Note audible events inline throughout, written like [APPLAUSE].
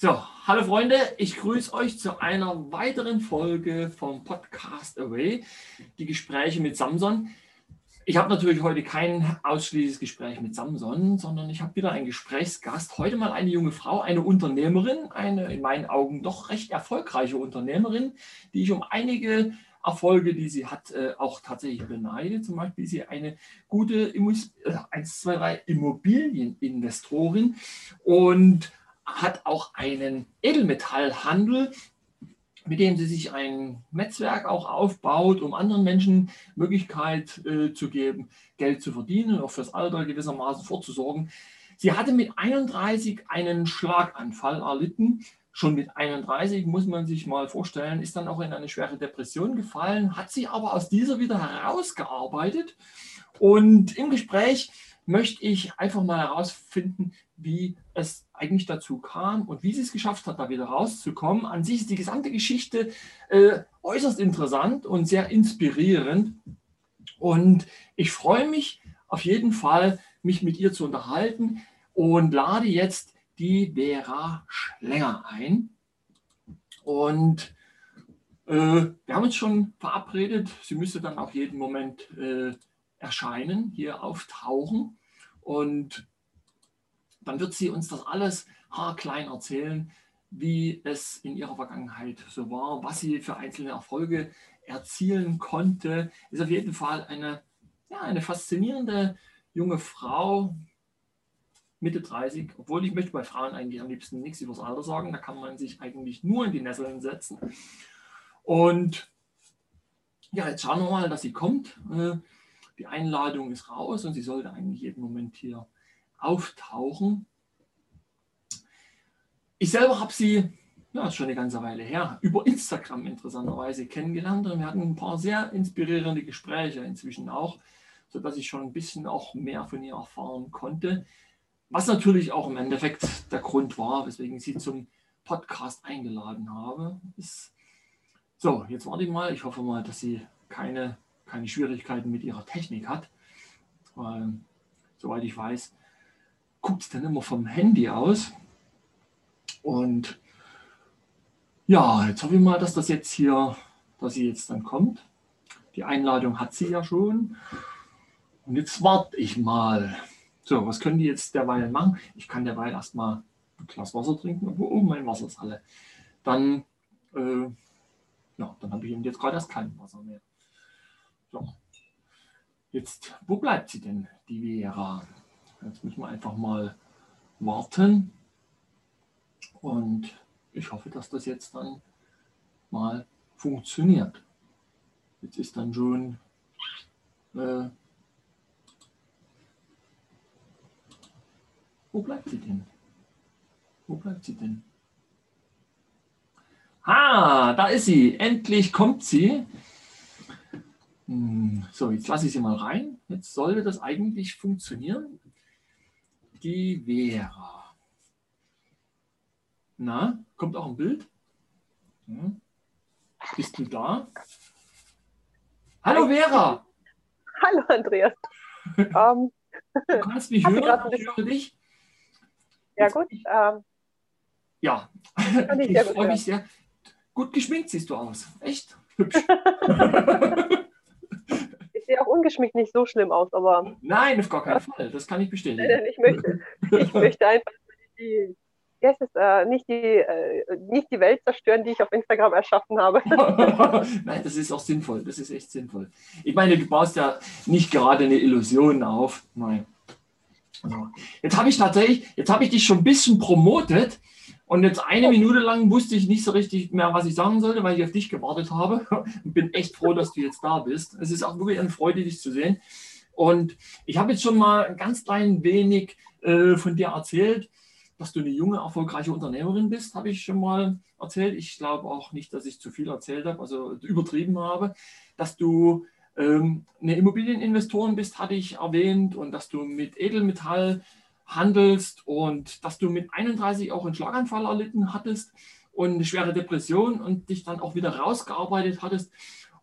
So, hallo Freunde, ich grüße euch zu einer weiteren Folge vom Podcast Away, die Gespräche mit Samson. Ich habe natürlich heute kein ausschließliches Gespräch mit Samson, sondern ich habe wieder einen Gesprächsgast. Heute mal eine junge Frau, eine Unternehmerin, eine in meinen Augen doch recht erfolgreiche Unternehmerin, die ich um einige Erfolge, die sie hat, äh, auch tatsächlich beneide. Zum Beispiel ist sie eine gute 1, 2, 3 Immobilieninvestorin und hat auch einen Edelmetallhandel, mit dem sie sich ein Netzwerk auch aufbaut, um anderen Menschen Möglichkeit äh, zu geben, Geld zu verdienen, auch fürs Alter gewissermaßen vorzusorgen. Sie hatte mit 31 einen Schlaganfall erlitten. Schon mit 31 muss man sich mal vorstellen, ist dann auch in eine schwere Depression gefallen, hat sie aber aus dieser wieder herausgearbeitet. Und im Gespräch möchte ich einfach mal herausfinden, wie es eigentlich dazu kam und wie sie es geschafft hat, da wieder rauszukommen. An sich ist die gesamte Geschichte äh, äußerst interessant und sehr inspirierend. Und ich freue mich auf jeden Fall, mich mit ihr zu unterhalten und lade jetzt die Vera Schlenger ein. Und äh, wir haben uns schon verabredet, sie müsste dann auch jeden Moment äh, erscheinen, hier auftauchen. Und dann wird sie uns das alles haarklein erzählen, wie es in ihrer Vergangenheit so war, was sie für einzelne Erfolge erzielen konnte. Ist auf jeden Fall eine, ja, eine faszinierende junge Frau, Mitte 30, obwohl ich möchte bei Frauen eigentlich am liebsten nichts über das Alter sagen, da kann man sich eigentlich nur in die Nesseln setzen. Und ja, jetzt schauen wir mal, dass sie kommt. Die Einladung ist raus und sie sollte eigentlich jeden Moment hier auftauchen. Ich selber habe sie, ja, schon eine ganze Weile her, über Instagram interessanterweise kennengelernt und wir hatten ein paar sehr inspirierende Gespräche inzwischen auch, sodass ich schon ein bisschen auch mehr von ihr erfahren konnte. Was natürlich auch im Endeffekt der Grund war, weswegen ich sie zum Podcast eingeladen habe. Ist so, jetzt warte ich mal. Ich hoffe mal, dass sie keine, keine Schwierigkeiten mit ihrer Technik hat. Weil, soweit ich weiß, guckt es dann immer vom Handy aus. Und ja, jetzt hoffe ich mal, dass das jetzt hier, dass sie jetzt dann kommt. Die Einladung hat sie ja schon. Und jetzt warte ich mal. So, was können die jetzt derweil machen? Ich kann derweil erstmal ein Glas Wasser trinken, aber oh, mein Wasser ist alle. Dann, äh, ja, dann habe ich eben jetzt gerade erst kein Wasser mehr. So. Jetzt, wo bleibt sie denn, die Vera? Jetzt müssen wir einfach mal warten. Und ich hoffe, dass das jetzt dann mal funktioniert. Jetzt ist dann schon äh, wo bleibt sie denn? Wo bleibt sie denn? Ah, da ist sie. Endlich kommt sie. Hm, so, jetzt lasse ich sie mal rein. Jetzt sollte das eigentlich funktionieren die Vera. Na, kommt auch ein Bild? Hm. Bist du da? Hallo Vera! Hallo Andreas. um, du kannst mich [LAUGHS] hören, ich höre dich. Ja gut. Ähm, ja, ich, ich freue mich sehr. Gut geschminkt siehst du aus. Echt [LAUGHS] hübsch. [LAUGHS] sehe auch ungeschminkt nicht so schlimm aus, aber. Nein, auf gar keinen [LAUGHS] Fall. Das kann ich bestätigen. Nein, ich möchte, ich möchte einfach die, yes, ist, äh, nicht, die, äh, nicht die Welt zerstören, die ich auf Instagram erschaffen habe. [LAUGHS] Nein, das ist auch sinnvoll. Das ist echt sinnvoll. Ich meine, du baust ja nicht gerade eine Illusion auf. Nein. Jetzt habe ich tatsächlich, jetzt habe ich dich schon ein bisschen promotet. Und jetzt eine Minute lang wusste ich nicht so richtig mehr, was ich sagen sollte, weil ich auf dich gewartet habe. [LAUGHS] Und bin echt froh, dass du jetzt da bist. Es ist auch wirklich eine Freude, dich zu sehen. Und ich habe jetzt schon mal ein ganz klein wenig äh, von dir erzählt, dass du eine junge, erfolgreiche Unternehmerin bist, habe ich schon mal erzählt. Ich glaube auch nicht, dass ich zu viel erzählt habe, also übertrieben habe. Dass du ähm, eine Immobilieninvestorin bist, hatte ich erwähnt, und dass du mit Edelmetall handelst und dass du mit 31 auch einen Schlaganfall erlitten hattest und eine schwere Depression und dich dann auch wieder rausgearbeitet hattest.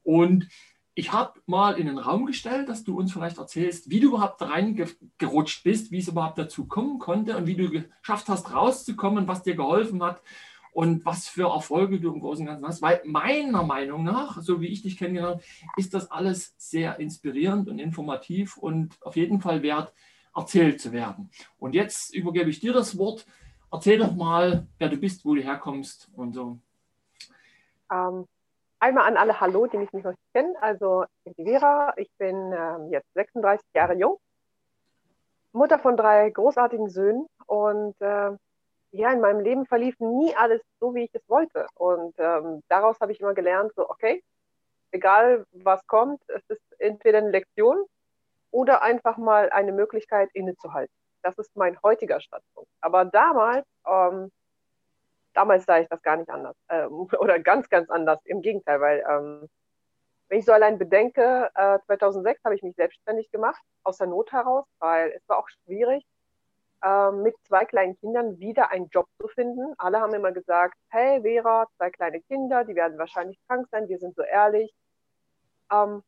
Und ich habe mal in den Raum gestellt, dass du uns vielleicht erzählst, wie du überhaupt reingerutscht bist, wie es überhaupt dazu kommen konnte und wie du geschafft hast, rauszukommen, was dir geholfen hat und was für Erfolge du im Großen und Ganzen hast. Weil meiner Meinung nach, so wie ich dich kennengelernt habe, ist das alles sehr inspirierend und informativ und auf jeden Fall wert, erzählt zu werden. Und jetzt übergebe ich dir das Wort. Erzähl doch mal, wer du bist, wo du herkommst und so. Ähm, einmal an alle Hallo, die mich nicht noch kennen. Also ich bin die Vera, ich bin ähm, jetzt 36 Jahre jung, Mutter von drei großartigen Söhnen und äh, ja, in meinem Leben verlief nie alles so, wie ich es wollte. Und ähm, daraus habe ich immer gelernt, so, okay, egal was kommt, es ist entweder eine Lektion oder einfach mal eine Möglichkeit innezuhalten. Das ist mein heutiger Standpunkt. Aber damals, ähm, damals sah ich das gar nicht anders ähm, [LAUGHS] oder ganz, ganz anders. Im Gegenteil, weil ähm, wenn ich so allein bedenke, äh, 2006 habe ich mich selbstständig gemacht, aus der Not heraus, weil es war auch schwierig, äh, mit zwei kleinen Kindern wieder einen Job zu finden. Alle haben immer gesagt, hey Vera, zwei kleine Kinder, die werden wahrscheinlich krank sein, wir sind so ehrlich. Ähm,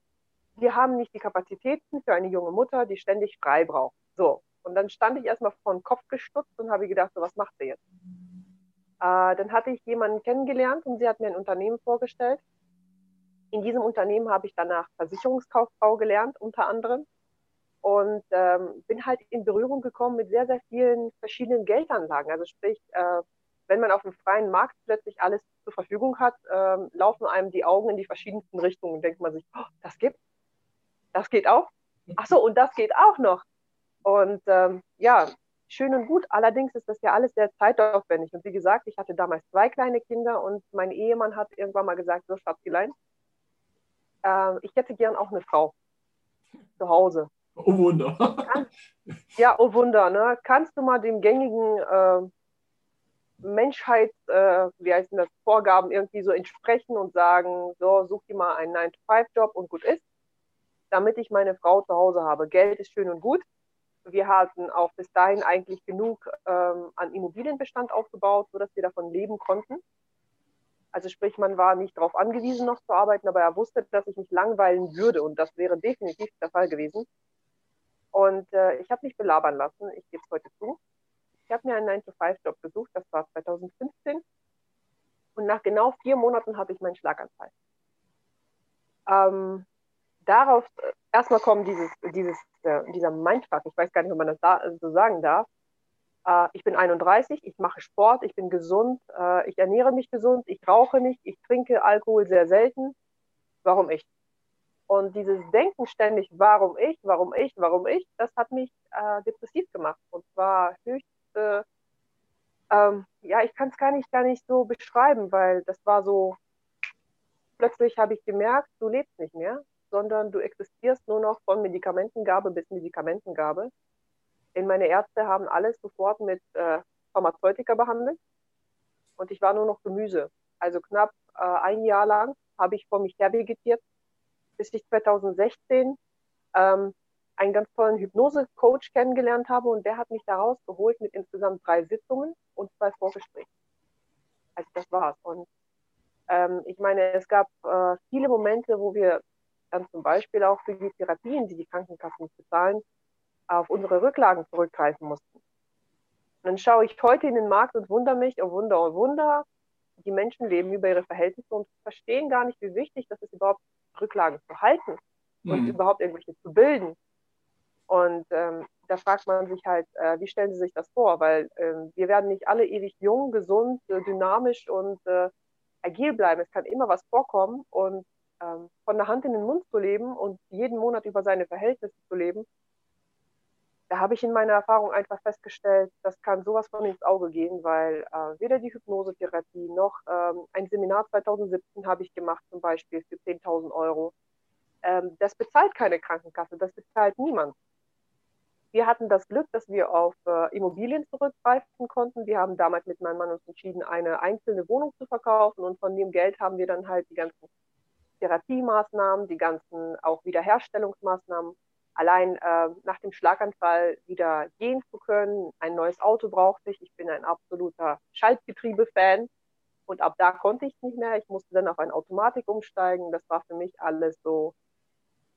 wir haben nicht die Kapazitäten für eine junge Mutter, die ständig frei braucht. So, und dann stand ich erstmal vor den Kopf gestutzt und habe gedacht, so, was macht sie jetzt? Äh, dann hatte ich jemanden kennengelernt und sie hat mir ein Unternehmen vorgestellt. In diesem Unternehmen habe ich danach Versicherungskauffrau gelernt, unter anderem und ähm, bin halt in Berührung gekommen mit sehr, sehr vielen verschiedenen Geldanlagen. Also sprich, äh, wenn man auf dem freien Markt plötzlich alles zur Verfügung hat, äh, laufen einem die Augen in die verschiedensten Richtungen und denkt man sich, oh, das gibt, das geht auch. Ach so, und das geht auch noch. Und ähm, ja, schön und gut. Allerdings ist das ja alles sehr zeitaufwendig. Und wie gesagt, ich hatte damals zwei kleine Kinder und mein Ehemann hat irgendwann mal gesagt, so Schatzkilein, äh, ich hätte gern auch eine Frau zu Hause. Oh Wunder. ja, oh Wunder. Ne? Kannst du mal dem gängigen äh, Menschheits, äh, wie heißen das, Vorgaben irgendwie so entsprechen und sagen, so, such dir mal einen 9-to-5-Job und gut ist, damit ich meine Frau zu Hause habe. Geld ist schön und gut. Wir hatten auch bis dahin eigentlich genug ähm, an Immobilienbestand aufgebaut, sodass wir davon leben konnten. Also sprich, man war nicht darauf angewiesen, noch zu arbeiten, aber er wusste, dass ich mich langweilen würde und das wäre definitiv der Fall gewesen. Und äh, ich habe mich belabern lassen, ich gebe es heute zu. Ich habe mir einen 9-to-5-Job gesucht, das war 2015. Und nach genau vier Monaten hatte ich meinen Schlaganfall. Ähm, darauf, äh, erstmal kommt dieses, dieses, äh, dieser Mindfuck, ich weiß gar nicht, ob man das da, so sagen darf. Äh, ich bin 31, ich mache Sport, ich bin gesund, äh, ich ernähre mich gesund, ich rauche nicht, ich trinke Alkohol sehr selten. Warum ich? Und dieses Denken ständig, warum ich, warum ich, warum ich, das hat mich äh, depressiv gemacht. Und zwar höchst, äh, ähm, ja, ich kann es gar nicht, gar nicht so beschreiben, weil das war so, plötzlich habe ich gemerkt, du lebst nicht mehr, sondern du existierst nur noch von Medikamentengabe bis Medikamentengabe. Denn meine Ärzte haben alles sofort mit äh, Pharmazeutika behandelt und ich war nur noch Gemüse. Also knapp äh, ein Jahr lang habe ich vor mich her vegetiert bis ich 2016 ähm, einen ganz tollen Hypnose-Coach kennengelernt habe und der hat mich da rausgeholt mit insgesamt drei Sitzungen und zwei Vorgesprächen. Also das war's. Und ähm, ich meine, es gab äh, viele Momente, wo wir dann zum Beispiel auch für die Therapien, die die Krankenkassen bezahlen, auf unsere Rücklagen zurückgreifen mussten. Und dann schaue ich heute in den Markt und wundere mich, oh Wunder, oh Wunder, die Menschen leben über ihre Verhältnisse und verstehen gar nicht, wie wichtig das ist, überhaupt Rücklagen zu halten und mhm. überhaupt irgendwelche zu bilden. Und ähm, da fragt man sich halt, äh, wie stellen Sie sich das vor? Weil ähm, wir werden nicht alle ewig jung, gesund, äh, dynamisch und äh, agil bleiben. Es kann immer was vorkommen und ähm, von der Hand in den Mund zu leben und jeden Monat über seine Verhältnisse zu leben, da habe ich in meiner Erfahrung einfach festgestellt, das kann sowas von ins Auge gehen, weil äh, weder die Hypnosetherapie noch ähm, ein Seminar 2017 habe ich gemacht, zum Beispiel für 10.000 Euro. Ähm, das bezahlt keine Krankenkasse, das bezahlt niemand. Wir hatten das Glück, dass wir auf äh, Immobilien zurückgreifen konnten. Wir haben damals mit meinem Mann uns entschieden, eine einzelne Wohnung zu verkaufen und von dem Geld haben wir dann halt die ganzen Therapiemaßnahmen, die ganzen auch Wiederherstellungsmaßnahmen allein äh, nach dem Schlaganfall wieder gehen zu können. Ein neues Auto brauchte ich. Ich bin ein absoluter Schaltgetriebe-Fan. Und ab da konnte ich nicht mehr. Ich musste dann auf eine Automatik umsteigen. Das war für mich alles so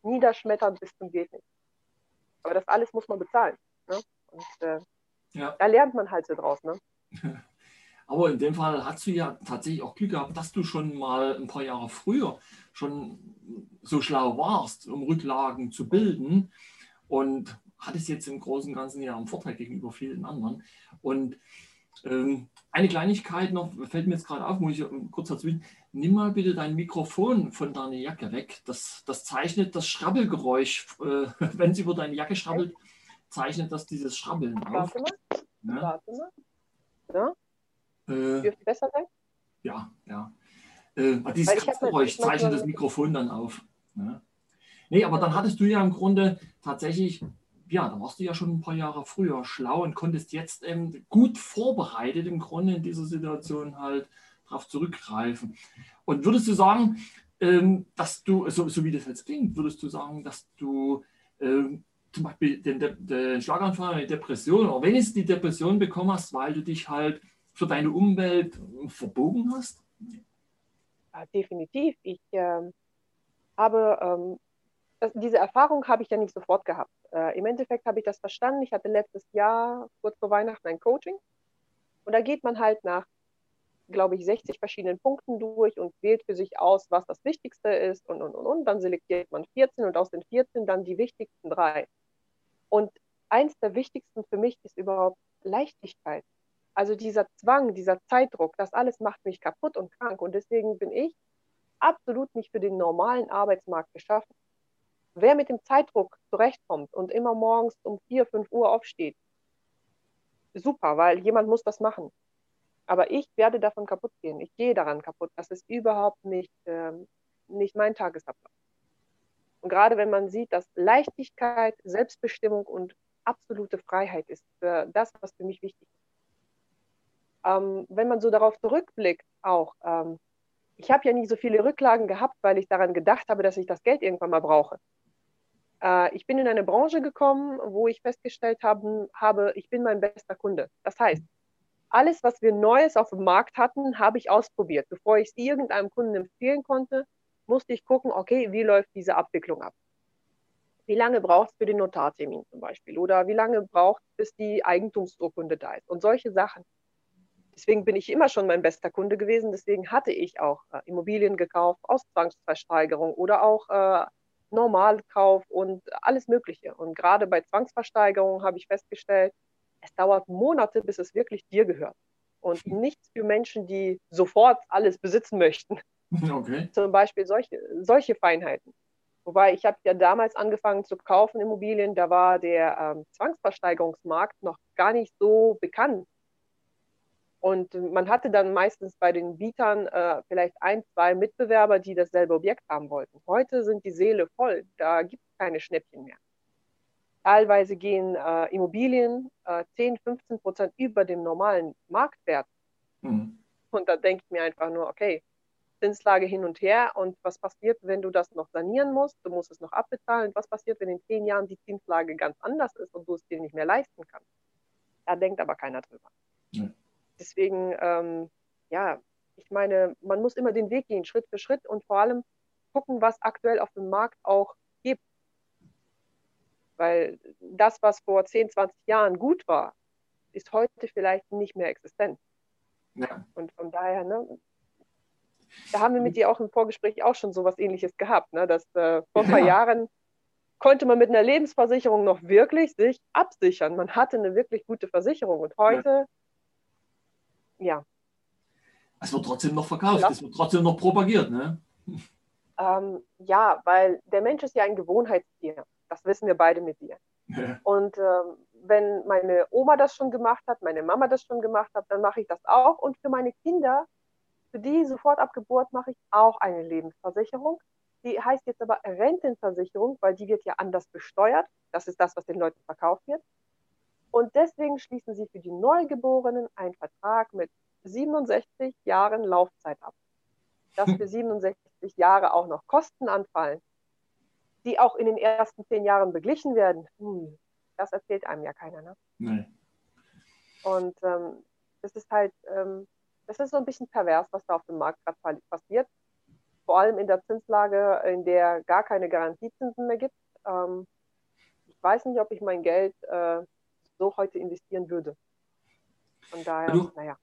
niederschmettern bis zum geht nicht. Aber das alles muss man bezahlen. Ne? Und äh, Ja. da lernt man halt so draus. Ne? [LAUGHS] Aber in dem Fall hast du ja tatsächlich auch Glück gehabt, dass du schon mal ein paar Jahre früher schon so schlau warst, um Rücklagen zu bilden und hattest jetzt im Großen und Ganzen ja einen Vorteil gegenüber vielen anderen. Und ähm, eine Kleinigkeit noch, fällt mir jetzt gerade auf, muss ich kurz dazwischen. Nimm mal bitte dein Mikrofon von deiner Jacke weg. Das, das zeichnet das Schrabbelgeräusch, äh, [LAUGHS] wenn es über deine Jacke schrabbelt, zeichnet das dieses Schrabbeln auf. Warte mal, Ne? warte mal. Ja, Äh, besser sein? Ja, ja. Äh, dieses Kratzgeräusch manchmal- zeichnet das Mikrofon dann auf. Ne? Nee, aber dann hattest du ja im Grunde tatsächlich, ja, da warst du ja schon ein paar Jahre früher schlau und konntest jetzt ähm, gut vorbereitet im Grunde in dieser Situation halt darauf zurückgreifen. Und würdest du sagen, ähm, dass du, so, so wie das jetzt klingt, würdest du sagen, dass du ähm, zum Beispiel den, den, den Schlaganfall, eine Depression, oder wenigstens die Depression bekommen hast, weil du dich halt für deine Umwelt verbogen hast? Ja, definitiv. Ich ähm, habe ähm, das, diese Erfahrung habe ich ja nicht sofort gehabt. Äh, Im Endeffekt habe ich das verstanden. Ich hatte letztes Jahr kurz vor Weihnachten ein Coaching und da geht man halt nach, glaube ich, 60 verschiedenen Punkten durch und wählt für sich aus, was das Wichtigste ist und und und und. Dann selektiert man 14 und aus den 14 dann die wichtigsten drei. Und eins der wichtigsten für mich ist überhaupt Leichtigkeit. Also dieser Zwang, dieser Zeitdruck, das alles macht mich kaputt und krank. Und deswegen bin ich absolut nicht für den normalen Arbeitsmarkt geschaffen. Wer mit dem Zeitdruck zurechtkommt und immer morgens um 4, 5 Uhr aufsteht, super, weil jemand muss das machen. Aber ich werde davon kaputt gehen. Ich gehe daran kaputt. Das ist überhaupt nicht, ähm, nicht mein Tagesablauf. Und gerade wenn man sieht, dass Leichtigkeit, Selbstbestimmung und absolute Freiheit ist für das, was für mich wichtig ist. Ähm, wenn man so darauf zurückblickt, auch, ähm, ich habe ja nie so viele Rücklagen gehabt, weil ich daran gedacht habe, dass ich das Geld irgendwann mal brauche. Äh, ich bin in eine Branche gekommen, wo ich festgestellt haben, habe, ich bin mein bester Kunde. Das heißt, alles, was wir Neues auf dem Markt hatten, habe ich ausprobiert. Bevor ich es irgendeinem Kunden empfehlen konnte, musste ich gucken, okay, wie läuft diese Abwicklung ab? Wie lange braucht es für den Notartermin zum Beispiel? Oder wie lange braucht es, bis die Eigentumsurkunde da ist? Und solche Sachen. Deswegen bin ich immer schon mein bester Kunde gewesen. Deswegen hatte ich auch äh, Immobilien gekauft aus Zwangsversteigerung oder auch äh, Normalkauf und alles Mögliche. Und gerade bei Zwangsversteigerung habe ich festgestellt, es dauert Monate, bis es wirklich dir gehört. Und nichts für Menschen, die sofort alles besitzen möchten. [LAUGHS] Okay. Zum Beispiel solche, solche Feinheiten. Wobei ich habe ja damals angefangen zu kaufen Immobilien, da war der ähm, Zwangsversteigerungsmarkt noch gar nicht so bekannt. Und man hatte dann meistens bei den Bietern äh, vielleicht ein, zwei Mitbewerber, die dasselbe Objekt haben wollten. Heute sind die Seele voll, da gibt es keine Schnäppchen mehr. Teilweise gehen äh, Immobilien äh, 10, 15 Prozent über dem normalen Marktwert. Mhm. Und da denke ich mir einfach nur, okay, Zinslage hin und her und was passiert, wenn du das noch sanieren musst, du musst es noch abbezahlen, was passiert, wenn in zehn Jahren die Zinslage ganz anders ist und du es dir nicht mehr leisten kannst. Da denkt aber keiner drüber. Ja. Deswegen, ähm, ja, ich meine, man muss immer den Weg gehen, Schritt für Schritt und vor allem gucken, was aktuell auf dem Markt auch gibt. Weil das, was vor 10, 20 Jahren gut war, ist heute vielleicht nicht mehr existent. Ja. Und von daher, ne, da haben wir mit dir auch im Vorgespräch auch schon sowas ähnliches gehabt, ne, dass äh, vor ein paar Ja. Jahren konnte man mit einer Lebensversicherung noch wirklich sich absichern. Man hatte eine wirklich gute Versicherung und heute, ja, Es wird trotzdem noch verkauft, Ja. es wird trotzdem noch propagiert, ne? ähm, ja, weil der Mensch ist ja ein Gewohnheitstier. Das wissen wir beide mit dir. Und ähm, wenn meine Oma das schon gemacht hat, meine Mama das schon gemacht hat, dann mache ich das auch. Und für meine Kinder, für die sofort ab Geburt mache ich auch eine Lebensversicherung. Die heißt jetzt aber Rentenversicherung, weil die wird ja anders besteuert. Das ist das, was den Leuten verkauft wird. Und deswegen schließen sie für die Neugeborenen einen Vertrag mit 67 Jahren Laufzeit ab. Dass für 67 Jahre auch noch Kosten anfallen, die auch in den ersten zehn Jahren beglichen werden, hm, das erzählt einem ja keiner. Ne? Nee. Und ähm, das ist halt, ähm, das ist so ein bisschen pervers, was da auf dem Markt gerade passiert. vor allem in der Zinslage, in der gar keine Garantiezinsen mehr gibt. Ähm, ich weiß nicht, ob ich mein Geld äh, so heute investieren würde. Von daher, du, naja.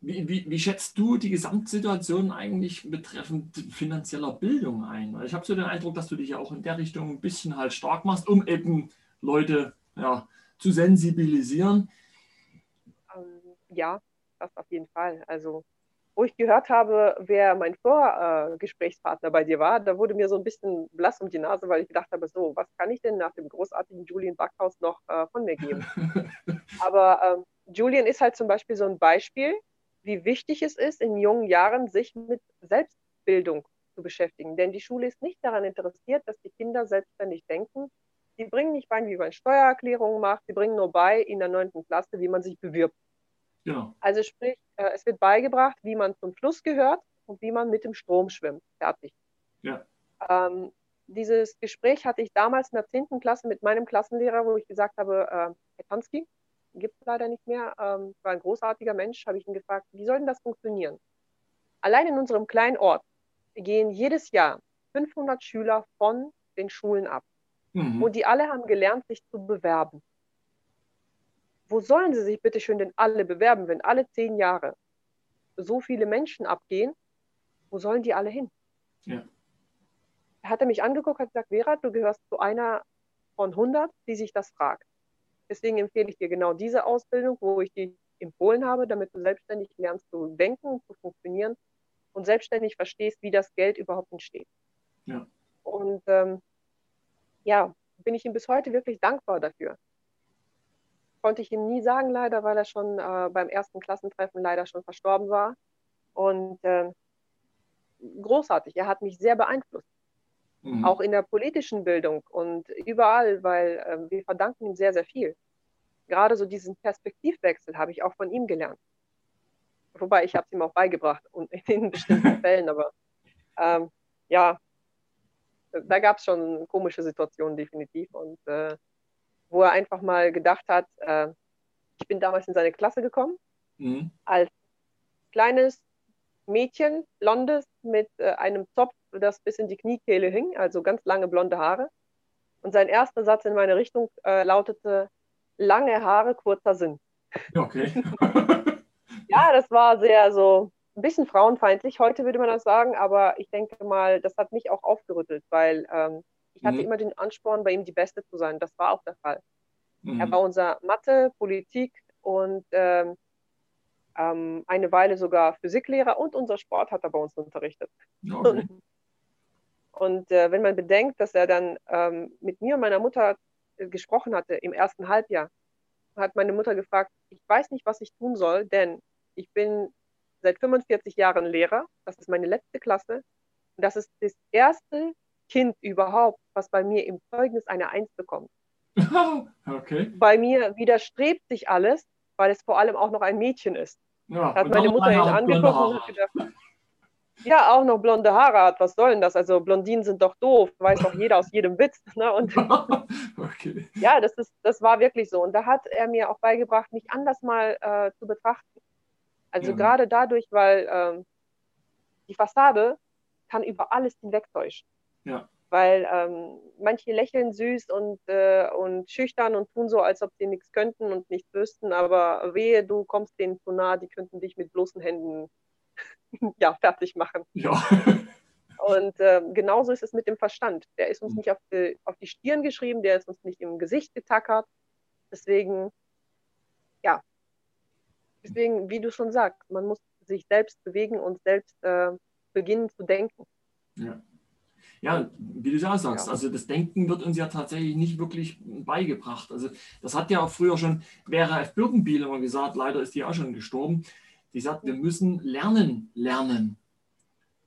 Wie, wie, wie, schätzt du die Gesamtsituation eigentlich betreffend finanzieller Bildung ein? Ich habe so den Eindruck, dass du dich ja auch in der Richtung ein bisschen halt stark machst, um eben Leute ja, zu sensibilisieren. Ähm, ja, das auf jeden Fall. Also, wo ich gehört habe, wer mein Vorgesprächspartner bei dir war, da wurde mir so ein bisschen blass um die Nase, weil ich gedacht habe, so, was kann ich denn nach dem großartigen Julian Backhaus noch äh, von mir geben? [LAUGHS] Aber ähm, Julian ist halt zum Beispiel so ein Beispiel, wie wichtig es ist, in jungen Jahren sich mit Selbstbildung zu beschäftigen. Denn die Schule ist nicht daran interessiert, dass die Kinder selbstständig denken. Sie bringen nicht bei, wie man Steuererklärungen macht, sie bringen nur bei in der neunten Klasse, wie man sich bewirbt. Ja. Also sprich, äh, es wird beigebracht, wie man zum Fluss gehört und wie man mit dem Strom schwimmt. Fertig. Ja. Ähm, dieses Gespräch hatte ich damals in der 10. Klasse mit meinem Klassenlehrer, wo ich gesagt habe, äh, Herr Tansky, gibt es leider nicht mehr, ähm, war ein großartiger Mensch, habe ich ihn gefragt, wie soll denn das funktionieren? Allein in unserem kleinen Ort gehen jedes Jahr 500 Schüler von den Schulen ab. Mhm. Und die alle haben gelernt, sich zu bewerben. Wo sollen sie sich bitte schön denn alle bewerben, wenn alle zehn Jahre so viele Menschen abgehen? Wo sollen die alle hin? Ja. Er hat mich angeguckt und gesagt, Vera, du gehörst zu einer von 100, die sich das fragt. Deswegen empfehle ich dir genau diese Ausbildung, wo ich die empfohlen habe, damit du selbstständig lernst zu denken, zu funktionieren und selbstständig verstehst, wie das Geld überhaupt entsteht. Ja. Und ähm, ja, bin ich ihm bis heute wirklich dankbar dafür. Konnte ich ihm nie sagen, leider, weil er schon äh, beim ersten Klassentreffen leider schon verstorben war. Und äh, großartig, er hat mich sehr beeinflusst. Mhm. Auch in der politischen Bildung und überall, weil äh, wir verdanken ihm sehr, sehr viel. Gerade so diesen Perspektivwechsel habe ich auch von ihm gelernt. Wobei ich habe es ihm auch beigebracht und [LAUGHS] in bestimmten [LAUGHS] Fällen, aber ähm, ja, da gab es schon komische Situationen definitiv und äh, wo er einfach mal gedacht hat, äh, ich bin damals in seine Klasse gekommen, mhm. als kleines Mädchen, blondes, mit äh, einem Zopf das bis in die Kniekehle hing, also ganz lange blonde Haare. Und sein erster Satz in meine Richtung äh, lautete, lange Haare, kurzer Sinn. Okay. [LAUGHS] ja, das war sehr so ein bisschen frauenfeindlich, heute würde man das sagen, aber ich denke mal, das hat mich auch aufgerüttelt, weil ähm, ich hatte mhm. immer den Ansporn, bei ihm die Beste zu sein. Das war auch der Fall. Mhm. Er war unser Mathe, Politik und ähm, ähm, eine Weile sogar Physiklehrer und unser Sport hat er bei uns unterrichtet. Okay. [LAUGHS] Und äh, wenn man bedenkt, dass er dann ähm, mit mir und meiner Mutter äh, gesprochen hatte im ersten Halbjahr, hat meine Mutter gefragt, ich weiß nicht, was ich tun soll, denn ich bin seit 45 Jahren Lehrer, das ist meine letzte Klasse und das ist das erste Kind überhaupt, was bei mir im Zeugnis eine Eins bekommt. [LAUGHS] okay. Bei mir widerstrebt sich alles, weil es vor allem auch noch ein Mädchen ist. Ja, da hat meine Mutter ihn angeguckt und hat gedacht, ja, auch noch blonde Haare hat. Was soll denn das? Also Blondinen sind doch doof, weiß doch jeder aus jedem Witz. [LAUGHS] Ne? Und [LAUGHS] okay. Ja, das, ist, das war wirklich so. Und da hat er mir auch beigebracht, mich anders mal äh, zu betrachten. Also ja. gerade dadurch, weil ähm, die Fassade kann über alles hinwegtäuschen. Ja. Weil ähm, manche lächeln süß und, äh, und schüchtern und tun so, als ob sie nichts könnten und nichts wüssten, aber wehe, du kommst denen zu nah, die könnten dich mit bloßen Händen [LAUGHS] ja, fertig machen. Ja. [LAUGHS] Und äh, genauso ist es mit dem Verstand. Der ist uns mhm. nicht auf die, auf die Stirn geschrieben, der ist uns nicht im Gesicht getackert. Deswegen, ja, deswegen, wie du schon sagst, man muss sich selbst bewegen und selbst äh, beginnen zu denken. Ja. Ja, wie du es auch sagst, ja. also das Denken wird uns ja tatsächlich nicht wirklich beigebracht. Also das hat ja auch früher schon Vera F. Birkenbiel immer gesagt, leider ist die auch schon gestorben. Die sagt, wir müssen lernen, lernen.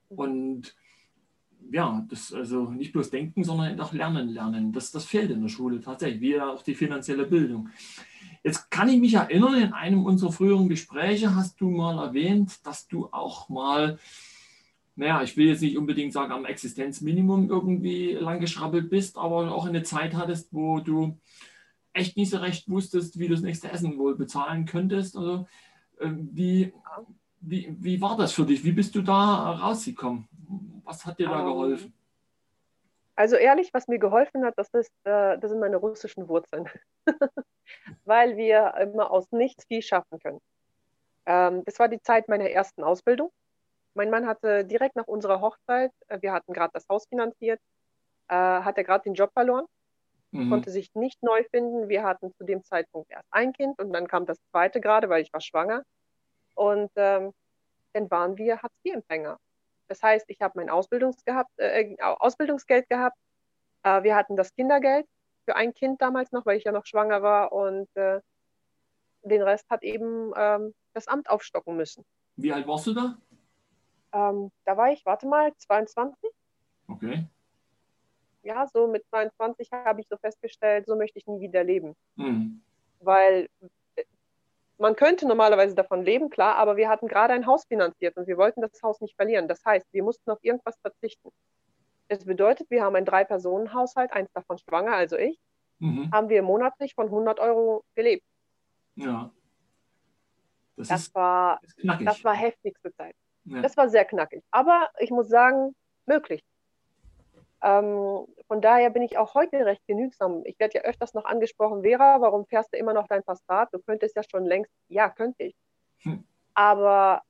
Und ja, das also nicht bloß denken, sondern auch lernen, lernen. Das, das fehlt in der Schule tatsächlich, wie auch die finanzielle Bildung. Jetzt kann ich mich erinnern, in einem unserer früheren Gespräche hast du mal erwähnt, dass du auch mal, naja, ich will jetzt nicht unbedingt sagen, am Existenzminimum irgendwie lang geschrabbelt bist, aber auch eine Zeit hattest, wo du echt nicht so recht wusstest, wie du das nächste Essen wohl bezahlen könntest. Also ähm, wie, wie, wie war das für dich? Wie bist du da rausgekommen? Was hat dir da um, geholfen? Also ehrlich, was mir geholfen hat, das, ist, äh, das sind meine russischen Wurzeln. [LAUGHS] Weil wir immer aus nichts viel schaffen können. Ähm, das war die Zeit meiner ersten Ausbildung. Mein Mann hatte direkt nach unserer Hochzeit, äh, wir hatten gerade das Haus finanziert, äh, hat er gerade den Job verloren, mhm. konnte sich nicht neu finden. Wir hatten zu dem Zeitpunkt erst ein Kind und dann kam das zweite gerade, weil ich war schwanger. Und ähm, dann waren wir Hartz-IV-Empfänger. Das heißt, ich habe mein Ausbildungs gehabt, äh, Ausbildungsgeld gehabt. Äh, wir hatten das Kindergeld für ein Kind damals noch, weil ich ja noch schwanger war. Und äh, den Rest hat eben ähm, das Amt aufstocken müssen. Wie alt warst du da? Ähm, da war ich, warte mal, 22. Okay. Ja, so mit 22 habe ich so festgestellt, so möchte ich nie wieder leben. Mhm. Weil äh, man könnte normalerweise davon leben, klar, aber wir hatten gerade ein Haus finanziert und wir wollten das Haus nicht verlieren. Das heißt, wir mussten auf irgendwas verzichten. Das bedeutet, wir haben einen Drei-Personen-Haushalt, eins davon schwanger, also ich, mhm. haben wir monatlich von 100 Euro gelebt. Ja. Das, das ist, war, ist das war heftigste Zeit. Ja. Das war sehr knackig. Aber ich muss sagen, möglich. Ähm, von daher bin ich auch heute recht genügsam. Ich werde ja öfters noch angesprochen, Vera, warum fährst du immer noch dein Passat? Du könntest ja schon längst, ja, könnte ich. Hm. Aber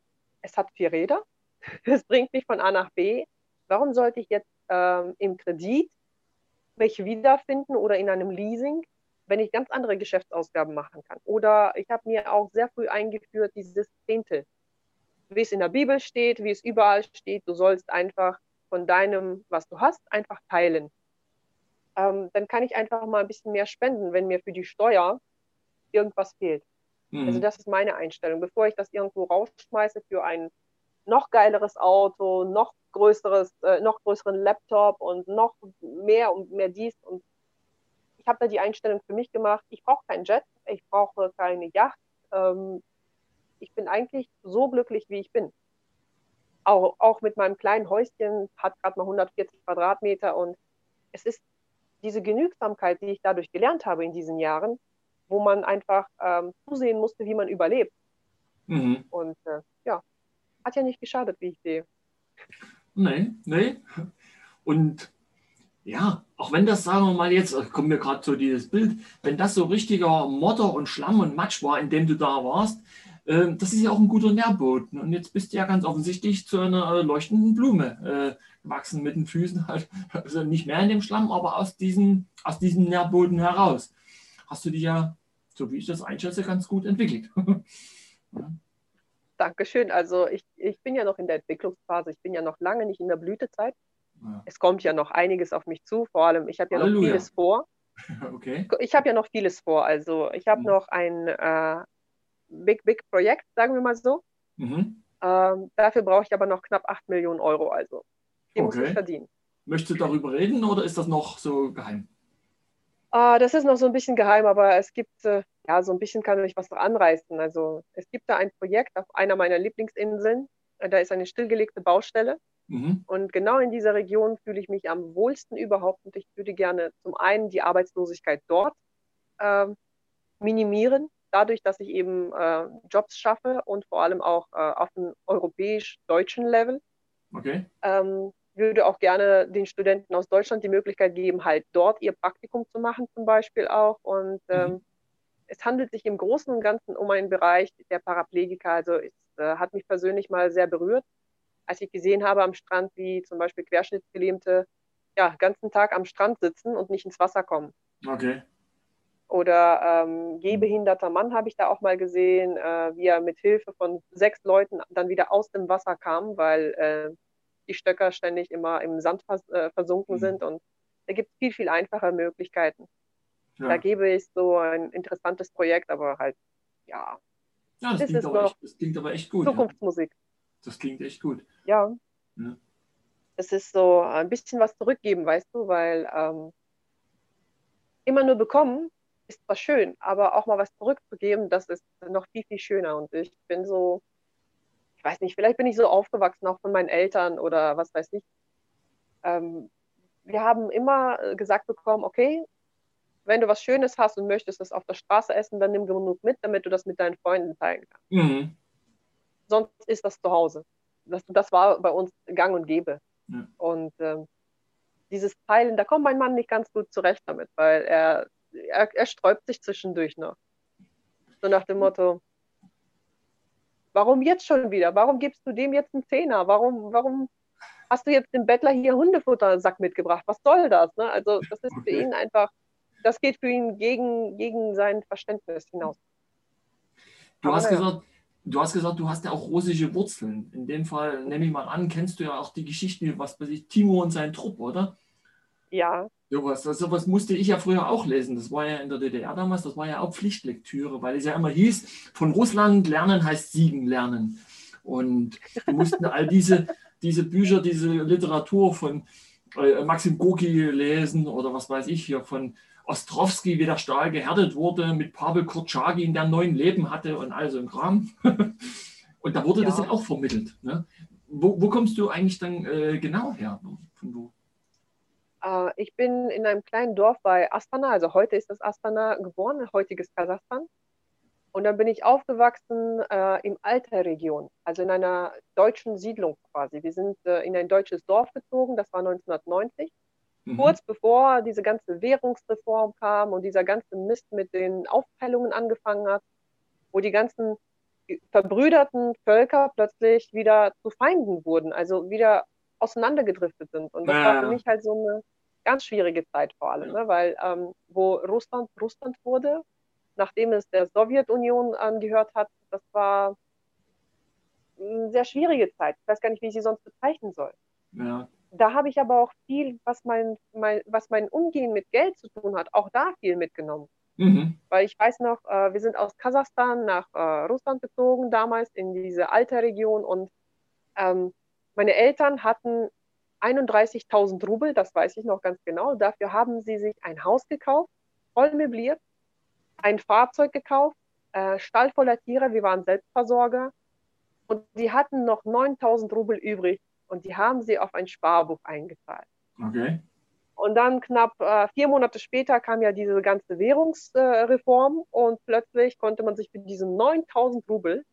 es hat vier Räder. [LAUGHS] Es bringt mich von A nach B. Warum sollte ich jetzt ähm, im Kredit mich wiederfinden oder in einem Leasing, wenn ich ganz andere Geschäftsausgaben machen kann? Oder ich habe mir auch sehr früh eingeführt, dieses Zehntel. Wie es in der Bibel steht, wie es überall steht, du sollst einfach von deinem, was du hast, einfach teilen. Ähm, dann kann ich einfach mal ein bisschen mehr spenden, wenn mir für die Steuer irgendwas fehlt. Mhm. Also das ist meine Einstellung. Bevor ich das irgendwo rausschmeiße für ein noch geileres Auto, noch größeres, äh, noch größeren Laptop und noch mehr und mehr dies und ich habe da die Einstellung für mich gemacht. Ich brauche keinen Jet, ich brauche keine Yacht. Ähm, ich bin eigentlich so glücklich, wie ich bin auch, auch mit meinem kleinen Häuschen, hat gerade mal 140 Quadratmeter und es ist diese Genügsamkeit, die ich dadurch gelernt habe in diesen Jahren, wo man einfach ähm, zusehen musste, wie man überlebt. Mhm. Und äh, ja, hat ja nicht geschadet, wie ich sehe. Nein, nein. Und ja, auch wenn das, sagen wir mal jetzt, kommt mir gerade so dieses Bild, wenn das so richtiger Motter und Schlamm und Matsch war, in dem du da warst, das ist ja auch ein guter Nährboden. Und jetzt bist du ja ganz offensichtlich zu einer äh, leuchtenden Blume äh, gewachsen mit den Füßen halt. [LAUGHS] Also nicht mehr in dem Schlamm, aber aus diesem, aus diesem Nährboden heraus. Hast du dich ja, so wie ich das einschätze, ganz gut entwickelt. [LAUGHS] ja. Dankeschön. Also ich, ich bin ja noch in der Entwicklungsphase. Ich bin ja noch lange nicht in der Blütezeit. Ja. Es kommt ja noch einiges auf mich zu. Vor allem, ich habe ja Halleluja. noch vieles vor. [LAUGHS] Okay. Ich habe ja noch vieles vor. Also ich habe mhm. noch ein, äh, Big, Big Projekt, sagen wir mal so. Mhm. Ähm, dafür brauche ich aber noch knapp 8 Millionen Euro. Also die okay. muss ich verdienen. Möchtest du darüber reden oder ist das noch so geheim? Uh, das ist noch so ein bisschen geheim, aber es gibt, äh, ja, so ein bisschen kann ich was noch anreißen. Also es gibt da ein Projekt auf einer meiner Lieblingsinseln. Äh, da ist eine stillgelegte Baustelle. Mhm. Und genau in dieser Region fühle ich mich am wohlsten überhaupt. Und ich würde gerne zum einen die Arbeitslosigkeit dort äh, minimieren dadurch, dass ich eben äh, Jobs schaffe und vor allem auch äh, auf dem europäisch-deutschen Level. Okay. Ähm, würde auch gerne den Studenten aus Deutschland die Möglichkeit geben, halt dort ihr Praktikum zu machen, zum Beispiel auch. Und ähm, mhm. es handelt sich im Großen und Ganzen um einen Bereich der Paraplegiker. Also es äh, hat mich persönlich mal sehr berührt, als ich gesehen habe am Strand, wie zum Beispiel Querschnittsgelähmte ja, ganzen Tag am Strand sitzen und nicht ins Wasser kommen. Okay. Oder ähm, gehbehinderter Mann habe ich da auch mal gesehen, äh, wie er mit Hilfe von sechs Leuten dann wieder aus dem Wasser kam, weil äh, die Stöcker ständig immer im Sand vers äh, versunken mhm. sind. Und da gibt es viel, viel einfache Möglichkeiten. Ja. Da gebe ich so ein interessantes Projekt, aber halt, ja. Ja, das, das klingt, aber echt, das klingt aber echt gut. Zukunftsmusik. Ja. Das klingt echt gut. Ja. ja. Es ist so ein bisschen was zurückgeben, weißt du, weil ähm, immer nur bekommen ist zwar schön, aber auch mal was zurückzugeben, das ist noch viel, viel schöner. Und ich bin so, ich weiß nicht, vielleicht bin ich so aufgewachsen, auch von meinen Eltern oder was weiß ich. Ähm, wir haben immer äh, gesagt bekommen, okay, wenn du was Schönes hast und möchtest das auf der Straße essen, dann nimm genug mit, damit du das mit deinen Freunden teilen kannst. Mhm. Sonst ist das zu Hause. Das, das war bei uns gang und gäbe. Ja. Und ähm, dieses Teilen, da kommt mein Mann nicht ganz gut zurecht damit, weil er, er, er sträubt sich zwischendurch noch. So nach dem Motto, warum jetzt schon wieder? Warum gibst du dem jetzt einen Zehner? Warum, warum hast du jetzt dem Bettler hier Hundefuttersack mitgebracht? Was soll das? Ne? Also das ist okay. für ihn einfach, das geht für ihn gegen, gegen sein Verständnis hinaus. Du hast, gesagt, du hast gesagt, du hast ja auch russische Wurzeln. In dem Fall nehme ich mal an, kennst du ja auch die Geschichte, was weiß ich, Timo und sein Trupp, oder? Ja. Sowas, sowas musste ich ja früher auch lesen. Das war ja in der DDR damals, das war ja auch Pflichtlektüre, weil es ja immer hieß, von Russland lernen heißt siegen lernen. Und wir mussten all diese, diese Bücher, diese Literatur von äh, Maxim Gorki lesen oder was weiß ich hier von Ostrowski, wie der Stahl gehärtet wurde, mit Pavel Kurczagin, der neun Leben hatte und all so ein Kram. [LAUGHS] und da wurde ja. das ja auch vermittelt. Ne? Wo, wo, kommst du eigentlich dann äh, genau her? Von wo? Äh, ich bin in einem kleinen Dorf bei Astana, also heute ist das Astana geboren, heutiges Kasachstan. Und dann bin ich aufgewachsen äh, im Alter-Region, also in einer deutschen Siedlung quasi. Wir sind äh, in ein deutsches Dorf gezogen, das war 1990, mhm. kurz bevor diese ganze Währungsreform kam und dieser ganze Mist mit den Aufteilungen angefangen hat, wo die ganzen verbrüderten Völker plötzlich wieder zu Feinden wurden, also wieder auseinandergedriftet sind. Und das ja. war für mich halt so eine ganz schwierige Zeit vor allem, ne? weil ähm, wo Russland Russland wurde, nachdem es der Sowjetunion angehört hat, das war eine sehr schwierige Zeit. Ich weiß gar nicht, wie ich sie sonst bezeichnen soll. Ja. Da habe ich aber auch viel, was mein, mein, was mein Umgehen mit Geld zu tun hat, auch da viel mitgenommen. Mhm. Weil ich weiß noch, äh, wir sind aus Kasachstan nach äh, Russland gezogen, damals in diese alte Region und ähm, meine Eltern hatten 31.000 Rubel, das weiß ich noch ganz genau. Dafür haben sie sich ein Haus gekauft, voll möbliert, ein Fahrzeug gekauft, äh, Stall voller Tiere, wir waren Selbstversorger. Und sie hatten noch 9000 Rubel übrig und die haben sie auf ein Sparbuch eingezahlt. Okay. Und dann knapp äh, vier Monate später kam ja diese ganze Währungsreform äh, und plötzlich konnte man sich mit diesen 9000 Rubel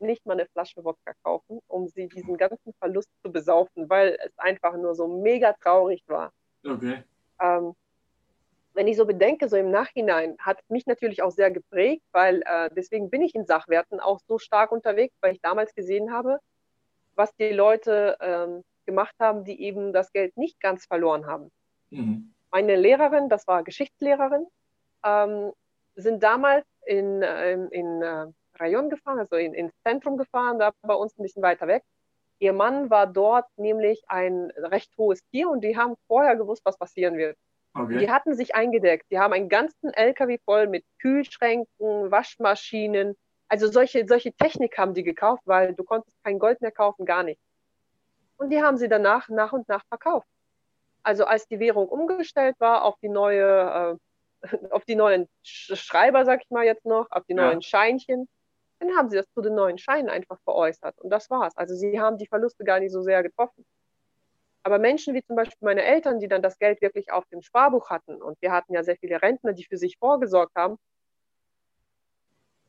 nicht mal eine Flasche Wodka kaufen, um sie diesen ganzen Verlust zu besaufen, weil es einfach nur so mega traurig war. Okay. Ähm, wenn ich so bedenke, so im Nachhinein, hat mich natürlich auch sehr geprägt, weil äh, deswegen bin ich in Sachwerten auch so stark unterwegs, weil ich damals gesehen habe, was die Leute ähm, gemacht haben, die eben das Geld nicht ganz verloren haben. Mhm. Meine Lehrerin, das war Geschichtslehrerin, ähm, sind damals in, äh, in, in äh, Rayon gefahren, also in, ins Zentrum gefahren, da bei uns ein bisschen weiter weg. Ihr Mann war dort nämlich ein recht hohes Tier und die haben vorher gewusst, was passieren wird. Okay. Die hatten sich eingedeckt. Die haben einen ganzen LKW voll mit Kühlschränken, Waschmaschinen. Also solche, solche Technik haben die gekauft, weil du konntest kein Gold mehr kaufen, gar nicht. Und die haben sie danach nach und nach verkauft. Also als die Währung umgestellt war auf die neue, äh, [LAUGHS] auf die neuen Schreiber, sag ich mal jetzt noch, auf die ja. neuen Scheinchen, dann haben sie das zu den neuen Scheinen einfach veräußert. Und das war's. Also sie haben die Verluste gar nicht so sehr getroffen. Aber Menschen wie zum Beispiel meine Eltern, die dann das Geld wirklich auf dem Sparbuch hatten, und wir hatten ja sehr viele Rentner, die für sich vorgesorgt haben,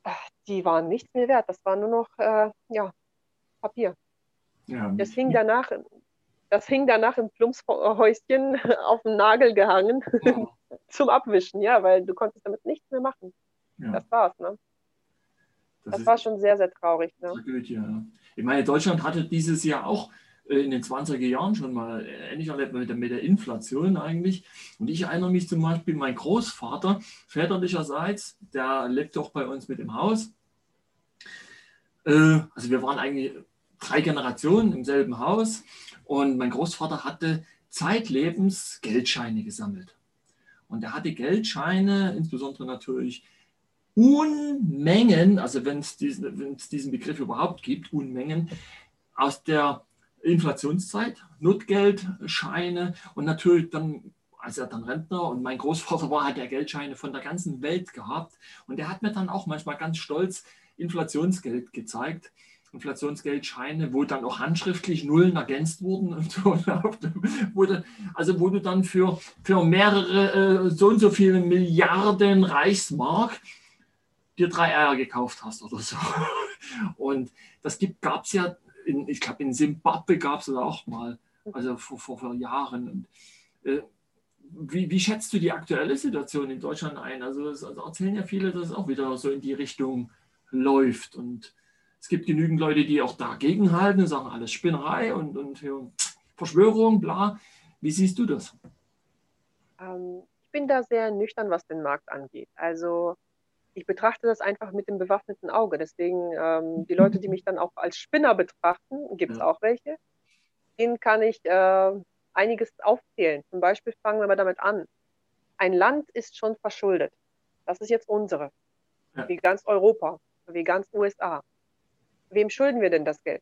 ah, die waren nichts mehr wert. Das war nur noch äh, ja, Papier. Ja, das hing danach, das hing danach im Plumpshäuschen [LAUGHS] auf dem Nagel gehangen oh. [LAUGHS] zum Abwischen, ja, weil du konntest damit nichts mehr machen. Ja. Das war's, ne? Das, das war schon sehr, sehr traurig. Ne? Tragödie, ja. Ich meine, Deutschland hatte dieses Jahr auch äh, in den 20er Jahren schon mal ähnlich erlebt mit der, mit der Inflation eigentlich. Und ich erinnere mich zum Beispiel, mein Großvater väterlicherseits, der lebt doch bei uns mit im Haus. Äh, also wir waren eigentlich drei Generationen im selben Haus und mein Großvater hatte zeitlebens Geldscheine gesammelt. Und er hatte Geldscheine, insbesondere natürlich Unmengen, also wenn es diesen, diesen Begriff überhaupt gibt, Unmengen aus der Inflationszeit, Notgeldscheine und natürlich dann, als er dann Rentner und mein Großvater war, hat er Geldscheine von der ganzen Welt gehabt und der hat mir dann auch manchmal ganz stolz Inflationsgeld gezeigt. Inflationsgeldscheine, wo dann auch handschriftlich Nullen ergänzt wurden und so, [LAUGHS] wo dann, also wo du dann für, für mehrere äh, so und so viele Milliarden Reichsmark dir drei Eier gekauft hast oder so. [LAUGHS] Und das gab es ja in, ich glaube, in Simbabwe gab es das auch mal, also vor, vor, vor Jahren. Und, äh, wie, wie, schätzt du die aktuelle Situation in Deutschland ein? Also, es, also erzählen ja viele, dass es auch wieder so in die Richtung läuft. Und es gibt genügend Leute, die auch dagegen halten und sagen, alles Spinnerei und, und Verschwörung, bla. Wie siehst du das? Ähm, ich bin da sehr nüchtern, was den Markt angeht. Also ich betrachte das einfach mit dem bewaffneten Auge. Deswegen ähm, die Leute, die mich dann auch als Spinner betrachten, gibt es ja. auch welche, denen kann ich äh, einiges aufzählen. Zum Beispiel fangen wir mal damit an. Ein Land ist schon verschuldet. Das ist jetzt unsere. Ja. Wie ganz Europa, wie ganz USA. Wem schulden wir denn das Geld?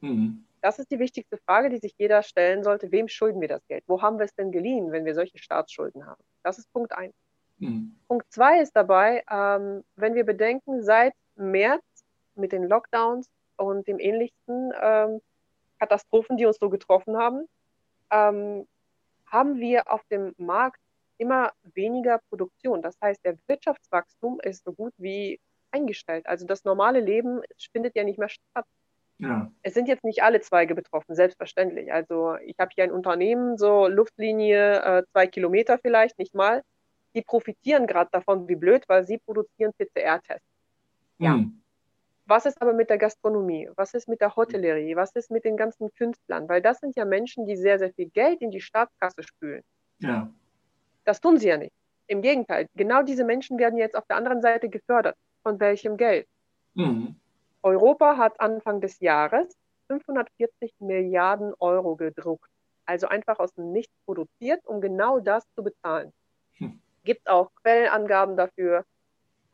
Mhm. Das ist die wichtigste Frage, die sich jeder stellen sollte. Wem schulden wir das Geld? Wo haben wir es denn geliehen, wenn wir solche Staatsschulden haben? Das ist Punkt eins. Mhm. Punkt zwei ist dabei, ähm, wenn wir bedenken, seit März mit den Lockdowns und dem ähnlichsten ähm, Katastrophen, die uns so getroffen haben, ähm, haben wir auf dem Markt immer weniger Produktion. Das heißt, der Wirtschaftswachstum ist so gut wie eingestellt. Also das normale Leben findet ja nicht mehr statt. Ja. Es sind jetzt nicht alle Zweige betroffen, selbstverständlich. Also ich habe hier ein Unternehmen, so Luftlinie äh, zwei Kilometer vielleicht, nicht mal. Die profitieren gerade davon, wie blöd, weil sie produzieren PCR-Tests. Ja. Mhm. Was ist aber mit der Gastronomie? Was ist mit der Hotellerie? Was ist mit den ganzen Künstlern? Weil das sind ja Menschen, die sehr, sehr viel Geld in die Staatskasse spülen. Ja. Das tun sie ja nicht. Im Gegenteil, genau diese Menschen werden jetzt auf der anderen Seite gefördert. Von welchem Geld? Mhm. Europa hat Anfang des Jahres 540 Milliarden Euro gedruckt. Also einfach aus dem Nichts produziert, um genau das zu bezahlen. Hm. Gibt auch Quellenangaben dafür.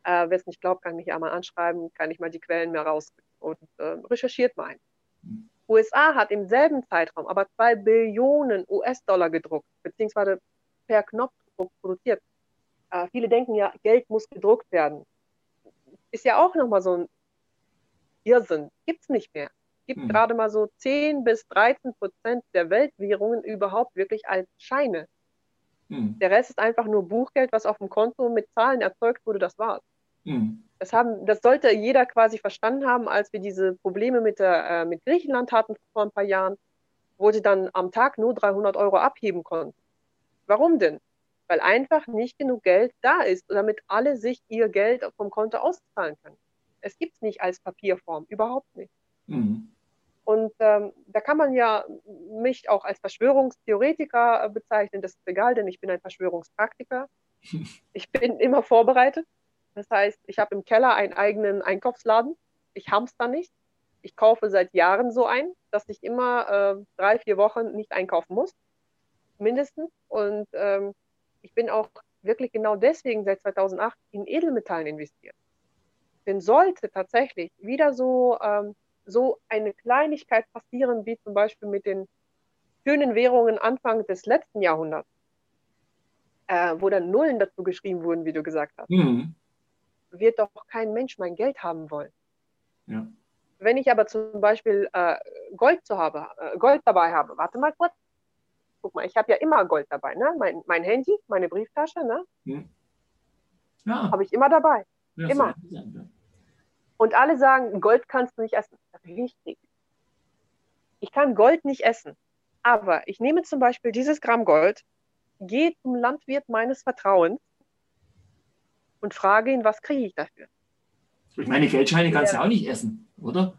Äh, Wer es nicht glaubt, kann mich ja mal anschreiben, kann ich mal die Quellen mehr raus und äh, recherchiert mal ein. Hm. USA hat im selben Zeitraum aber zwei Billionen US-Dollar gedruckt, beziehungsweise per Knopfdruck produziert. Äh, viele denken ja, Geld muss gedruckt werden. Ist ja auch nochmal so ein Irrsinn. Gibt es nicht mehr. Gibt hm. gerade mal so 10 bis 13 Prozent der Weltwährungen überhaupt wirklich als Scheine. Hm. Der Rest ist einfach nur Buchgeld, was auf dem Konto mit Zahlen erzeugt wurde, das war's. Hm. Das, haben, das sollte jeder quasi verstanden haben, als wir diese Probleme mit, der, äh, mit Griechenland hatten vor ein paar Jahren, wo sie dann am Tag nur 300 Euro abheben konnten. Warum denn? Weil einfach nicht genug Geld da ist, damit alle sich ihr Geld vom Konto auszahlen können. Es gibt es nicht als Papierform, überhaupt nicht. Mhm. Und ähm, da kann man ja mich auch als Verschwörungstheoretiker äh, bezeichnen. Das ist egal, denn ich bin ein Verschwörungspraktiker. [LAUGHS] Ich bin immer vorbereitet. Das heißt, ich habe im Keller einen eigenen Einkaufsladen. Ich hamster nicht. Ich kaufe seit Jahren so ein, dass ich immer äh, drei, vier Wochen nicht einkaufen muss. Mindestens. Und ähm, ich bin auch wirklich genau deswegen seit 2008 in Edelmetallen investiert. Denn sollte tatsächlich wieder so, ähm, so eine Kleinigkeit passieren, wie zum Beispiel mit den schönen Währungen Anfang des letzten Jahrhunderts, äh, wo dann Nullen dazu geschrieben wurden, wie du gesagt hast, mhm. wird doch kein Mensch mein Geld haben wollen. Ja. Wenn ich aber zum Beispiel äh, Gold, zu habe, äh, Gold dabei habe, warte mal kurz, guck mal, ich habe ja immer Gold dabei, ne? mein, mein Handy, meine Brieftasche, ne? Mhm. Ja. habe ich immer dabei. Ja, Immer. Und alle sagen, Gold kannst du nicht essen. Richtig. Ich kann Gold nicht essen. Aber ich nehme zum Beispiel dieses Gramm Gold, gehe zum Landwirt meines Vertrauens und frage ihn, was kriege ich dafür? Ich meine, Geldscheine kannst du ja auch nicht essen, oder?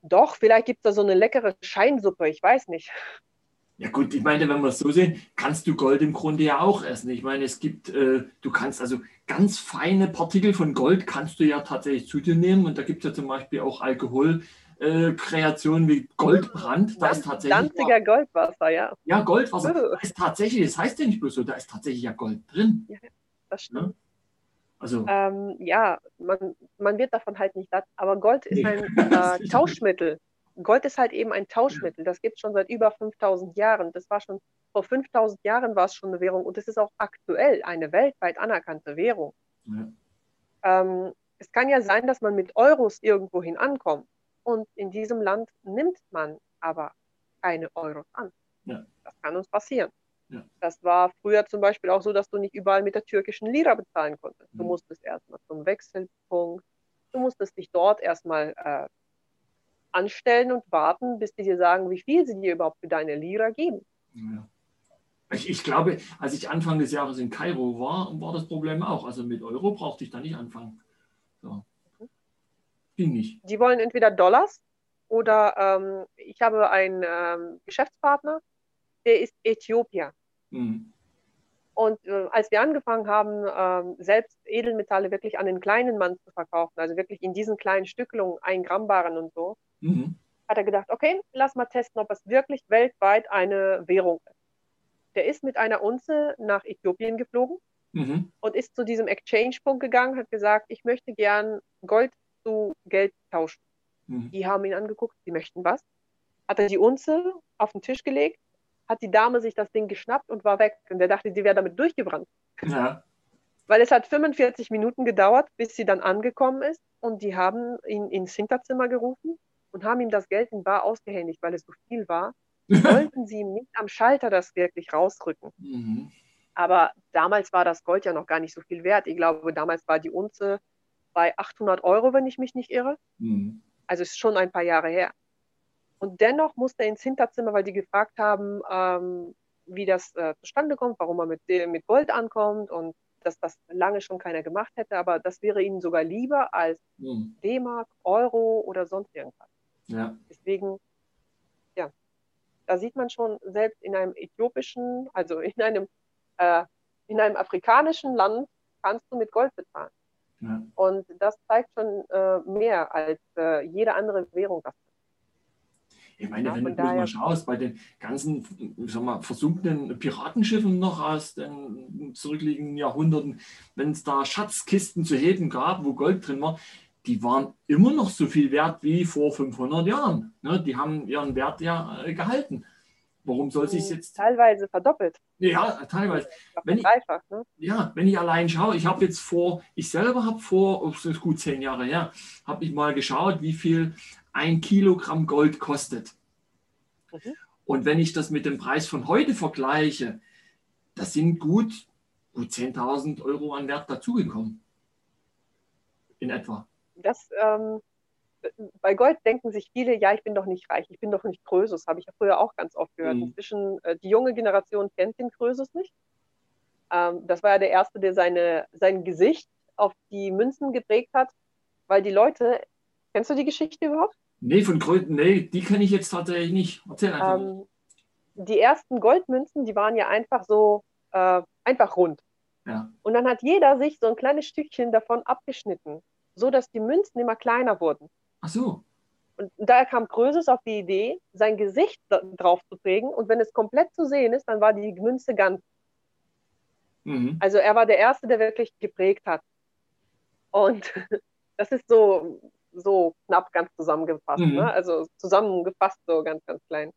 Doch, vielleicht gibt es da so eine leckere Scheinsuppe, ich weiß nicht. Ja gut, ich meine, wenn wir es so sehen, kannst du Gold im Grunde ja auch essen. Ich meine, es gibt, äh, du kannst also ganz feine Partikel von Gold kannst du ja tatsächlich zu dir nehmen und da gibt es ja zum Beispiel auch Alkoholkreationen äh, wie Goldbrand. Da ist tatsächlich Danziger Goldwasser, ja. Ja, Goldwasser. Da ist tatsächlich, das heißt ja nicht bloß so, da ist tatsächlich ja Gold drin. Ja, das stimmt. Ja? Also, ähm, ja, man, man wird davon halt nicht satt, aber Gold ist nee. ein [LAUGHS] äh, Tauschmittel. Gold ist halt eben ein Tauschmittel. Das gibt es schon seit über 5000 Jahren. Das war schon vor 5000 Jahren war es schon eine Währung und es ist auch aktuell eine weltweit anerkannte Währung. Ja. Ähm, es kann ja sein, dass man mit Euros irgendwohin ankommt und in diesem Land nimmt man aber keine Euros an. Ja. Das kann uns passieren. Ja. Das war früher zum Beispiel auch so, dass du nicht überall mit der türkischen Lira bezahlen konntest. Du musstest erstmal zum Wechselpunkt, du musstest dich dort erstmal äh, anstellen und warten, bis die dir sagen, wie viel sie dir überhaupt für deine Lira geben. Ja. Ich, ich, glaube, als ich Anfang des Jahres in Kairo war, war das Problem auch. Also mit Euro brauchte ich da nicht anfangen. So. Ging nicht. Die wollen entweder Dollars oder ähm, ich habe einen ähm, Geschäftspartner, der ist Äthiopier. Mhm. Und äh, als wir angefangen haben, äh, selbst Edelmetalle wirklich an den kleinen Mann zu verkaufen, also wirklich in diesen kleinen Stückelungen, ein Gramm Barren und so, mhm. hat er gedacht, okay, lass mal testen, ob es wirklich weltweit eine Währung ist. Der ist mit einer Unze nach Äthiopien geflogen mhm. und ist zu diesem Exchange-Punkt gegangen, hat gesagt, ich möchte gern Gold zu Geld tauschen. Mhm. Die haben ihn angeguckt, sie möchten was. Hat er die Unze auf den Tisch gelegt hat die Dame sich das Ding geschnappt und war weg. Und er dachte, sie wäre damit durchgebrannt. Ja. Weil es hat 45 Minuten gedauert, bis sie dann angekommen ist. Und die haben ihn ins Hinterzimmer gerufen und haben ihm das Geld in Bar ausgehändigt, weil es so viel war. [LAUGHS] Wollten sie ihm nicht am Schalter das wirklich rausrücken. Mhm. Aber damals war das Gold ja noch gar nicht so viel wert. Ich glaube, damals war die Unze bei 800 Euro, wenn ich mich nicht irre. Mhm. Also ist schon ein paar Jahre her. Und dennoch musste er ins Hinterzimmer, weil die gefragt haben, ähm, wie das äh, zustande kommt, warum er mit, mit Gold ankommt und dass das lange schon keiner gemacht hätte. Aber das wäre ihnen sogar lieber als mhm. D-Mark, Euro oder sonst irgendwas. Ja. Deswegen, ja, da sieht man schon, selbst in einem äthiopischen, also in einem, äh, in einem afrikanischen Land kannst du mit Gold bezahlen. Ja. Und das zeigt schon äh, mehr als äh, jede andere Währung das ich meine, ja, wenn du mal schaust, bei den ganzen sag mal, versunkenen Piratenschiffen noch aus den zurückliegenden Jahrhunderten, wenn es da Schatzkisten zu heben gab, wo Gold drin war, die waren immer noch so viel wert wie vor 500 Jahren. Ne? Die haben ihren Wert ja äh, gehalten. Warum soll sich jetzt. Teilweise verdoppelt. Ja, teilweise. Wenn ich, dreifach, ne? Ja, wenn ich allein schaue, ich habe jetzt vor, ich selber habe vor, oh, das ist gut zehn Jahre her, habe ich mal geschaut, wie viel ein Kilogramm Gold kostet. Mhm. Und wenn ich das mit dem Preis von heute vergleiche, das sind gut, gut 10.000 Euro an Wert dazugekommen. In etwa. Das, ähm, bei Gold denken sich viele, ja, ich bin doch nicht reich, ich bin doch nicht Krösus, habe ich ja früher auch ganz oft gehört. Mhm. Inzwischen, äh, die junge Generation kennt den Krösus nicht. Ähm, das war ja der Erste, der seine, sein Gesicht auf die Münzen geprägt hat, weil die Leute, kennst du die Geschichte überhaupt? Nee, von Kröten, nee, die kenne ich jetzt tatsächlich nicht. Erzähl einfach. Ähm, die ersten Goldmünzen, die waren ja einfach so, äh, einfach rund. Ja. Und dann hat jeder sich so ein kleines Stückchen davon abgeschnitten, so dass die Münzen immer kleiner wurden. Ach so. Und daher kam Krösus auf die Idee, sein Gesicht drauf zu prägen. Und wenn es komplett zu sehen ist, dann war die Münze ganz. Mhm. Also er war der Erste, der wirklich geprägt hat. Und [LAUGHS] das ist so, so knapp ganz zusammengefasst. Mhm. Ne? Also zusammengefasst so ganz, ganz klein.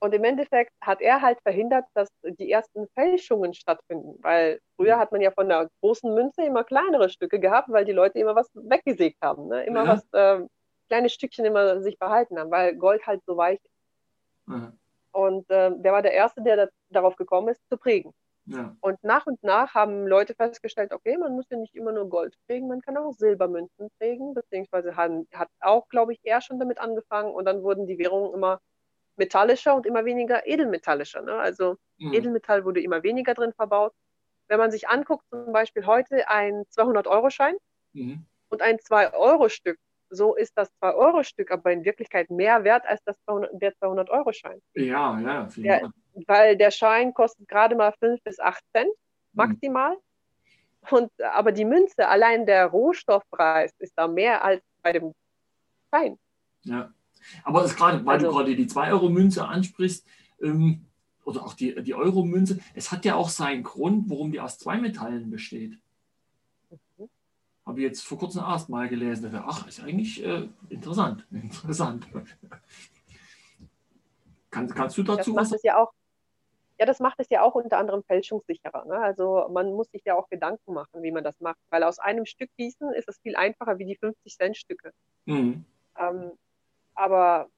Und im Endeffekt hat er halt verhindert, dass die ersten Fälschungen stattfinden, weil früher hat man ja von der großen Münze immer kleinere Stücke gehabt, weil die Leute immer was weggesägt haben, ne? immer ja. was, äh, kleine Stückchen immer sich behalten haben, weil Gold halt so weich ist. Ja. Und äh, der war der Erste, der da, darauf gekommen ist, zu prägen. Ja. Und nach und nach haben Leute festgestellt, okay, man muss ja nicht immer nur Gold prägen, man kann auch Silbermünzen prägen, beziehungsweise hat, hat auch, glaube ich, er schon damit angefangen und dann wurden die Währungen immer metallischer und immer weniger edelmetallischer. Ne? Also mhm. Edelmetall wurde immer weniger drin verbaut. Wenn man sich anguckt, zum Beispiel heute ein 200-Euro-Schein mhm. und ein 2-Euro-Stück, so ist das 2-Euro-Stück aber in Wirklichkeit mehr wert als das 200, der 200-Euro-Schein. Ja, ja. Der, weil der Schein kostet gerade mal 5 bis 8 Cent hm. maximal. Mhm. Und, aber die Münze, allein der Rohstoffpreis ist da mehr als bei dem Schein. Ja, aber das gerade, weil also, du gerade die 2-Euro-Münze ansprichst, ähm, oder auch die, die Euro-Münze, es hat ja auch seinen Grund, warum die aus zwei Metallen besteht. Mhm. Habe ich jetzt vor kurzem erst mal gelesen. Ach, ist eigentlich äh, interessant. [LAUGHS] Interessant. Kann, kannst du dazu das was? Ja auch, ja, das macht es ja auch unter anderem fälschungssicherer. Ne? Also man muss sich ja auch Gedanken machen, wie man das macht. Weil aus einem Stück gießen ist es viel einfacher wie die 50-Cent-Stücke. Mhm. Ähm, aber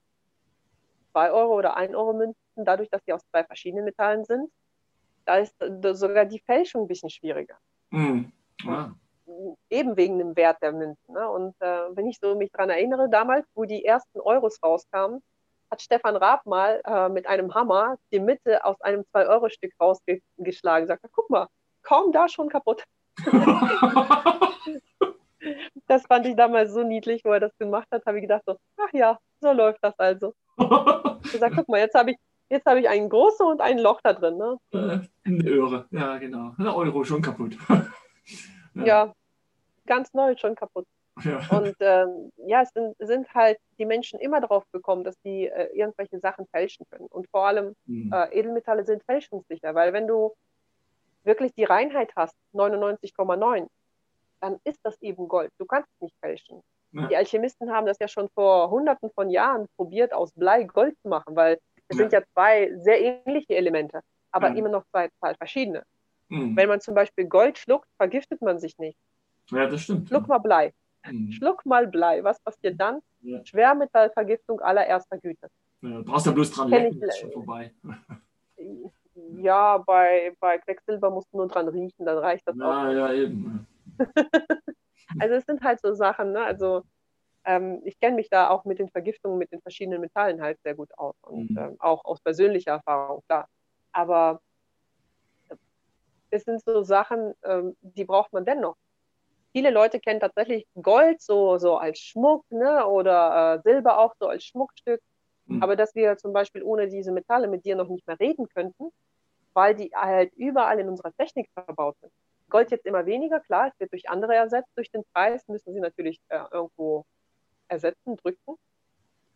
2 Euro oder 1 Euro Münzen, dadurch, dass die aus zwei verschiedenen Metallen sind, da ist sogar die Fälschung ein bisschen schwieriger. Mhm. Ah. eben wegen dem Wert der Münzen. Ne? Und äh, wenn ich so mich daran erinnere, damals, wo die ersten Euros rauskamen, hat Stefan Raab mal äh, mit einem Hammer die Mitte aus einem 2-Euro-Stück rausgeschlagen. Sagt, guck mal, kaum da schon kaputt. [LAUGHS] [LAUGHS] das fand ich damals so niedlich, wo er das gemacht hat, habe ich gedacht, so, ach ja, so läuft das also. [LAUGHS] Ich gesagt, guck mal, jetzt habe ich, jetzt habe ich einen großen und ein Loch da drin. Ne? Äh, eine Öhre, ja genau. Der Euro schon kaputt. [LAUGHS] ja. ja. ganz neu schon kaputt. Ja. Und ähm, ja, es sind, sind, halt die Menschen immer darauf gekommen, dass sie äh, irgendwelche Sachen fälschen können. Und vor allem mhm. äh, Edelmetalle sind fälschungssicher, weil wenn du wirklich die Reinheit hast, 99,9, dann ist das eben Gold. Du kannst es nicht fälschen. Ja. Die Alchemisten haben das ja schon vor hunderten von Jahren probiert, aus Blei Gold zu machen, weil es ja. sind ja zwei sehr ähnliche Elemente, aber ja. immer noch zwei, zwei verschiedene. Mhm. Wenn man zum Beispiel Gold schluckt, vergiftet man sich nicht. Ja, das stimmt. Schluck mal Blei. Mhm. Schluck mal Blei. Was passiert dann? Schwermetallvergiftung allererster Güte. Du brauchst ja bloß dran lecken, ist schon vorbei. Ja, bei, bei Quecksilber musst du nur dran riechen, dann reicht das ja, auch. Ja, eben. [LAUGHS] also es sind halt so Sachen, ne? Also ähm, ich kenne mich da auch mit den Vergiftungen mit den verschiedenen Metallen halt sehr gut aus und mhm. ähm, auch aus persönlicher Erfahrung, klar. Aber es sind so Sachen, ähm, die braucht man dennoch viele Leute kennen tatsächlich Gold so, so als Schmuck ne? oder äh, Silber auch so als Schmuckstück. Mhm. Aber dass wir zum Beispiel ohne diese Metalle mit dir noch nicht mehr reden könnten, weil die halt überall in unserer Technik verbaut sind. Gold jetzt immer weniger, klar, es wird durch andere ersetzt. Durch den Preis müssen sie natürlich äh, irgendwo ersetzen, drücken.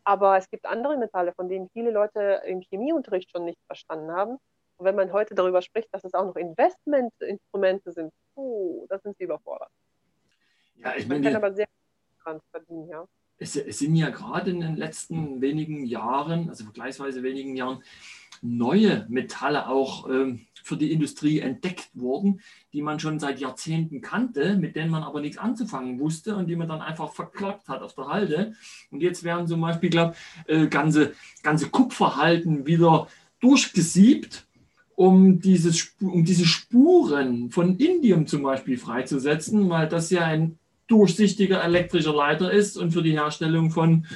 Aber es gibt andere Metalle, von denen viele Leute im Chemieunterricht schon nicht verstanden haben. Und wenn man heute darüber spricht, dass es auch noch Investmentinstrumente sind, puh, das sind sie überfordert. Ja, ich Man meine, kann aber sehr dran verdienen, ja. Es, es, sind ja gerade in den letzten wenigen Jahren, also vergleichsweise wenigen Jahren, neue Metalle auch ähm, für die Industrie entdeckt worden, die man schon seit Jahrzehnten kannte, mit denen man aber nichts anzufangen wusste und die man dann einfach verklappt hat auf der Halde. Und jetzt werden zum Beispiel, glaube äh, ganze, ganze Kupferhalten wieder durchgesiebt um, dieses, um diese Spuren von Indium zum Beispiel freizusetzen, weil das ja ein durchsichtiger elektrischer Leiter ist und für die Herstellung von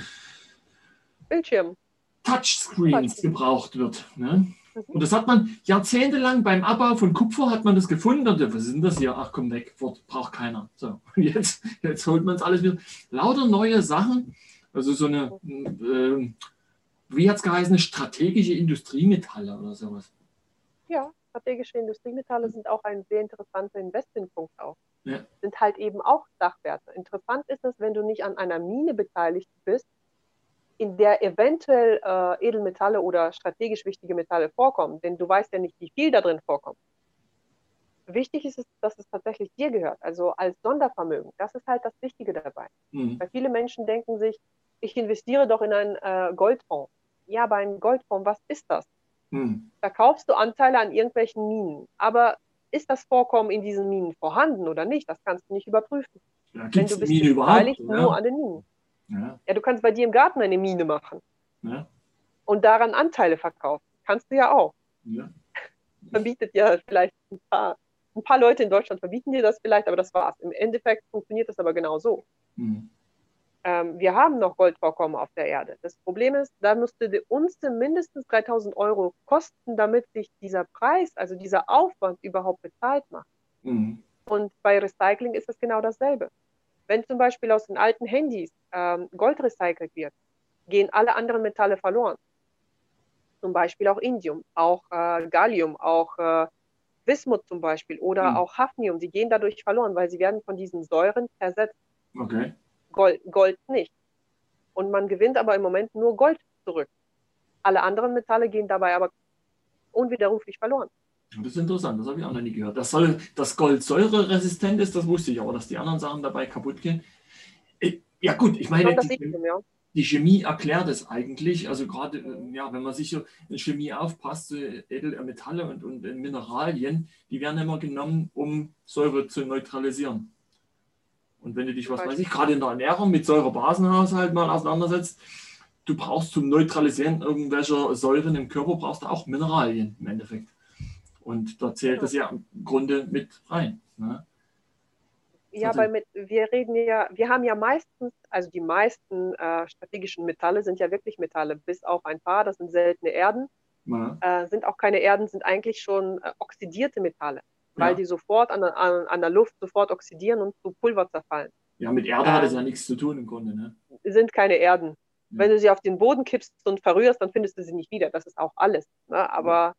Bildschirm. Touchscreens Touch. gebraucht wird. Ne? Mhm. Und das hat man jahrzehntelang beim Abbau von Kupfer hat man das gefunden. Und, was denn das hier? Ach komm weg, Wort braucht keiner. So, [LAUGHS] jetzt, jetzt holt man es alles wieder. Lauter neue Sachen. Also so eine, äh, wie hat es geheißen, strategische Industriemetalle oder sowas. Ja, strategische Industriemetalle sind auch ein sehr interessanter Investmentpunkt auch ja. sind halt eben auch Sachwerte. Interessant ist es, wenn du nicht an einer Mine beteiligt bist, in der eventuell äh, Edelmetalle oder strategisch wichtige Metalle vorkommen, denn du weißt ja nicht, wie viel da drin vorkommt. Wichtig ist es, dass es tatsächlich dir gehört, also als Sondervermögen. Das ist halt das Wichtige dabei. Mhm. Weil viele Menschen denken sich, ich investiere doch in einen äh, Goldfonds. Ja, aber ein Goldfonds, was ist das? Mhm. Da kaufst du Anteile an irgendwelchen Minen. Aber ist das Vorkommen in diesen Minen vorhanden oder nicht? Das kannst du nicht überprüfen. Ja, Wenn du bist Mine beteiligt ja. nur an den Minen. Ja. ja. du kannst bei dir im Garten eine Mine machen ja. und daran Anteile verkaufen. Kannst du ja auch. Verbietet ja vielleicht ein paar, ein paar Leute in Deutschland verbieten dir das vielleicht, aber das war's. Im Endeffekt funktioniert das aber genau so. Mhm ähm, wir haben noch Goldvorkommen auf der Erde. Das Problem ist, da müsste die Unze mindestens 3000 Euro kosten, damit sich dieser Preis, also dieser Aufwand überhaupt bezahlt macht. Mhm. Und bei Recycling ist es genau dasselbe. Wenn zum Beispiel aus den alten Handys ähm, Gold recycelt wird, gehen alle anderen Metalle verloren. Zum Beispiel auch Indium, auch äh, Gallium, auch äh, Bismut zum Beispiel oder mhm. auch Hafnium. Die gehen dadurch verloren, weil sie werden von diesen Säuren zersetzt. Okay. Gold, Gold nicht. Und man gewinnt aber im Moment nur Gold zurück. Alle anderen Metalle gehen dabei aber unwiderruflich verloren. Das ist interessant, das habe ich auch noch nie gehört. Das, soll, dass Gold säureresistent ist, das wusste ich, aber dass die anderen Sachen dabei kaputt gehen. Äh, ja gut, ich meine, die, die, Chemie erklärt es eigentlich. Also gerade, äh, ja, wenn man sich so in Chemie aufpasst, Edelmetalle und, und Mineralien, die werden immer genommen, um Säure zu neutralisieren. Und wenn du dich, was weiß ich, gerade in der Ernährung mit Säurebasenhaushalt mal auseinandersetzt, du brauchst zum Neutralisieren irgendwelcher Säuren im Körper, brauchst du auch Mineralien im Endeffekt. Und da zählt das ja im Grunde mit rein. Ne? Ja, weil mit, wir reden ja, wir haben ja meistens, also die meisten äh, strategischen Metalle sind ja wirklich Metalle, bis auf ein paar, das sind seltene Erden. Ja. Äh, sind auch keine Erden, sind eigentlich schon äh, oxidierte Metalle, weil ja. die sofort an, an, an, der Luft sofort oxidieren und zu Pulver zerfallen. Ja, mit Erde hat es ja nichts zu tun im Grunde. Ne? Sind keine Erden. Wenn du sie auf den Boden kippst und verrührst, dann findest du sie nicht wieder. Das ist auch alles. Ne? Aber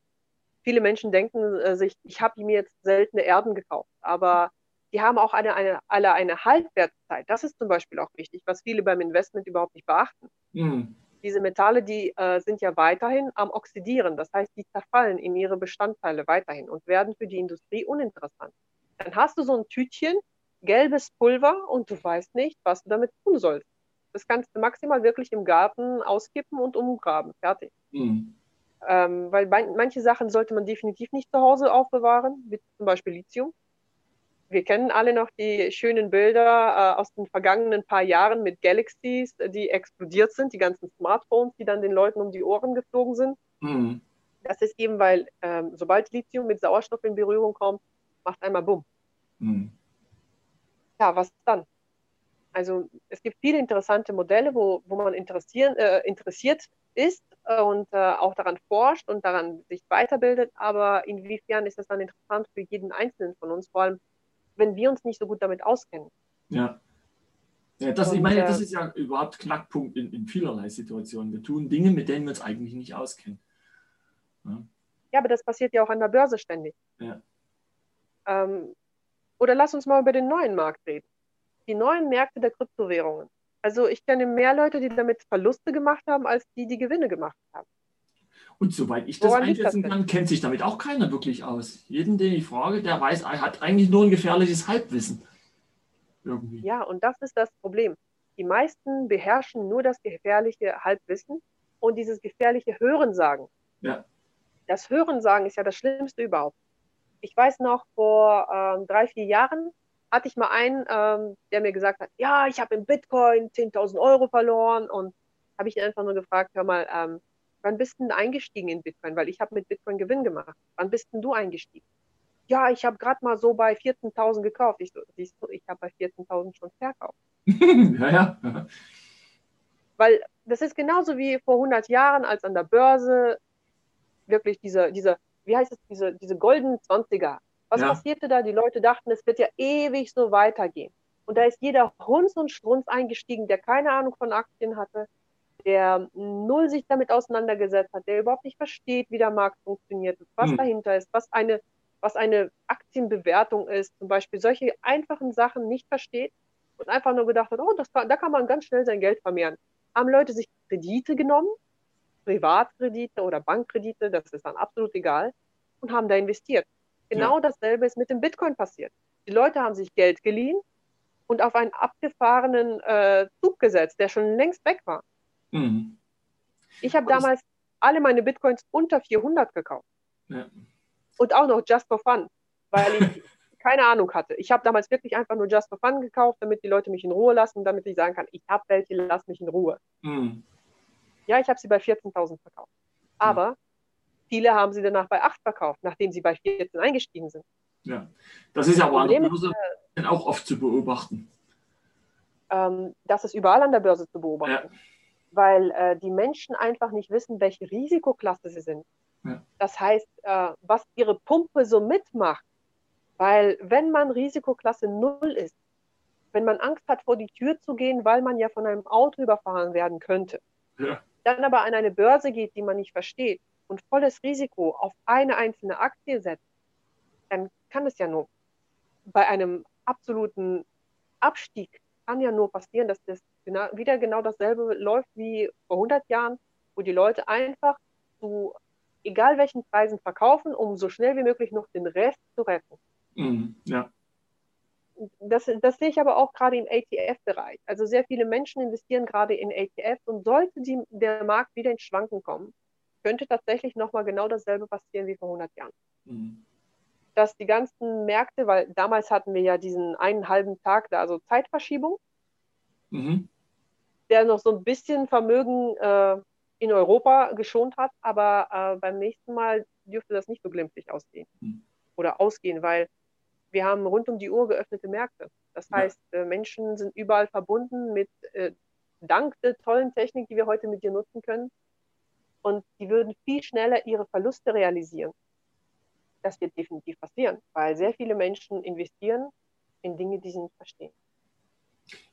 viele Menschen denken äh, sich, ich habe mir jetzt seltene Erden gekauft. Aber die haben auch eine, eine, alle eine Haltwertszeit. Das ist zum Beispiel auch wichtig, was viele beim Investment überhaupt nicht beachten. Mhm. Diese Metalle, die äh, sind ja weiterhin am Oxidieren. Das heißt, die zerfallen in ihre Bestandteile weiterhin und werden für die Industrie uninteressant. Dann hast du so ein Tütchen, gelbes Pulver und du weißt nicht, was du damit tun sollst. Das kannst du maximal wirklich im Garten auskippen und umgraben. Fertig. Mhm. Ähm, weil manche Sachen sollte man definitiv nicht zu Hause aufbewahren, wie zum Beispiel Lithium. Wir kennen alle noch die schönen Bilder äh, aus den vergangenen paar Jahren mit Galaxies, die explodiert sind, die ganzen Smartphones, die dann den Leuten um die Ohren geflogen sind. Mhm. Das ist eben, weil ähm, sobald Lithium mit Sauerstoff in Berührung kommt, macht einmal Bumm. Mhm. Ja, was dann? Also es gibt viele interessante Modelle, wo, wo man interessieren, äh, interessiert ist äh, und äh, auch daran forscht und daran sich weiterbildet. Aber inwiefern ist das dann interessant für jeden Einzelnen von uns, vor allem wenn wir uns nicht so gut damit auskennen? Ja. ja das, und, ich meine, das äh, ist ja überhaupt Knackpunkt in, in vielerlei Situationen. Wir tun Dinge, mit denen wir uns eigentlich nicht auskennen. Ja, ja aber das passiert ja auch an der Börse ständig. Ja. Ähm, oder lass uns mal über den neuen Markt reden die neuen Märkte der Kryptowährungen. Also ich kenne mehr Leute, die damit Verluste gemacht haben, als die, die Gewinne gemacht haben. Und soweit ich das Woran einschätzen das kann, kennt sich damit auch keiner wirklich aus. Jeden, den ich frage, der weiß, er hat eigentlich nur ein gefährliches Halbwissen. Irgendwie. Ja, und das ist das Problem. Die meisten beherrschen nur das gefährliche Halbwissen und dieses gefährliche Hörensagen. Ja. Das Hörensagen ist ja das Schlimmste überhaupt. Ich weiß noch, vor ähm, drei, vier Jahren hatte ich mal einen, ähm, der mir gesagt hat, ja, ich habe im Bitcoin 10.000 Euro verloren und habe ich ihn einfach nur gefragt, hör mal, ähm, wann bist du denn eingestiegen in Bitcoin? Weil ich habe mit Bitcoin Gewinn gemacht. Wann bist denn du eingestiegen? Ja, ich habe gerade mal so bei 14.000 gekauft. Ich so, siehst du, ich habe bei 14.000 schon verkauft. [LAUGHS] ja, ja. [LAUGHS] Weil das ist genauso wie vor 100 Jahren, als an der Börse wirklich diese, diese wie heißt es, diese, diese goldenen 20er was ja. passierte da? Die Leute dachten, es wird ja ewig so weitergehen. Und da ist jeder Hunz und Strunz eingestiegen, der keine Ahnung von Aktien hatte, der null sich damit auseinandergesetzt hat, der überhaupt nicht versteht, wie der Markt funktioniert, was hm. dahinter ist, was eine, was eine Aktienbewertung ist, zum Beispiel solche einfachen Sachen nicht versteht und einfach nur gedacht hat, oh, das kann, da kann man ganz schnell sein Geld vermehren. Haben Leute sich Kredite genommen, Privatkredite oder Bankkredite, das ist dann absolut egal, und haben da investiert. Genau ja. dasselbe ist mit dem Bitcoin passiert. Die Leute haben sich Geld geliehen und auf einen abgefahrenen äh, Zug gesetzt, der schon längst weg war. Mhm. Ich habe damals alle meine Bitcoins unter 400 gekauft. Ja. Und auch noch just for fun, weil ich [LAUGHS] keine Ahnung hatte. Ich habe damals wirklich einfach nur just for fun gekauft, damit die Leute mich in Ruhe lassen, damit ich sagen kann, ich habe welche, lass mich in Ruhe. Mhm. Ja, ich habe sie bei 14.000 verkauft. Aber Viele haben sie danach bei 8 verkauft, nachdem sie bei 14 eingestiegen sind. Ja, das ist ja aber an der Börse auch oft zu beobachten. Ähm, das ist überall an der Börse zu beobachten. Ja. Weil äh, die Menschen einfach nicht wissen, welche Risikoklasse sie sind. Ja. Das heißt, äh, was ihre Pumpe so mitmacht. Weil wenn man Risikoklasse 0 ist, wenn man Angst hat, vor die Tür zu gehen, weil man ja von einem Auto überfahren werden könnte, ja. dann aber an eine Börse geht, die man nicht versteht, und volles Risiko auf eine einzelne Aktie setzt, dann kann es ja nur bei einem absoluten Abstieg kann ja nur passieren, dass das genau, wieder genau dasselbe läuft wie vor 100 Jahren, wo die Leute einfach zu egal welchen Preisen verkaufen, um so schnell wie möglich noch den Rest zu retten. Mhm, ja. Das, das, sehe ich aber auch gerade im ATF-Bereich. Also sehr viele Menschen investieren gerade in ATFs und sollte die, der Markt wieder ins Schwanken kommen, könnte tatsächlich nochmal genau dasselbe passieren wie vor 100 Jahren. Mhm. Dass die ganzen Märkte, weil damals hatten wir ja diesen einen halben Tag da, also Zeitverschiebung, mhm. der noch so ein bisschen Vermögen äh, in Europa geschont hat, aber äh, beim nächsten Mal dürfte das nicht so glimpflich ausgehen mhm. oder ausgehen, weil wir haben rund um die Uhr geöffnete Märkte. Das heißt, ja. Menschen sind überall verbunden mit, äh, dank der tollen Technik, die wir heute mit dir nutzen können. Und die würden viel schneller ihre Verluste realisieren. Das wird definitiv passieren, weil sehr viele Menschen investieren in Dinge, die sie nicht verstehen.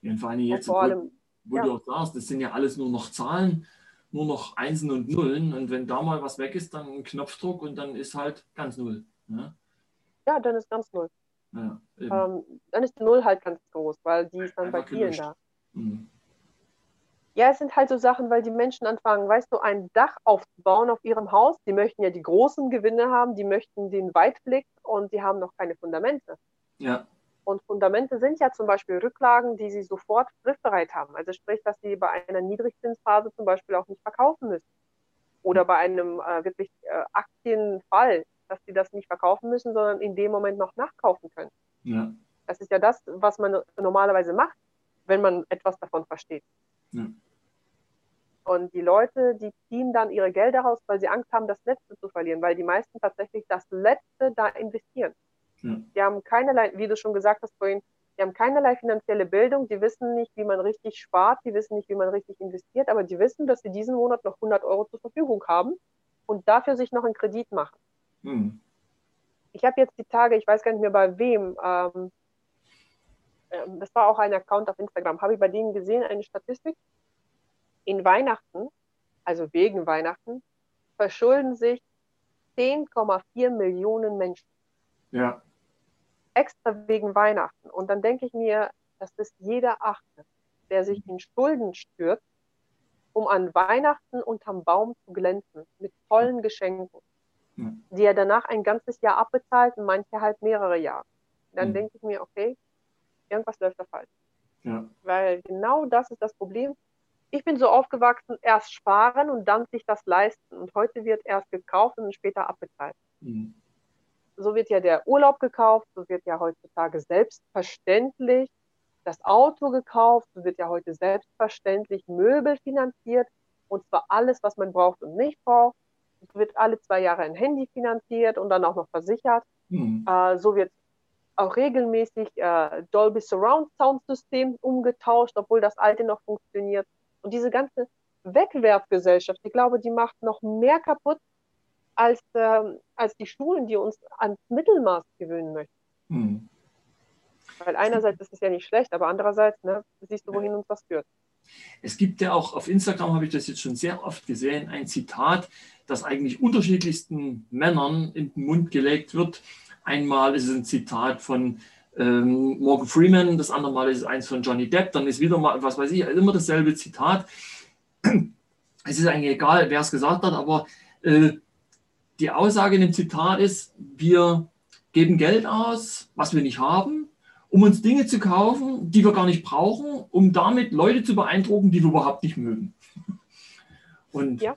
Ja, und vor allem jetzt, vor allem, wo, wo ja. du auch sagst, das sind ja alles nur noch Zahlen, nur noch Einsen und Nullen. Und wenn da mal was weg ist, dann ein Knopfdruck und dann ist halt ganz Null. Ne? Ja, dann ist ganz Null. Ja, ähm, dann ist die Null halt ganz groß, weil die ist dann Einfach bei vielen da. Mhm. Ja, es sind halt so Sachen, weil die Menschen anfangen, weißt du, ein Dach aufzubauen auf ihrem Haus. Die möchten ja die großen Gewinne haben, die möchten den Weitblick und die haben noch keine Fundamente. Ja. Und Fundamente sind ja zum Beispiel Rücklagen, die sie sofort griffbereit haben. Also sprich, dass sie bei einer Niedrigzinsphase zum Beispiel auch nicht verkaufen müssen. Oder bei einem äh, wirklich äh, Aktienfall, dass sie das nicht verkaufen müssen, sondern in dem Moment noch nachkaufen können. Ja. Das ist ja das, was man normalerweise macht, wenn man etwas davon versteht. Ja. Und die Leute, die ziehen dann ihre Gelder raus, weil sie Angst haben, das Letzte zu verlieren, weil die meisten tatsächlich das Letzte da investieren. Ja. Die haben keinerlei, wie du schon gesagt hast vorhin, die haben keinerlei finanzielle Bildung, die wissen nicht, wie man richtig spart, die wissen nicht, wie man richtig investiert, aber die wissen, dass sie diesen Monat noch 100 Euro zur Verfügung haben und dafür sich noch einen Kredit machen. Hm. Ich habe jetzt die Tage, ich weiß gar nicht mehr bei wem, ähm, ähm, das war auch ein Account auf Instagram, habe ich bei denen gesehen, eine Statistik. In Weihnachten, also wegen Weihnachten, verschulden sich 10,4 Millionen Menschen. Ja. Extra wegen Weihnachten. Und dann denke ich mir, das ist jeder Achte, der sich in Schulden stürzt, um an Weihnachten unterm Baum zu glänzen, mit vollen Geschenken die er danach ein ganzes Jahr abbezahlt und manche halt mehrere Jahre. Dann mhm. denke ich mir, okay, irgendwas läuft da falsch. Ja. Weil genau das ist das Problem. Ich bin so aufgewachsen, erst sparen und dann sich das leisten. Und heute wird erst gekauft und später abbezahlt. Mhm. So wird ja der Urlaub gekauft, so wird ja heutzutage selbstverständlich das Auto gekauft, so wird ja heute selbstverständlich Möbel finanziert. Und zwar alles, was man braucht und nicht braucht wird alle zwei Jahre ein Handy finanziert und dann auch noch versichert. Mhm. Äh, so wird auch regelmäßig äh, Dolby Surround Sound System umgetauscht, obwohl das alte noch funktioniert. Und diese ganze Wegwerfgesellschaft, ich glaube, die macht noch mehr kaputt als, äh, als die Schulen, die uns ans Mittelmaß gewöhnen möchten. Mhm. Weil einerseits ist es ja nicht schlecht, aber andererseits ne, siehst du, wohin uns das führt. Es gibt ja auch auf Instagram, habe ich das jetzt schon sehr oft gesehen, ein Zitat, das eigentlich unterschiedlichsten Männern in den Mund gelegt wird. Einmal ist es ein Zitat von ähm, Morgan Freeman, das andere Mal ist es eins von Johnny Depp, dann ist wieder mal, was weiß ich, immer dasselbe Zitat. Es ist eigentlich egal, wer es gesagt hat, aber äh, die Aussage in dem Zitat ist, wir geben Geld aus, was wir nicht haben, um uns Dinge zu kaufen, die wir gar nicht brauchen, um damit Leute zu beeindrucken, die wir überhaupt nicht mögen. Und ja.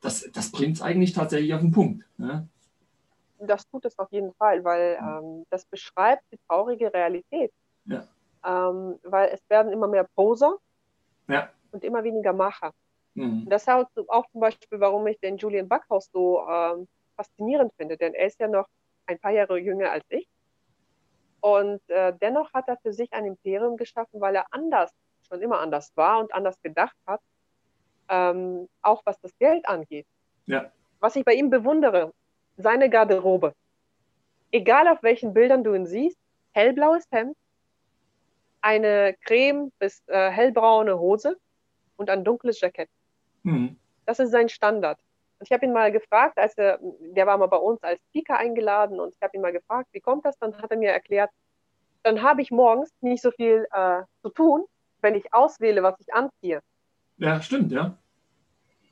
das, das bringt es eigentlich tatsächlich auf den Punkt. Ne? Das tut es auf jeden Fall, weil ähm, das beschreibt die traurige Realität. Ja. Ähm, weil es werden immer mehr Poser ja. und immer weniger Macher. Mhm. Das ist auch zum Beispiel, warum ich den Julian Backhaus so ähm, faszinierend finde, denn er ist ja noch ein paar Jahre jünger als ich. Und äh, dennoch hat er für sich ein Imperium geschaffen, weil er anders, schon immer anders war und anders gedacht hat, ähm, auch was das Geld angeht. Ja. Was ich bei ihm bewundere, seine Garderobe. Egal auf welchen Bildern du ihn siehst, hellblaues Hemd, eine creme bis äh, hellbraune Hose und ein dunkles Jackett. Mhm. Das ist sein Standard. Und ich habe ihn mal gefragt, als er, der war mal bei uns als Speaker eingeladen und ich habe ihn mal gefragt, wie kommt das? Dann hat er mir erklärt, dann habe ich morgens nicht so viel äh, zu tun, wenn ich auswähle, was ich anziehe. Ja, stimmt, ja.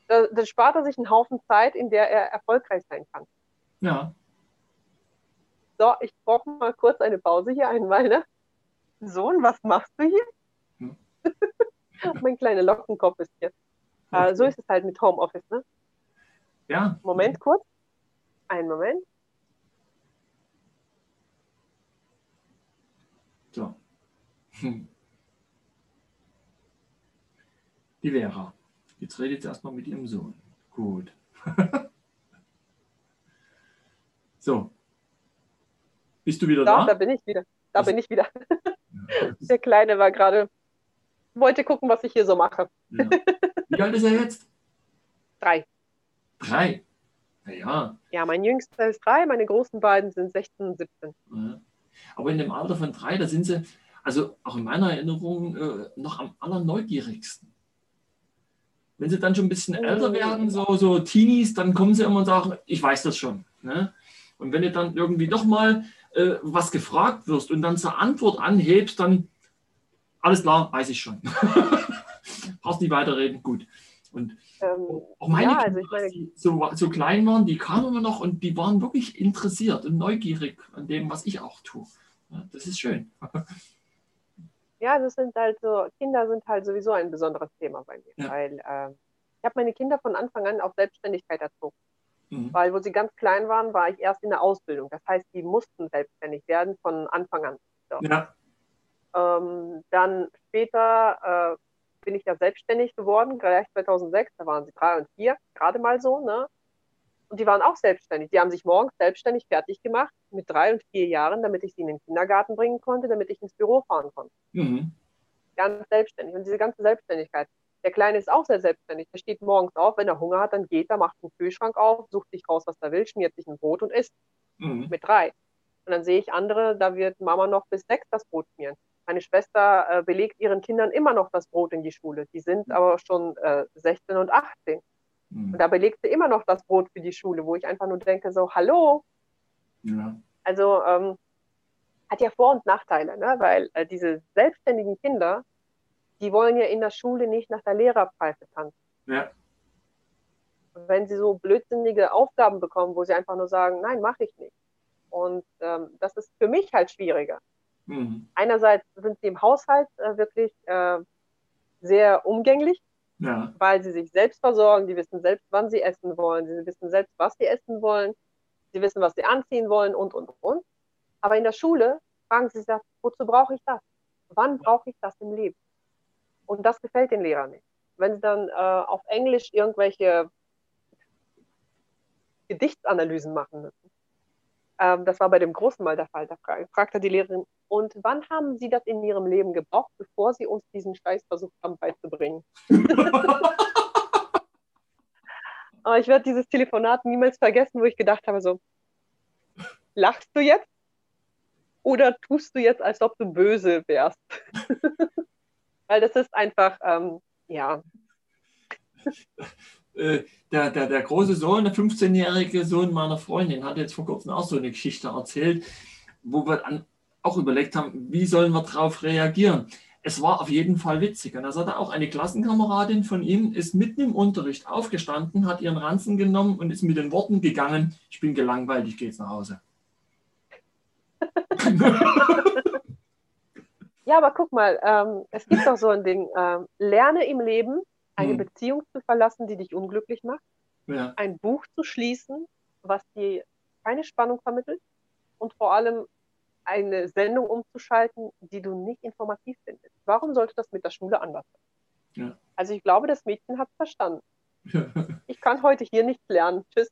Da, dann spart er sich einen Haufen Zeit, in der er erfolgreich sein kann. Ja. So, ich brauche mal kurz eine Pause hier einmal, ne? Sohn, was machst du hier? Hm. [LAUGHS] mein kleiner Lockenkopf ist hier. Äh, so ist es halt mit Homeoffice, ne? Ja. Moment kurz. Einen Moment. So. Hm. Die Vera. Jetzt redet sie erstmal mit ihrem Sohn. Gut. [LAUGHS] so. Bist du wieder da? Da, da bin ich wieder. Da bin ich wieder. [LAUGHS] Der Kleine war gerade, wollte gucken, was ich hier so mache. Ja. Wie alt ist er jetzt? Drei. Drei. Ja, ja. Ja, mein Jüngster ist drei, meine großen beiden sind 16 und 17. Ja. Aber in dem Alter von drei, da sind sie, also auch in meiner Erinnerung, äh, noch am allerneugierigsten. Wenn sie dann schon ein bisschen älter werden, so, so Teenies, dann kommen sie immer und sagen, ich weiß das schon. Ne? Und wenn du dann irgendwie doch mal äh, was gefragt wirst und dann zur Antwort anhebst, dann alles klar, weiß ich schon. [LAUGHS] Brauchst nicht weiterreden, gut. Und Ähm, auch meine ja, Kinder, also ich meine, die so, so klein waren, die kamen immer noch und die waren wirklich interessiert und neugierig an dem, was ich auch tue. Ja, das ist schön. [LAUGHS] ja, das sind halt so, Kinder sind halt sowieso ein besonderes Thema bei mir, Ja. weil äh, ich habe meine Kinder von Anfang an auf Selbstständigkeit erzogen. Mhm. Weil wo sie ganz klein waren, war ich erst in der Ausbildung. Das heißt, die mussten selbstständig werden von Anfang an. Ja, Ähm, dann später äh, bin ich ja selbstständig geworden, gleich 2006, da waren sie drei und vier, gerade mal so, ne? Und die waren auch selbstständig. Die haben sich morgens selbstständig fertig gemacht mit drei und vier Jahren, damit ich sie in den Kindergarten bringen konnte, damit ich ins Büro fahren konnte. mhm. Ganz selbstständig. Und diese ganze Selbstständigkeit. Der Kleine ist auch sehr selbstständig. Der steht morgens auf, wenn er Hunger hat, dann geht er, macht den Kühlschrank auf, sucht sich raus, was er will, schmiert sich ein Brot und isst Mhm. mit drei. Und dann sehe ich andere, da wird Mama noch bis sechs das Brot schmieren. Meine Schwester äh, belegt ihren Kindern immer noch das Brot in die Schule. Die sind aber schon äh, 16 und 18. Mhm. Und da belegt sie immer noch das Brot für die Schule, wo ich einfach nur denke, so, hallo. Ja. Also ähm, hat ja Vor- und Nachteile, ne? weil äh, diese selbstständigen Kinder, die wollen ja in der Schule nicht nach der Lehrerpfeife tanzen. Ja. wenn sie so blödsinnige Aufgaben bekommen, wo sie einfach nur sagen, nein, mache ich nicht. Und ähm, das ist für mich halt schwieriger. Mhm. Einerseits sind sie im Haushalt äh, wirklich äh, sehr umgänglich, Ja. weil sie sich selbst versorgen, die wissen selbst, wann sie essen wollen, sie wissen selbst, was sie essen wollen, sie wissen, was sie anziehen wollen und, und, und. Aber in der Schule fragen sie sich, wozu brauche ich das? Wann brauche ich das im Leben? Und das gefällt den Lehrern nicht. Wenn sie dann äh, auf Englisch irgendwelche Gedichtsanalysen machen müssen. Ähm, das war bei dem Großen mal der Fall. Da fra fragte die Lehrerin, und wann haben Sie das in Ihrem Leben gebraucht, bevor Sie uns diesen Scheiß versucht haben beizubringen? [LAUGHS] Aber ich werde dieses Telefonat niemals vergessen, wo ich gedacht habe, so, lachst du jetzt? Oder tust du jetzt, als ob du böse wärst? [LAUGHS] Weil das ist einfach, ähm, ja, Äh, der, der, der große Sohn, der 15-jährige Sohn meiner Freundin, hat jetzt vor kurzem auch so eine Geschichte erzählt, wo wir dann auch überlegt haben, wie sollen wir darauf reagieren. Es war auf jeden Fall witzig. Und da sagte auch eine Klassenkameradin von ihm, ist mitten im Unterricht aufgestanden, hat ihren Ranzen genommen und ist mit den Worten gegangen, ich bin gelangweilt, ich gehe jetzt nach Hause. [LAUGHS] Ja, aber guck mal, ähm, es gibt doch so ein Ding, ähm, lerne im Leben eine Hm. Beziehung zu verlassen, die dich unglücklich macht, Ja, ein Buch zu schließen, was dir keine Spannung vermittelt und vor allem eine Sendung umzuschalten, die du nicht informativ findest. Warum sollte das mit der Schule anders sein? Ja. Also ich glaube, das Mädchen hat es verstanden. [LAUGHS] Ich kann heute hier nichts lernen. Tschüss.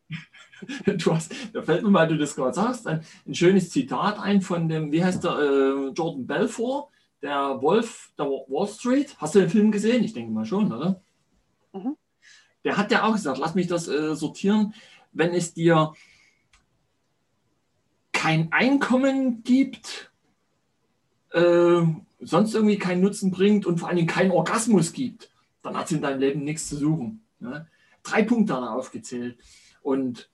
[LAUGHS] Du hast, da fällt mir, weil du das gerade sagst, ein, ein schönes Zitat ein von dem, wie heißt der, äh, Jordan Belfort, der Wolf der Wall Street. Hast du den Film gesehen? Ich denke mal schon, oder? Mhm. Der hat ja auch gesagt, lass mich das äh, sortieren, wenn es dir kein Einkommen gibt, äh, sonst irgendwie keinen Nutzen bringt und vor allen Dingen keinen Orgasmus gibt, dann hat es in deinem Leben nichts zu suchen. Ne? Drei Punkte hat er aufgezählt. Und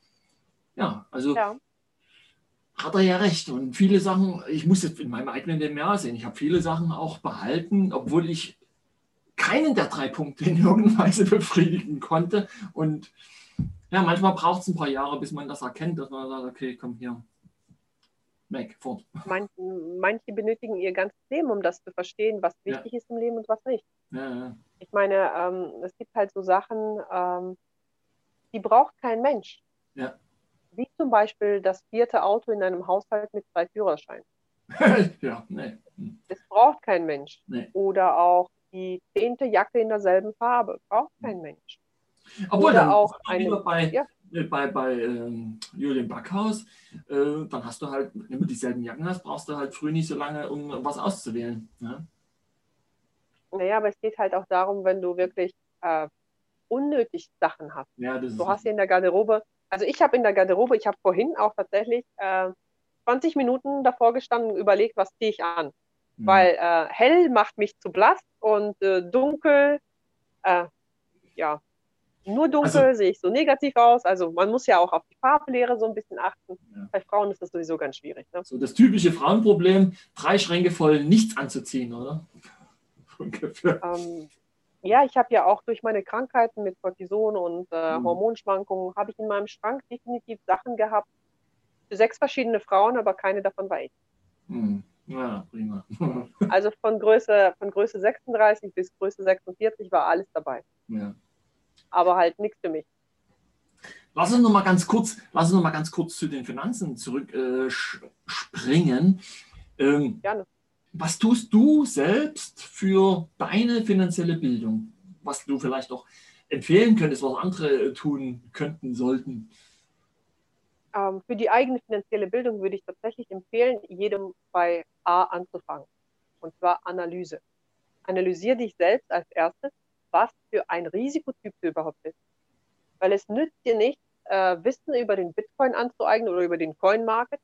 ja, also Ja. Hat er ja recht. Und viele Sachen, ich muss jetzt in meinem eigenen Leben ja sehen, ich habe viele Sachen auch behalten, obwohl ich keinen der drei Punkte in irgendeiner Weise [LAUGHS] befriedigen konnte. Und ja, manchmal braucht es ein paar Jahre, bis man das erkennt, dass man sagt, okay, komm hier, weg, fort. Manche, manche benötigen ihr ganzes Leben, um das zu verstehen, was Ja. wichtig ist im Leben und was nicht. Ja, ja. Ich meine, ähm, es gibt halt so Sachen, ähm, die braucht kein Mensch. Ja. Wie zum Beispiel das vierte Auto in einem Haushalt mit zwei Führerscheinen. [LAUGHS] ja, nee. Hm. Das braucht kein Mensch. Nee. Oder auch die zehnte Jacke in derselben Farbe. Braucht kein Mensch. Obwohl, Oder dann auch eine- bei, ja. bei, bei ähm, Julian Backhaus, äh, dann hast du halt, wenn du dieselben Jacken hast, brauchst du halt früh nicht so lange, um was auszuwählen. Ne? Naja, aber es geht halt auch darum, wenn du wirklich äh, unnötig Sachen hast. Ja, das Du hast hier in der Garderobe, also ich habe in der Garderobe, ich habe vorhin auch tatsächlich äh, 20 Minuten davor gestanden und überlegt, was ziehe ich an. Mhm. Weil äh, hell macht mich zu blass und äh, dunkel, äh, ja, nur dunkel Also- sehe ich so negativ aus. Also man muss ja auch auf die Farblehre so ein bisschen achten. Ja. Bei Frauen ist das sowieso ganz schwierig. Ne? so das typische Frauenproblem, drei Schränke voll nichts anzuziehen, oder? Ungefähr. Ähm, ja, ich habe ja auch durch meine Krankheiten mit Cortison und äh, Mhm. Hormonschwankungen, habe ich in meinem Schrank definitiv Sachen gehabt für sechs verschiedene Frauen, aber keine davon war ich. Hm. Ja, prima. [LAUGHS] Also von Größe, von Größe 36 bis Größe 46 war alles dabei, ja. aber halt nichts für mich. Lass uns noch mal ganz kurz, lass uns noch mal ganz kurz zu den Finanzen zurückspringen. Äh, ähm, Gerne. Was tust du selbst für deine finanzielle Bildung? Was du vielleicht auch empfehlen könntest, was andere tun könnten, sollten? Ähm, für die eigene finanzielle Bildung würde ich tatsächlich empfehlen, jedem bei A anzufangen. Und zwar Analyse. Analysier dich selbst als erstes, was für ein Risikotyp du überhaupt bist. Weil es nützt dir nicht, äh, Wissen über den Bitcoin anzueignen oder über den Coin Market,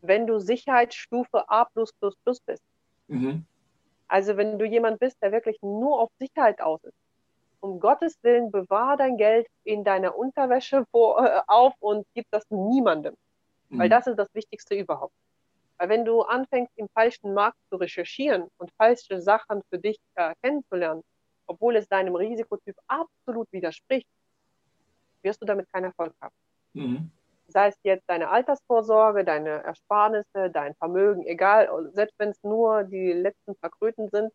wenn du Sicherheitsstufe A bist. Mhm. Also wenn du jemand bist, der wirklich nur auf Sicherheit aus ist. Um Gottes Willen, bewahr dein Geld in deiner Unterwäsche [LAUGHS] wo, äh, auf und gib das niemandem. Weil Mhm. das ist das Wichtigste überhaupt. Weil wenn du anfängst, im falschen Markt zu recherchieren und falsche Sachen für dich äh, kennenzulernen, obwohl es deinem Risikotyp absolut widerspricht, wirst du damit keinen Erfolg haben. Mhm. Sei es jetzt deine Altersvorsorge, deine Ersparnisse, dein Vermögen, egal, selbst wenn es nur die letzten Verkröten sind,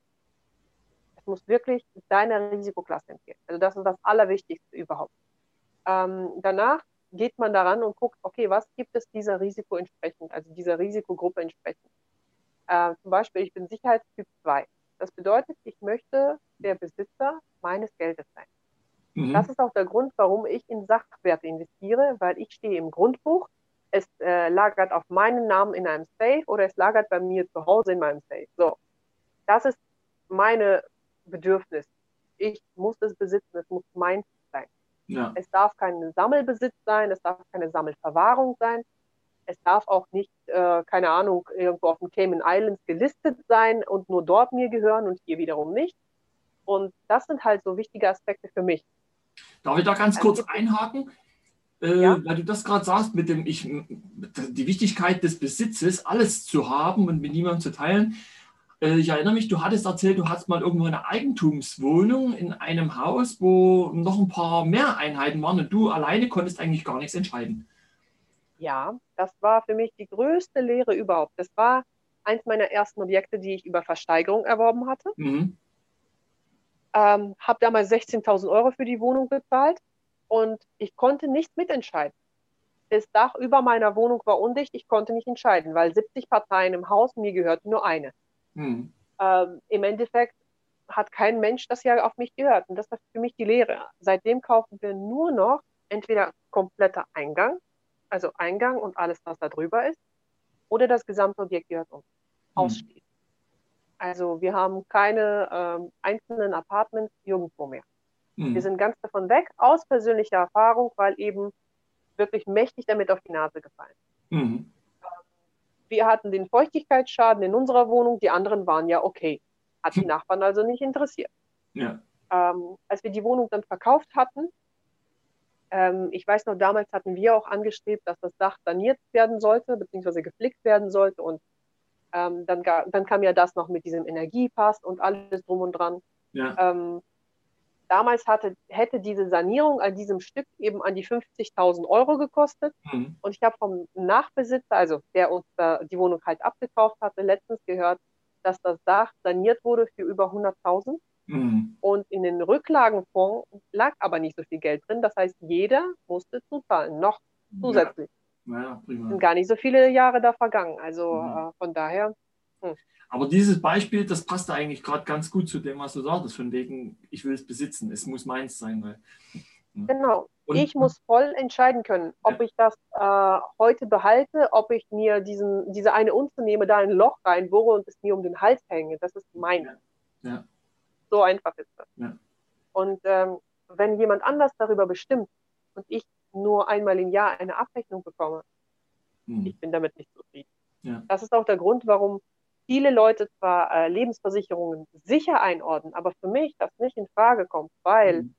es muss wirklich deiner Risikoklasse empfehlen. Also das ist das Allerwichtigste überhaupt. Ähm, danach geht man daran und guckt, okay, was gibt es dieser Risiko entsprechend, also dieser Risikogruppe entsprechend. Äh, zum Beispiel, ich bin Sicherheitstyp 2. Das bedeutet, ich möchte der Besitzer meines Geldes sein. Mhm. Das ist auch der Grund, warum ich in Sachwerte investiere, weil ich stehe im Grundbuch. Es äh, lagert auf meinen Namen in einem Safe oder es lagert bei mir zu Hause in meinem Safe. So, das ist meine Bedürfnis. Ich muss es besitzen, es muss meins sein. Ja. Es darf kein Sammelbesitz sein, es darf keine Sammelverwahrung sein. Es darf auch nicht, äh, keine Ahnung, irgendwo auf den Cayman Islands gelistet sein und nur dort mir gehören und hier wiederum nicht. Und das sind halt so wichtige Aspekte für mich. Darf ich da ganz kurz einhaken? Äh, Ja. Weil du das gerade sagst, mit dem ich, die Wichtigkeit des Besitzes, alles zu haben und mit niemandem zu teilen. Äh, ich erinnere mich, du hattest erzählt, du hast mal irgendwo eine Eigentumswohnung in einem Haus, wo noch ein paar mehr Einheiten waren und du alleine konntest eigentlich gar nichts entscheiden. Ja, das war für mich die größte Lehre überhaupt. Das war eins meiner ersten Objekte, die ich über Versteigerung erworben hatte. Mhm. Ähm, habe damals 16.000 Euro für die Wohnung bezahlt und ich konnte nicht mitentscheiden. Das Dach über meiner Wohnung war undicht, ich konnte nicht entscheiden, weil 70 Parteien im Haus, mir gehörte nur eine. Mhm. Ähm, Im Endeffekt hat kein Mensch das ja auf mich gehört. Und das war für mich die Lehre. Seitdem kaufen wir nur noch entweder kompletter Eingang, also Eingang und alles, was da drüber ist, oder das gesamte Objekt gehört uns. Ausschließlich. Also wir haben keine ähm, einzelnen Apartments irgendwo mehr. Mhm. Wir sind ganz davon weg, aus persönlicher Erfahrung, weil eben wirklich mächtig damit auf die Nase gefallen. Mhm. Wir hatten den Feuchtigkeitsschaden in unserer Wohnung, die anderen waren ja okay. Hat die Nachbarn also nicht interessiert. Ja. Ähm, als wir die Wohnung dann verkauft hatten, ähm, ich weiß noch, damals hatten wir auch angestrebt, dass das Dach saniert werden sollte, beziehungsweise geflickt werden sollte. Und ähm, dann, dann kam ja das noch mit diesem Energiepass und alles drum und dran. Ja. Ähm, damals hatte, hätte diese Sanierung an diesem Stück eben an die 50.000 Euro gekostet. Mhm. Und ich habe vom Nachbesitzer, also der uns da die Wohnung halt abgekauft hatte, letztens gehört, dass das Dach saniert wurde für über 100.000. Mhm. Und in den Rücklagenfonds lag aber nicht so viel Geld drin. Das heißt, jeder musste zuzahlen, noch zusätzlich. Ja, prima. Sind gar nicht so viele Jahre da vergangen. Also Mhm. äh, von daher, Aber dieses Beispiel, das passt eigentlich gerade ganz gut zu dem, was du sagtest, von wegen, ich will es besitzen, es muss meins sein. Weil, Genau. Und, ich muss voll entscheiden können, ob ja. ich das äh, heute behalte, ob ich mir diesen, diese eine Unze nehme, da ein Loch reinbohre und es mir um den Hals hänge. Das ist mein. Ja. So einfach ist das. Ja. Und ähm, wenn jemand anders darüber bestimmt und ich nur einmal im Jahr eine Abrechnung bekomme, hm. ich bin damit nicht zufrieden. Ja. Das ist auch der Grund, warum viele Leute zwar äh, Lebensversicherungen sicher einordnen, aber für mich das nicht in Frage kommt, weil hm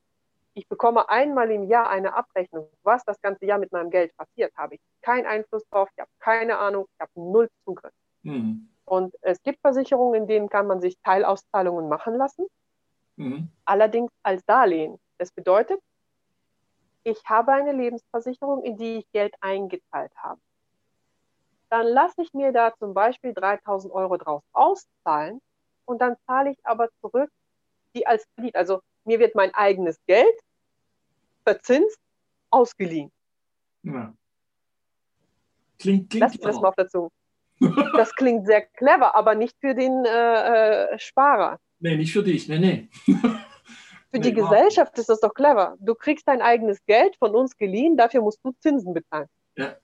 ich bekomme einmal im Jahr eine Abrechnung, was das ganze Jahr mit meinem Geld passiert, habe ich keinen Einfluss drauf, ich habe keine Ahnung, ich habe null Zugriff. Mhm. Und es gibt Versicherungen, in denen kann man sich Teilauszahlungen machen lassen, mhm. allerdings als Darlehen. Das bedeutet, ich habe eine Lebensversicherung, in die ich Geld eingezahlt habe. Dann lasse ich mir da zum Beispiel 3000 Euro draus auszahlen und dann zahle ich aber zurück die als Kredit. Also mir wird mein eigenes Geld verzinst ausgeliehen. Ja. Klingt, klingt Lass das mal auf der Zunge. Das klingt sehr clever, aber nicht für den äh, äh Sparer. Nee, nicht für dich, nee, nee. [LAUGHS] Für nee, die Gesellschaft ist das doch clever. Du kriegst dein eigenes Geld von uns geliehen, dafür musst du Zinsen bezahlen. Ja.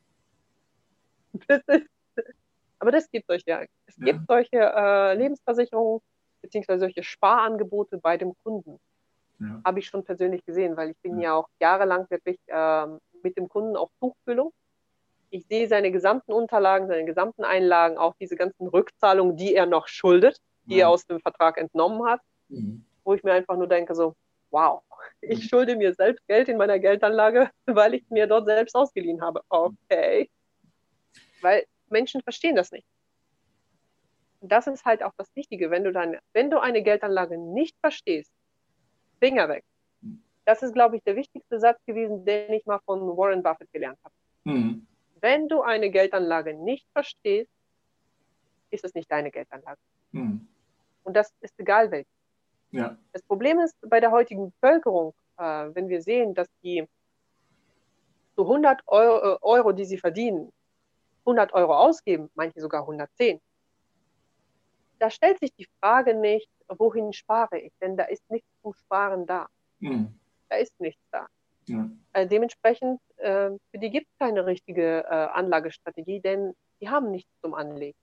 [LAUGHS] Das ist, aber das gibt euch ja. Es ja. gibt solche äh, Lebensversicherungen beziehungsweise solche Sparangebote bei dem Kunden. Ja. Habe ich schon persönlich gesehen, weil ich bin ja, ja auch jahrelang wirklich ähm, mit dem Kunden auf Tuchfüllung. Ich sehe seine gesamten Unterlagen, seine gesamten Einlagen, auch diese ganzen Rückzahlungen, die er noch schuldet, die er aus dem Vertrag entnommen hat, mhm. Wo ich mir einfach nur denke, so, wow, [LAUGHS] ich mhm. schulde mir selbst Geld in meiner Geldanlage, [LAUGHS] weil ich mir dort selbst ausgeliehen habe. Okay. Weil Menschen verstehen das nicht. das ist halt auch das Wichtige, wenn du, deine, wenn du eine Geldanlage nicht verstehst, Finger weg. Das ist, glaube ich, der wichtigste Satz gewesen, den ich mal von Warren Buffett gelernt habe. Mhm. Wenn du eine Geldanlage nicht verstehst, ist es nicht deine Geldanlage. Mhm. Und das ist egal welche. Ja. Das Problem ist bei der heutigen Bevölkerung, äh, wenn wir sehen, dass die zu 100 Euro, äh, Euro, die sie verdienen, 100 Euro ausgeben, manche sogar 110. Da stellt sich die Frage nicht, wohin spare ich? Denn da ist nichts zum Sparen da. Mhm. Da ist nichts da. Ja. Also dementsprechend, äh, für die gibt es keine richtige äh, Anlagestrategie, denn die haben nichts zum Anlegen.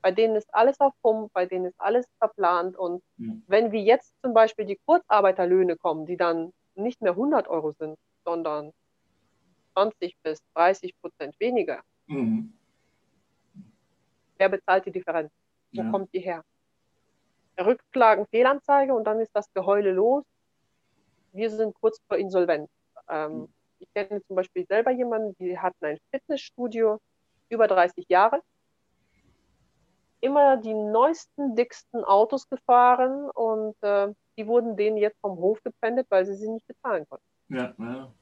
Bei denen ist alles auf Pump, bei denen ist alles verplant. Und ja. wenn wie jetzt zum Beispiel die Kurzarbeiterlöhne kommen, die dann nicht mehr 100 Euro sind, sondern 20 bis 30 Prozent weniger, mhm. wer bezahlt die Differenz? Wo ja. kommt die her? Rückklagen, Fehlanzeige und dann ist das Geheule los. Wir sind kurz vor Insolvenz. Ähm, ich kenne zum Beispiel selber jemanden, die hatten ein Fitnessstudio, über 30 Jahre, immer die neuesten, dicksten Autos gefahren und äh, die wurden denen jetzt vom Hof gepfändet, weil sie sie nicht bezahlen konnten. Ja, ja.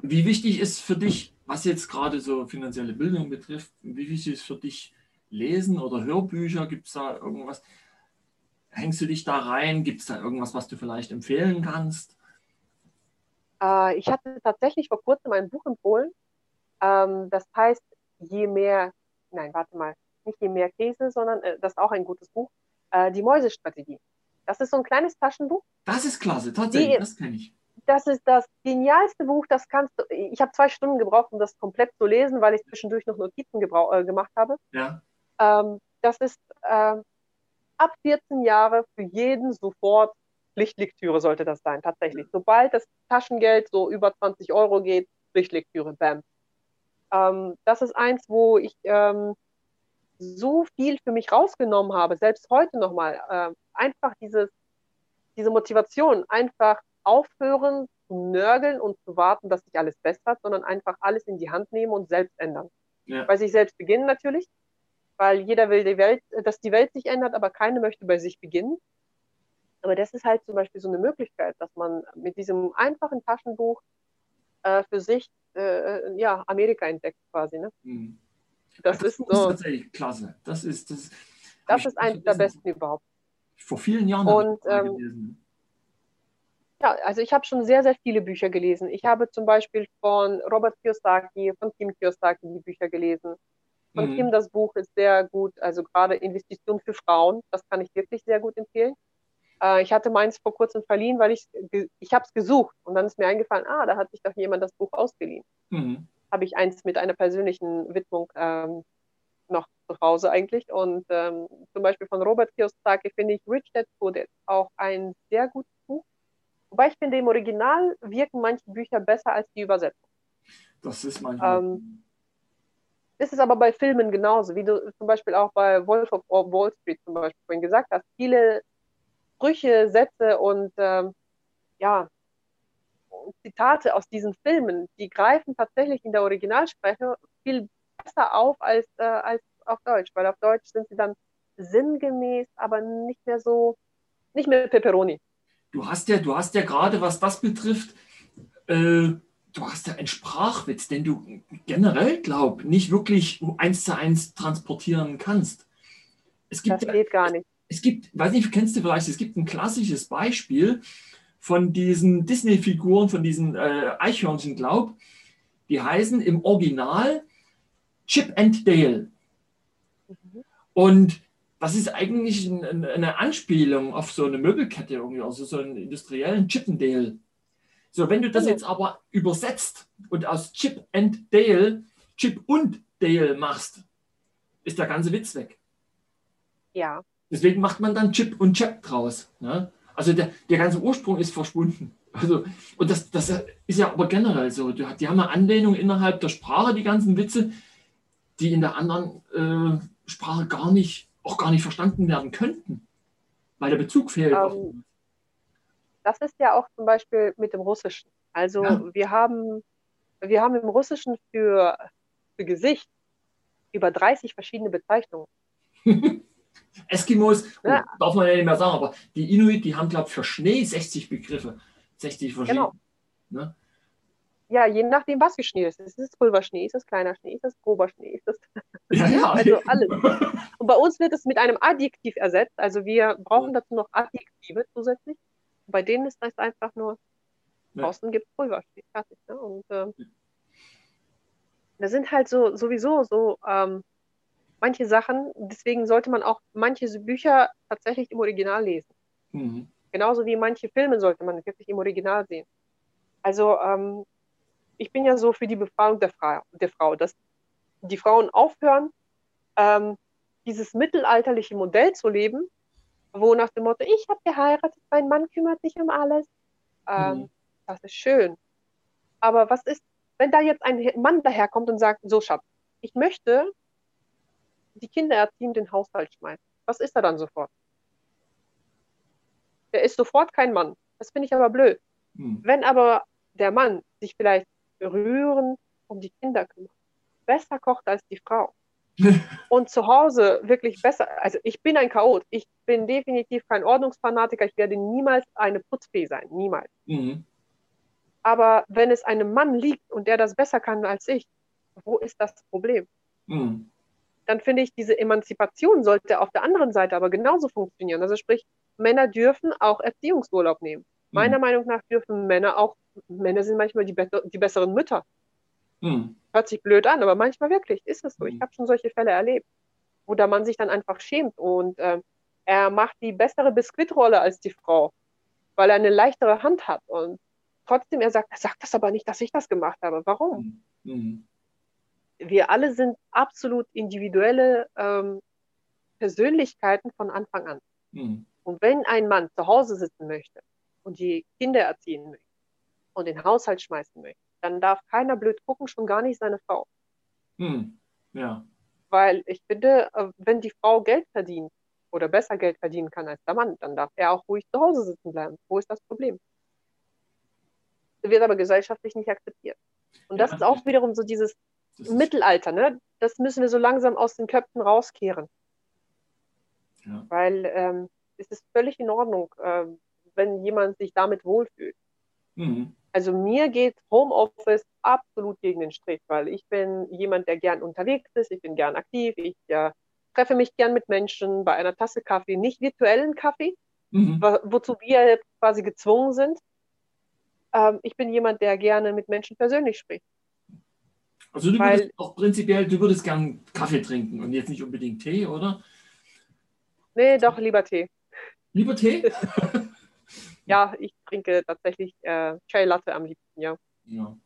Und wie wichtig ist für dich, was jetzt gerade so finanzielle Bildung betrifft, wie wichtig ist für dich Lesen oder Hörbücher? Gibt es da irgendwas? hängst du dich da rein? Gibt es da irgendwas, was du vielleicht empfehlen kannst? Äh, ich hatte tatsächlich vor kurzem ein Buch empfohlen. Ähm, das heißt, je mehr, nein, warte mal, nicht je mehr Käse, sondern äh, das ist auch ein gutes Buch, äh, die Mäusestrategie. Das ist so ein kleines Taschenbuch. Das ist klasse, tatsächlich, die, das kenne ich. Das ist das genialste Buch, das kannst du, ich habe zwei Stunden gebraucht, um das komplett zu lesen, weil ich zwischendurch noch Notizen äh, gemacht habe. Ja. Ähm, das ist, äh, ab 14 Jahre für jeden sofort Pflichtlektüre sollte das sein, tatsächlich. Sobald das Taschengeld so über 20 Euro geht, Pflichtlektüre, bam. Ähm, das ist eins, wo ich ähm, so viel für mich rausgenommen habe, selbst heute nochmal. Äh, einfach dieses, diese Motivation, einfach aufhören zu nörgeln und zu warten, dass sich alles bessert, sondern einfach alles in die Hand nehmen und selbst ändern. Ja. Bei sich selbst beginnen natürlich, weil jeder will, die Welt, dass die Welt sich ändert, aber keiner möchte bei sich beginnen. Aber das ist halt zum Beispiel so eine Möglichkeit, dass man mit diesem einfachen Taschenbuch äh, für sich äh, ja, Amerika entdeckt quasi. Ne? Mhm. Das, das, ist, so, ist tatsächlich klasse. Das ist, das, das ist eines der besten überhaupt. Vor vielen Jahren Und, ähm, gelesen. Ja, also ich habe schon sehr, sehr viele Bücher gelesen. Ich habe zum Beispiel von Robert Kiyosaki, von Kim Kiyosaki die Bücher gelesen. Von mhm. Kim das Buch ist sehr gut, also gerade Investition für Frauen, das kann ich wirklich sehr gut empfehlen. Äh, ich hatte meins vor kurzem verliehen, weil ich ich habe es gesucht und dann ist mir eingefallen, ah, da hat sich doch jemand das Buch ausgeliehen. Mhm. Habe ich eins mit einer persönlichen Widmung ähm, noch zu Hause eigentlich. Und ähm, zum Beispiel von Robert Kiyosaki finde ich Rich Dad Poor Dad auch ein sehr gutes Buch. Wobei ich finde, im Original wirken manche Bücher besser als die Übersetzung. Das ist manchmal. Ähm, ist es aber bei Filmen genauso, wie du zum Beispiel auch bei Wolf of Wall Street zum Beispiel vorhin gesagt hast. Viele Sprüche, Sätze und ähm, ja, Zitate aus diesen Filmen, die greifen tatsächlich in der Originalsprache viel besser auf als, äh, als auf Deutsch, weil auf Deutsch sind sie dann sinngemäß, aber nicht mehr so, nicht mehr Peperoni. Du hast ja, du hast ja gerade, was das betrifft, äh, du hast ja einen Sprachwitz, den du generell, glaub, nicht wirklich eins zu eins transportieren kannst. Es gibt, das geht gar nicht. Es gibt, weiß nicht, kennst du vielleicht, es gibt ein klassisches Beispiel von diesen Disney-Figuren, von diesen äh, Eichhörnchen, glaub, die heißen im Original Chip and Dale. Mhm. Und das ist eigentlich ein, eine Anspielung auf so eine Möbelkette irgendwie, also so einen industriellen Chippendale. So, wenn du das jetzt aber übersetzt und aus Chip and Dale Chip und Dale machst, ist der ganze Witz weg. Ja. Deswegen macht man dann Chip und Chap draus. Ne? Also der, der ganze Ursprung ist verschwunden. Also, und das, das ist ja aber generell so. Die, haben eine Anlehnung innerhalb der Sprache, die ganzen Witze, die in der anderen äh, Sprache gar nicht, auch gar nicht verstanden werden könnten, weil der Bezug fehlt. Um, ähm, das ist ja auch zum Beispiel mit dem Russischen. Also ja. wir, haben, wir haben im Russischen für, für Gesicht über 30 verschiedene Bezeichnungen. [LAUGHS] Eskimos, ja. oh, darf man ja nicht mehr sagen, aber die Inuit, die haben, glaube ich, für Schnee 60 Begriffe. 60 verschiedene. Genau. Ne? Ja, je nachdem, was für Schnee ist. Ist es Pulverschnee, ist es kleiner Schnee, ist es grober Schnee, ist es. [LAUGHS] Ja, ja. also alles. Und bei uns wird es mit einem Adjektiv ersetzt. Also wir brauchen dazu noch Adjektive zusätzlich. Und bei denen ist das einfach nur, ja. draußen gibt es Pulverschnee. Fertig. Ne? Und ähm, da sind halt so sowieso so ähm, manche Sachen, deswegen sollte man auch manche Bücher tatsächlich im Original lesen. Mhm. Genauso wie manche Filme sollte man wirklich im Original sehen. Also ähm, ich bin ja so für die Befreiung der, Fra der Frau, dass die Frauen aufhören, ähm, dieses mittelalterliche Modell zu leben, wo nach dem Motto, ich habe geheiratet, mein Mann kümmert sich um alles. Ähm, mhm. Das ist schön. Aber was ist, wenn da jetzt ein Mann daherkommt und sagt, so Schatz, ich möchte die Kinder erziehen, den Haushalt schmeißen. Was ist er dann sofort? Der ist sofort kein Mann. Das finde ich aber blöd. Mhm. Wenn aber der Mann sich vielleicht rühren, um die Kinder kümmern. Besser kocht als die Frau. [LAUGHS] und zu Hause wirklich besser. Also ich bin ein Chaot. Ich bin definitiv kein Ordnungsfanatiker. Ich werde niemals eine Putzfee sein. Niemals. Mhm. Aber wenn es einem Mann liegt und der das besser kann als ich, wo ist das Problem? Mhm. Dann finde ich, diese Emanzipation sollte auf der anderen Seite aber genauso funktionieren. Also sprich, Männer dürfen auch Erziehungsurlaub nehmen. Meiner mhm. Meinung nach dürfen Männer auch, Männer sind manchmal die, die besseren Mütter. Mhm. Hört sich blöd an, aber manchmal wirklich ist es so. Ich hm. habe schon solche Fälle erlebt, wo der Mann sich dann einfach schämt und äh, er macht die bessere Biskuitrolle als die Frau, weil er eine leichtere Hand hat. Und trotzdem, er sagt, er sagt das aber nicht, dass ich das gemacht habe. Warum? Mhm. Wir alle sind absolut individuelle ähm, Persönlichkeiten von Anfang an. Mhm. Und wenn ein Mann zu Hause sitzen möchte und die Kinder erziehen möchte und den Haushalt schmeißen möchte, dann darf keiner blöd gucken, schon gar nicht seine Frau. Hm. Ja. Weil ich finde, äh, wenn die Frau Geld verdient oder besser Geld verdienen kann als der Mann, dann darf er auch ruhig zu Hause sitzen bleiben. Wo ist das Problem? Wird aber gesellschaftlich nicht akzeptiert. Und das ja, ist auch wiederum so dieses Mittelalter, ne? Das müssen wir so langsam aus den Köpfen rauskehren. Ja. Weil ähm, es ist völlig in Ordnung, äh, wenn jemand sich damit wohlfühlt. Mhm. Also mir geht Homeoffice absolut gegen den Strich, weil ich bin jemand, der gern unterwegs ist, ich bin gern aktiv, ich äh, treffe mich gern mit Menschen bei einer Tasse Kaffee, nicht virtuellen Kaffee, mhm. wo, wozu wir quasi gezwungen sind. Ähm, ich bin jemand, der gerne mit Menschen persönlich spricht. Also du weil, würdest auch prinzipiell, du würdest gern Kaffee trinken und jetzt nicht unbedingt Tee, oder? Nee, doch, lieber Tee. Lieber Tee? [LAUGHS] [LAUGHS] ja, ich trinke tatsächlich äh, Chai Latte am liebsten, ja. ja.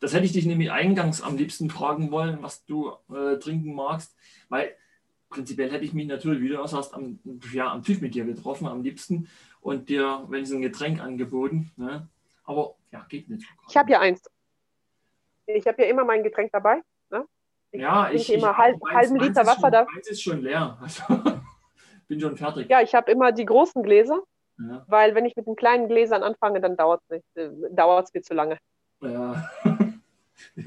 Das hätte ich dich nämlich eingangs am liebsten fragen wollen, was du äh, trinken magst, weil prinzipiell hätte ich mich natürlich, wie du auch sagst, am, ja, am Tisch mit dir getroffen, am liebsten und dir, wenn so ein Getränk angeboten. Ne? Aber ja, geht nicht. Ich habe ja eins. Ich habe ja immer mein Getränk dabei. Ne? Ich ja, ich immer ich halb, meins, halben Liter Wasser da. Meins ist schon leer. [LAUGHS] Also, bin schon fertig. Ja, ich habe immer die großen Gläser, ja. weil wenn ich mit den kleinen Gläsern anfange, dann dauert es äh, mir zu lange. Ja. [LAUGHS]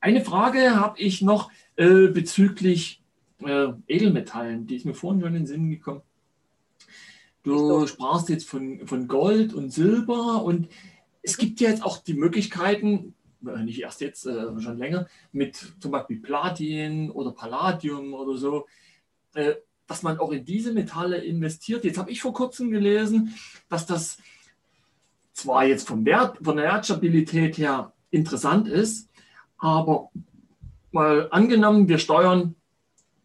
Eine Frage habe ich noch äh, bezüglich äh, Edelmetallen, die ist mir vorhin schon in den Sinn gekommen. Du sprachst jetzt von, von Gold und Silber und es gibt ja jetzt auch die Möglichkeiten, äh, nicht erst jetzt, äh, schon länger, mit zum Beispiel Platin oder Palladium oder so, äh, dass man auch in diese Metalle investiert. Jetzt habe ich vor kurzem gelesen, dass das zwar jetzt vom Wert, von der Wertstabilität her interessant ist, aber mal angenommen, wir steuern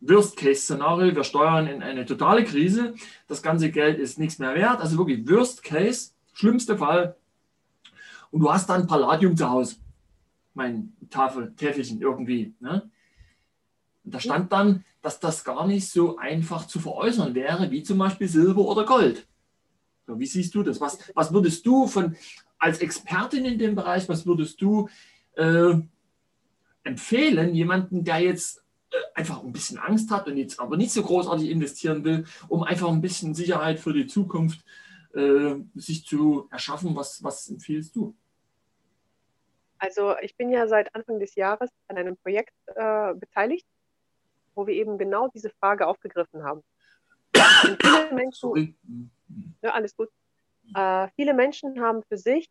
Worst-Case-Szenario, wir steuern in eine totale Krise, das ganze Geld ist nichts mehr wert, also wirklich Worst-Case, schlimmste Fall. Und du hast dann Palladium zu Hause, mein Tafel, Täfelchen irgendwie. Ne? Und da stand dann, dass das gar nicht so einfach zu veräußern wäre, wie zum Beispiel Silber oder Gold. So, wie siehst du das? Was, was würdest du von als Expertin in dem Bereich, was würdest du äh, empfehlen, jemanden, der jetzt äh, einfach ein bisschen Angst hat und jetzt aber nicht so großartig investieren will, um einfach ein bisschen Sicherheit für die Zukunft äh, sich zu erschaffen? Was, was empfiehlst du? Also ich bin ja seit Anfang des Jahres an einem Projekt äh, beteiligt, wo wir eben genau diese Frage aufgegriffen haben. Und viele [COUGHS] Menschen, ja, alles gut. Äh, viele Menschen haben für sich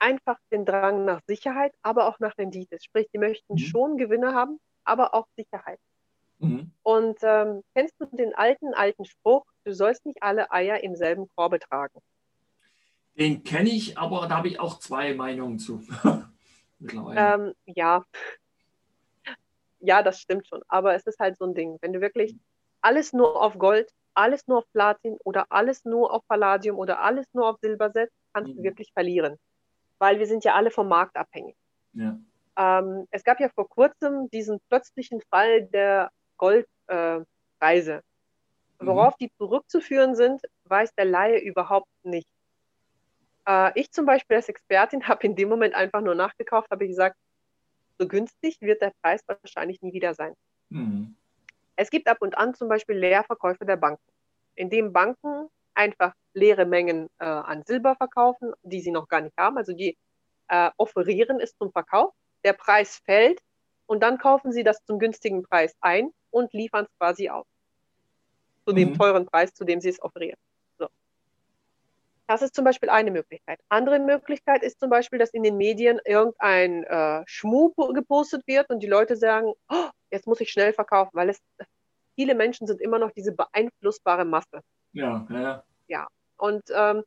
einfach den Drang nach Sicherheit, aber auch nach Rendite. Sprich, die möchten mhm. schon Gewinne haben, aber auch Sicherheit. Mhm. Und ähm, kennst du den alten, alten Spruch, du sollst nicht alle Eier im selben Korbe tragen? Den kenne ich, aber da habe ich auch zwei Meinungen zu. [LAUGHS] ähm, ja. Ja, das stimmt schon. Aber es ist halt so ein Ding. Wenn du wirklich alles nur auf Gold, alles nur auf Platin oder alles nur auf Palladium oder alles nur auf Silber setzt, kannst mhm. du wirklich verlieren. Weil wir sind ja alle vom Markt abhängig. Ja. Ähm, es gab ja vor kurzem diesen plötzlichen Fall der Goldpreise. Äh, Worauf mhm. die zurückzuführen sind, weiß der Laie überhaupt nicht. Äh, ich zum Beispiel als Expertin [LAUGHS] habe in dem Moment einfach nur nachgekauft, habe gesagt, so günstig wird der Preis wahrscheinlich nie wieder sein. Mhm. Es gibt ab und an zum Beispiel Leerverkäufe der Banken, in dem Banken einfach leere Mengen äh, an Silber verkaufen, die sie noch gar nicht haben. Also die äh, offerieren es zum Verkauf, der Preis fällt und dann kaufen sie das zum günstigen Preis ein und liefern es quasi aus. Zu mhm. dem teuren Preis, zu dem sie es offerieren. Das ist zum Beispiel eine Möglichkeit. Andere Möglichkeit ist zum Beispiel, dass in den Medien irgendein äh, Schmuh gepostet wird und die Leute sagen, oh, jetzt muss ich schnell verkaufen, weil es viele Menschen sind immer noch diese beeinflussbare Masse. Ja, ja. Ja. Und ähm,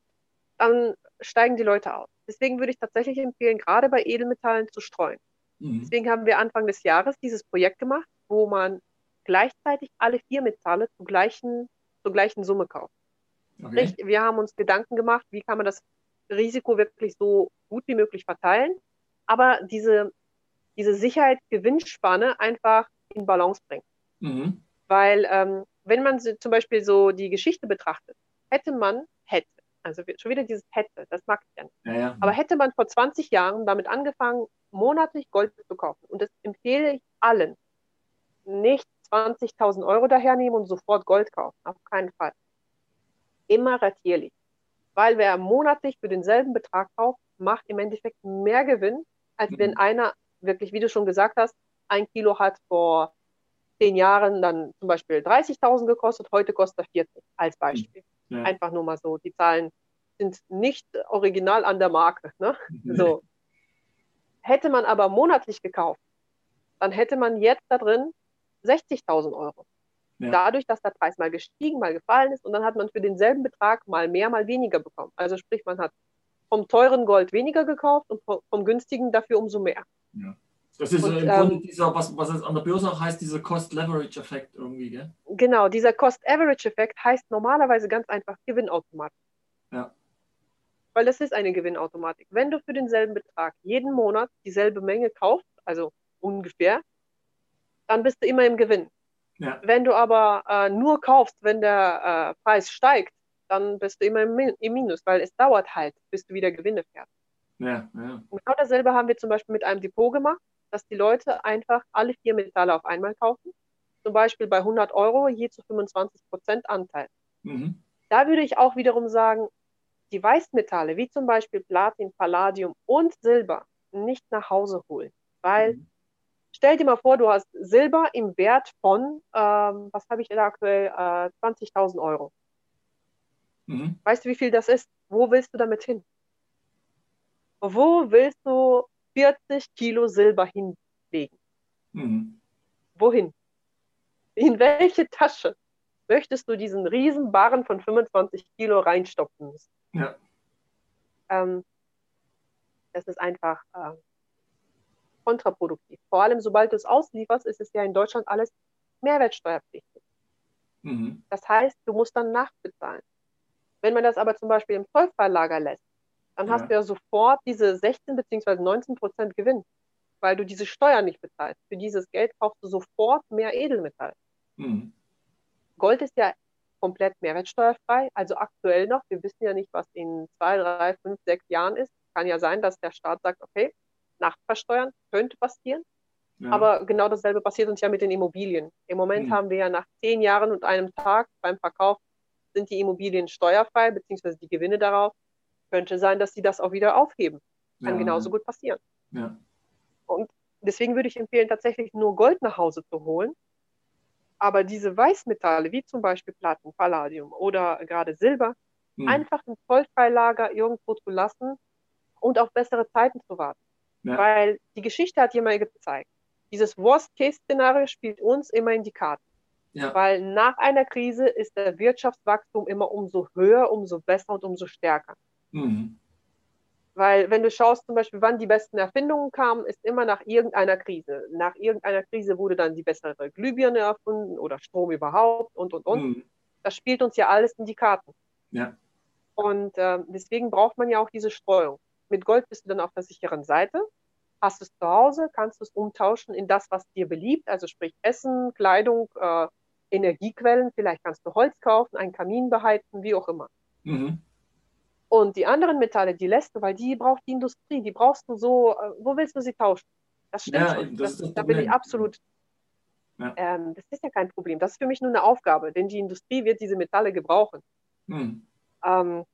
dann steigen die Leute aus. Deswegen würde ich tatsächlich empfehlen, gerade bei Edelmetallen zu streuen. Mhm. Deswegen haben wir Anfang des Jahres dieses Projekt gemacht, wo man gleichzeitig alle vier Metalle zur gleichen, zur gleichen Summe kauft. Okay. Wir haben uns Gedanken gemacht, wie kann man das Risiko wirklich so gut wie möglich verteilen, aber diese, diese Sicherheit-Gewinnspanne einfach in Balance bringen. Mhm. Weil ähm, wenn man zum Beispiel so die Geschichte betrachtet, hätte man, hätte, also schon wieder dieses hätte, das mag ich ja nicht. Ja, ja. Aber hätte man vor 20 Jahren damit angefangen, monatlich Gold zu kaufen, und das empfehle ich allen, nicht 20.000 Euro dahernehmen und sofort Gold kaufen, auf keinen Fall. Immer ratierlich. Weil wer monatlich für denselben Betrag kauft, macht im Endeffekt mehr Gewinn, als mhm. wenn einer wirklich, wie du schon gesagt hast, ein Kilo hat vor zehn Jahren dann zum Beispiel 30.000 gekostet, heute kostet er 40 als Beispiel. Ja. Einfach nur mal so. Die Zahlen sind nicht original an der Marke. Ne? Nee. So. Hätte man aber monatlich gekauft, dann hätte man jetzt da drin 60.000 Euro. Ja. Dadurch, dass der Preis mal gestiegen, mal gefallen ist und dann hat man für denselben Betrag mal mehr, mal weniger bekommen. Also sprich, man hat vom teuren Gold weniger gekauft und vom günstigen dafür umso mehr. Ja. Das ist Und, im ähm, Grunde dieser, was, was es an der Börse auch heißt, dieser Cost-Leverage-Effekt irgendwie, gell? Genau, dieser Cost-Average-Effekt heißt normalerweise ganz einfach Gewinnautomatik. Ja. Weil das ist eine Gewinnautomatik. Wenn du für denselben Betrag jeden Monat dieselbe Menge kaufst, also ungefähr, dann bist du immer im Gewinn. Ja. Wenn du aber äh, nur kaufst, wenn der äh, Preis steigt, dann bist du immer im, Min im Minus, weil es dauert halt, bis du wieder Gewinne fährst. Ja, ja. Und genau dasselbe haben wir zum Beispiel mit einem Depot gemacht, dass die Leute einfach alle vier Metalle auf einmal kaufen. Zum Beispiel bei 100 Euro je zu 25 Prozent Anteil. Mhm. Da würde ich auch wiederum sagen, die Weißmetalle, wie zum Beispiel Platin, Palladium und Silber, nicht nach Hause holen. Weil, Mhm. Stell dir mal vor, du hast Silber im Wert von, ähm, was habe ich da aktuell, äh, 20.000 Euro. Mhm. Weißt du, wie viel das ist? Wo willst du damit hin? Wo willst du 40 Kilo Silber hinlegen? Mhm. Wohin? In welche Tasche möchtest du diesen riesen Barren von 25 Kilo reinstopfen müssen? Ja. Ähm, das ist einfach äh, kontraproduktiv. Vor allem, sobald du es auslieferst, ist es ja in Deutschland alles mehrwertsteuerpflichtig. Mhm. Das heißt, du musst dann nachbezahlen. Wenn man das aber zum Beispiel im Zollfreilager lässt, dann Ja. hast du ja sofort diese 16 bzw. 19 Prozent Gewinn, weil du diese Steuer nicht bezahlst. Für dieses Geld kaufst du sofort mehr Edelmetall. Mhm. Gold ist ja komplett mehrwertsteuerfrei, also aktuell noch. Wir wissen ja nicht, was in zwei, drei, fünf, sechs Jahren ist. Kann ja sein, dass der Staat sagt, okay, Nachversteuern könnte passieren. Ja. Aber genau dasselbe passiert uns ja mit den Immobilien. Im Moment Mhm. haben wir ja nach zehn Jahren und einem Tag beim Verkauf sind die Immobilien steuerfrei, beziehungsweise die Gewinne darauf. Könnte sein, dass sie das auch wieder aufheben. Kann ja. genauso gut passieren. Ja. Und deswegen würde ich empfehlen, tatsächlich nur Gold nach Hause zu holen. Aber diese Weißmetalle, wie zum Beispiel Platin, Palladium oder gerade Silber, Mhm. einfach im Zollfreilager irgendwo zu lassen und auf bessere Zeiten zu warten. Ja. Weil die Geschichte hat mal gezeigt, dieses Worst-Case-Szenario spielt uns immer in die Karten. Ja. Weil nach einer Krise ist der Wirtschaftswachstum immer umso höher, umso besser und umso stärker. Mhm. Weil wenn du schaust zum Beispiel, wann die besten Erfindungen kamen, ist immer nach irgendeiner Krise. Nach irgendeiner Krise wurde dann die bessere Glühbirne erfunden oder Strom überhaupt und, und, und. Mhm. Das spielt uns ja alles in die Karten. Ja. Und ähm, deswegen braucht man ja auch diese Streuung. Mit Gold bist du dann auf der sicheren Seite. Hast es zu Hause, kannst du es umtauschen in das, was dir beliebt, also sprich Essen, Kleidung, äh, Energiequellen. Vielleicht kannst du Holz kaufen, einen Kamin beheizen, wie auch immer. Mhm. Und die anderen Metalle, die lässt du, weil die braucht die Industrie, die brauchst du so, äh, wo willst du sie tauschen? Das stimmt Ja, schon. das Das, da bin ich absolut. Ja. Ähm, das ist ja kein Problem. Das ist für mich nur eine Aufgabe, denn die Industrie wird diese Metalle gebrauchen. Mhm. Ähm,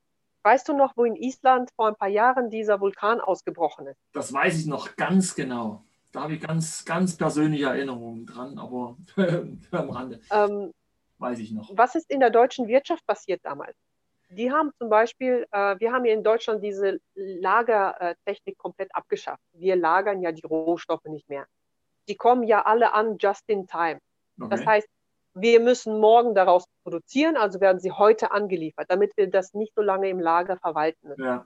weißt du noch, wo in Island vor ein paar Jahren dieser Vulkan ausgebrochen ist? Das weiß ich noch ganz genau. Da habe ich ganz, ganz persönliche Erinnerungen dran, aber [LAUGHS] am Rande Ähm, weiß ich noch. was ist in der deutschen Wirtschaft passiert damals? Die haben zum Beispiel, äh, wir haben hier in Deutschland diese Lagertechnik komplett abgeschafft. Wir lagern ja die Rohstoffe nicht mehr. Die kommen ja alle an just in time. Das Okay. heißt, wir müssen morgen daraus produzieren, also werden sie heute angeliefert, damit wir das nicht so lange im Lager verwalten müssen. Ja.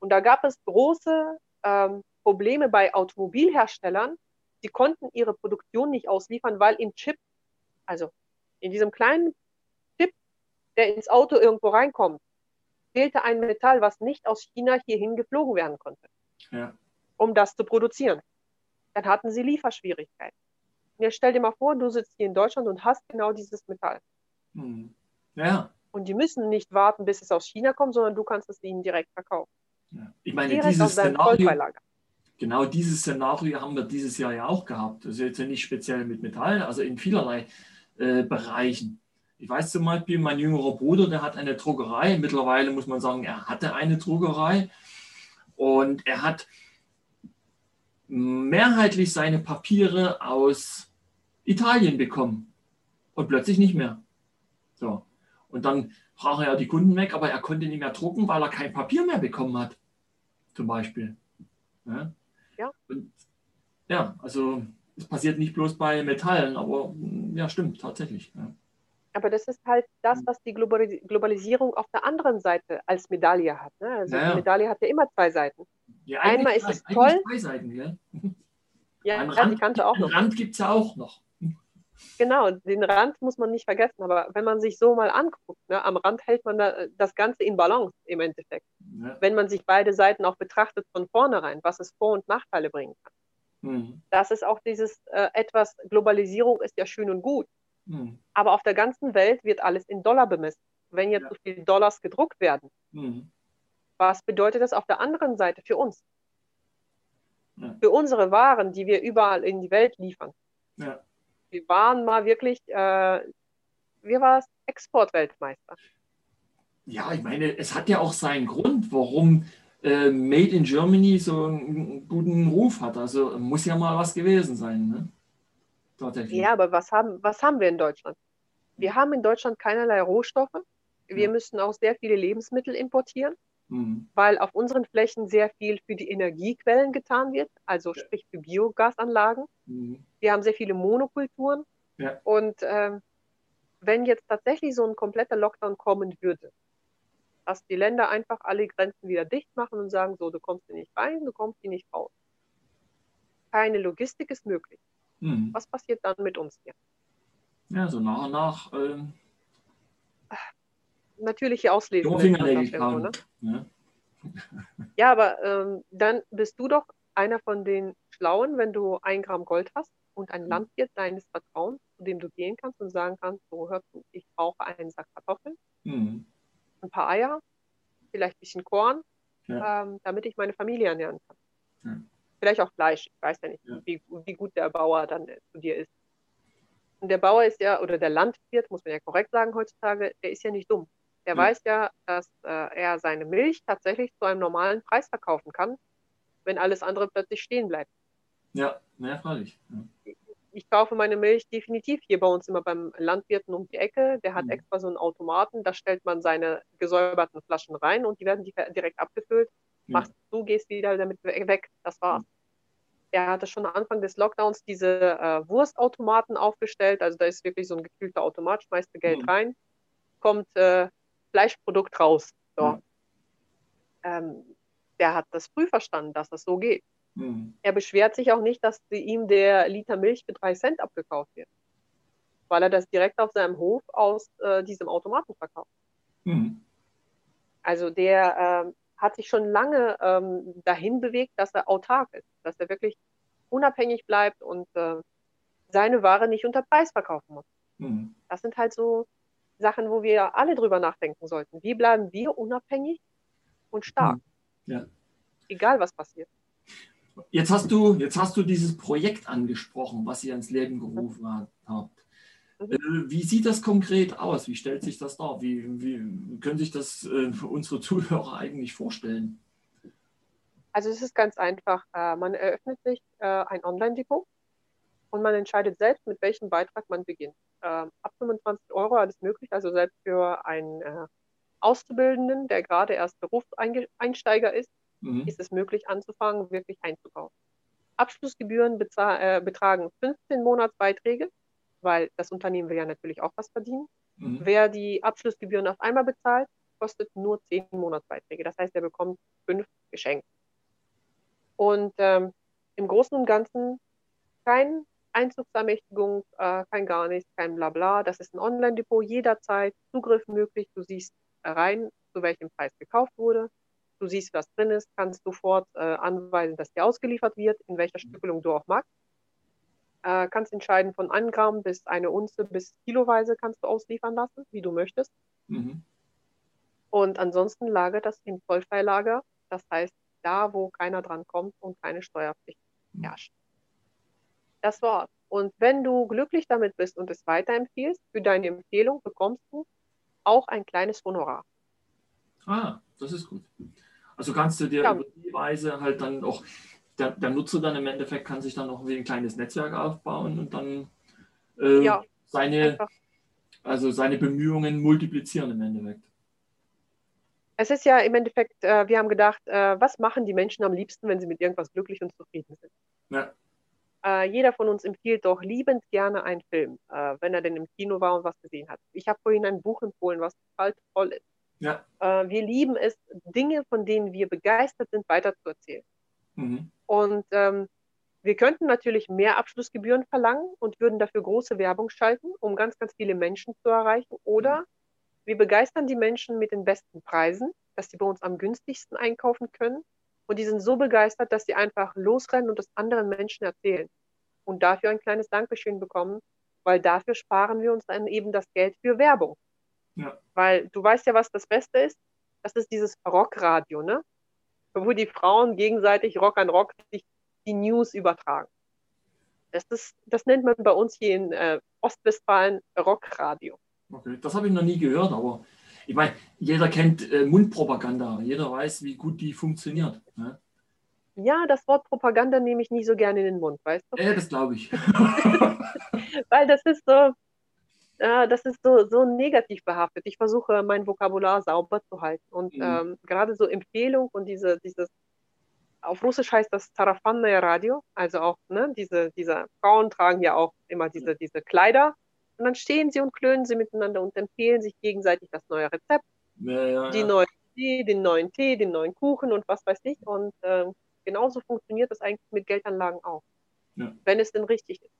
Und da gab es große ähm, Probleme bei Automobilherstellern. Sie konnten ihre Produktion nicht ausliefern, weil im Chip, also in diesem kleinen Chip, der ins Auto irgendwo reinkommt, fehlte ein Metall, was nicht aus China hierhin geflogen werden konnte, Ja. um das zu produzieren. Dann hatten sie Lieferschwierigkeiten. Und jetzt stell dir mal vor, du sitzt hier in Deutschland und hast genau dieses Metall. Mhm. Ja. Und die müssen nicht warten, bis es aus China kommt, sondern du kannst es ihnen direkt verkaufen. ja. Ich meine, Direkt dieses Szenario, genau dieses Szenario haben wir dieses Jahr ja auch gehabt. Ist jetzt nicht speziell mit Metallen, also in vielerlei äh, Bereichen. Ich weiß zum Beispiel, mein jüngerer Bruder, der hat eine Druckerei. Mittlerweile muss man sagen, er hatte eine Druckerei und er hat mehrheitlich seine Papiere aus Italien bekommen und plötzlich nicht mehr. So. Und dann brach er ja die Kunden weg, aber er konnte nicht mehr drucken, weil er kein Papier mehr bekommen hat. Zum Beispiel. Ja. Ja. Und, ja, also es passiert nicht bloß bei Metallen, aber mm, ja, stimmt, tatsächlich. Ja. Aber das ist halt das, was die Globalis- Globalisierung auf der anderen Seite als Medaille hat. Ne? Also Ja, ja. die Medaille hat ja immer zwei Seiten. Ja, Einmal ist es toll. Drei Seiten? Ja, ja, Rand, die kannte auch noch. Rand gibt es ja auch noch. Genau, den Rand muss man nicht vergessen. Aber wenn man sich so mal anguckt, ne, am Rand hält man da, das Ganze in Balance im Endeffekt. Ja. Wenn man sich beide Seiten auch betrachtet von vornherein, was es Vor- und Nachteile bringen kann. Mhm. Das ist auch dieses äh, etwas, Globalisierung ist ja schön und gut. Mhm. Aber auf der ganzen Welt wird alles in Dollar bemessen. Wenn jetzt Ja. so viele Dollars gedruckt werden, Mhm. was bedeutet das auf der anderen Seite für uns? Ja. Für unsere Waren, die wir überall in die Welt liefern. Ja. Wir waren mal wirklich, äh, wir waren Exportweltmeister. ja, ich meine, es hat ja auch seinen Grund, warum äh, Made in Germany so einen guten Ruf hat. Also muss ja mal was gewesen sein. Ne? Ja, aber was haben, was haben wir in Deutschland? Wir haben in Deutschland keinerlei Rohstoffe. Wir Ja. müssen auch sehr viele Lebensmittel importieren, Mhm. weil auf unseren Flächen sehr viel für die Energiequellen getan wird, also sprich für Biogasanlagen. Mhm. Wir haben sehr viele Monokulturen. Ja. Und ähm, wenn jetzt tatsächlich so ein kompletter Lockdown kommen würde, dass die Länder einfach alle Grenzen wieder dicht machen und sagen, so, du kommst hier nicht rein, du kommst hier nicht raus. Keine Logistik ist möglich. Mhm. Was passiert dann mit uns hier? Ja, so nach und nach ähm, Natürliche irgendwo, kauen. ne? Ja, aber ähm, dann bist du doch einer von den Schlauen, wenn du ein Gramm Gold hast und ein Landwirt deines Vertrauens, zu dem du gehen kannst und sagen kannst, so hör zu, ich brauche einen Sack Kartoffeln, Mhm. ein paar Eier, vielleicht ein bisschen Korn, Ja. ähm, damit ich meine Familie ernähren kann. Ja. Vielleicht auch Fleisch, ich weiß ja nicht, Ja. Wie, wie gut der Bauer dann äh, zu dir ist. Und der Bauer ist ja, oder der Landwirt, muss man ja korrekt sagen heutzutage, der ist ja nicht dumm. Der Ja. weiß ja, dass äh, er seine Milch tatsächlich zu einem normalen Preis verkaufen kann, wenn alles andere plötzlich stehen bleibt. Ja, ja, freilich. Ja. Ich kaufe meine Milch definitiv hier bei uns immer beim Landwirten um die Ecke. Der hat Mhm. extra so einen Automaten, da stellt man seine gesäuberten Flaschen rein und die werden di- direkt abgefüllt. Ja. Machst du, gehst wieder damit we- weg. Das war's. Er hatte schon am Anfang des Lockdowns diese äh, Wurstautomaten aufgestellt. Also da ist wirklich so ein gekühlter Automat, schmeißt du Geld Mhm. rein, kommt äh, Fleischprodukt raus. So. Ja. Ähm, der hat das früh verstanden, dass das so geht. Mhm. Er beschwert sich auch nicht, dass ihm der Liter Milch für drei Cent abgekauft wird, weil er das direkt auf seinem Hof aus äh, diesem Automaten verkauft. Mhm. Also der ähm, hat sich schon lange ähm, dahin bewegt, dass er autark ist, dass er wirklich unabhängig bleibt und äh, seine Ware nicht unter Preis verkaufen muss. Mhm. Das sind halt so Sachen, wo wir alle drüber nachdenken sollten. Wie bleiben wir unabhängig und stark? Ja. Egal was passiert. Jetzt hast du, jetzt hast du dieses Projekt angesprochen, was ihr ins Leben gerufen habt. Mhm. Äh, Wie sieht das konkret aus? Wie stellt sich das dar? Wie, wie können sich das äh, für unsere Zuhörer eigentlich vorstellen? Also es ist ganz einfach. Äh, man eröffnet sich äh, ein Online-Depot und man entscheidet selbst, mit welchem Beitrag man beginnt. Ähm, ab 25 Euro alles möglich, also selbst für einen äh, Auszubildenden, der gerade erst Berufseinsteiger ist, Mhm. ist es möglich anzufangen, wirklich einzukaufen. Abschlussgebühren äh, betragen 15 Monatsbeiträge, weil das Unternehmen will ja natürlich auch was verdienen. Mhm. Wer die Abschlussgebühren auf einmal bezahlt, kostet nur 10 Monatsbeiträge. Das heißt, er bekommt fünf geschenkt. Und ähm, im Großen und Ganzen kein Einzugsermächtigung, äh, kein gar nichts, kein Blabla. Das ist ein Online-Depot, jederzeit Zugriff möglich. Du siehst rein, zu welchem Preis gekauft wurde. Du siehst, was drin ist, kannst sofort äh, anweisen, dass dir ausgeliefert wird, in welcher Stückelung du auch magst. Äh, kannst entscheiden von 1 Gramm bis eine Unze bis kiloweise kannst du ausliefern lassen, wie du möchtest. Mhm. Und ansonsten lagert das im Zollfreilager, das heißt da, wo keiner dran kommt und keine Steuerpflicht herrscht. Das war's. Und wenn du glücklich damit bist und es weiterempfiehlst, für deine Empfehlung bekommst du auch ein kleines Honorar. Ah, das ist gut. Also kannst du dir Ja. über die Weise halt dann auch, der, der Nutzer dann im Endeffekt kann sich dann auch wie ein kleines Netzwerk aufbauen und dann äh, Ja, seine, Einfach. also seine Bemühungen multiplizieren im Endeffekt. Es ist ja im Endeffekt, äh, wir haben gedacht, äh, was machen die Menschen am liebsten, wenn sie mit irgendwas glücklich und zufrieden sind? Ja. Äh, jeder von uns empfiehlt doch liebend gerne einen Film, äh, wenn er denn im Kino war und was gesehen hat. Ich habe vorhin ein Buch empfohlen, was total toll ist. Ja. Äh, wir lieben es, Dinge, von denen wir begeistert sind, weiterzuerzählen. Mhm. Und ähm, wir könnten natürlich mehr Abschlussgebühren verlangen und würden dafür große Werbung schalten, um ganz, ganz viele Menschen zu erreichen. Oder wir begeistern die Menschen mit den besten Preisen, dass sie bei uns am günstigsten einkaufen können. Und die sind so begeistert, dass sie einfach losrennen und das anderen Menschen erzählen. Und dafür ein kleines Dankeschön bekommen, weil dafür sparen wir uns dann eben das Geld für Werbung. Ja. Weil du weißt ja, was das Beste ist. Das ist dieses Rockradio, ne? Wo die Frauen gegenseitig Rock an Rock sich die News übertragen. Das, ist, das nennt man bei uns hier in äh, Ostwestfalen Rockradio. Okay, das habe ich noch nie gehört, aber ich meine, jeder kennt äh, Mundpropaganda, jeder weiß, wie gut die funktioniert. Ne? Ja, das Wort Propaganda nehme ich nie so gerne in den Mund, weißt du? Ja, das glaube ich. [LAUGHS] Weil das ist so, äh, das ist so, so negativ behaftet. Ich versuche, mein Vokabular sauber zu halten. Und mhm. ähm, gerade so Empfehlung und diese, dieses auf Russisch heißt das Sarafanное Radio, also auch, ne, diese, diese Frauen tragen ja auch immer diese, diese Kleider und dann stehen sie und klönen sie miteinander und empfehlen sich gegenseitig das neue Rezept, ja, ja, die neue Tee, den neuen Tee, den neuen Kuchen und was weiß ich. Und äh, genauso funktioniert das eigentlich mit Geldanlagen auch, wenn es denn richtig ist.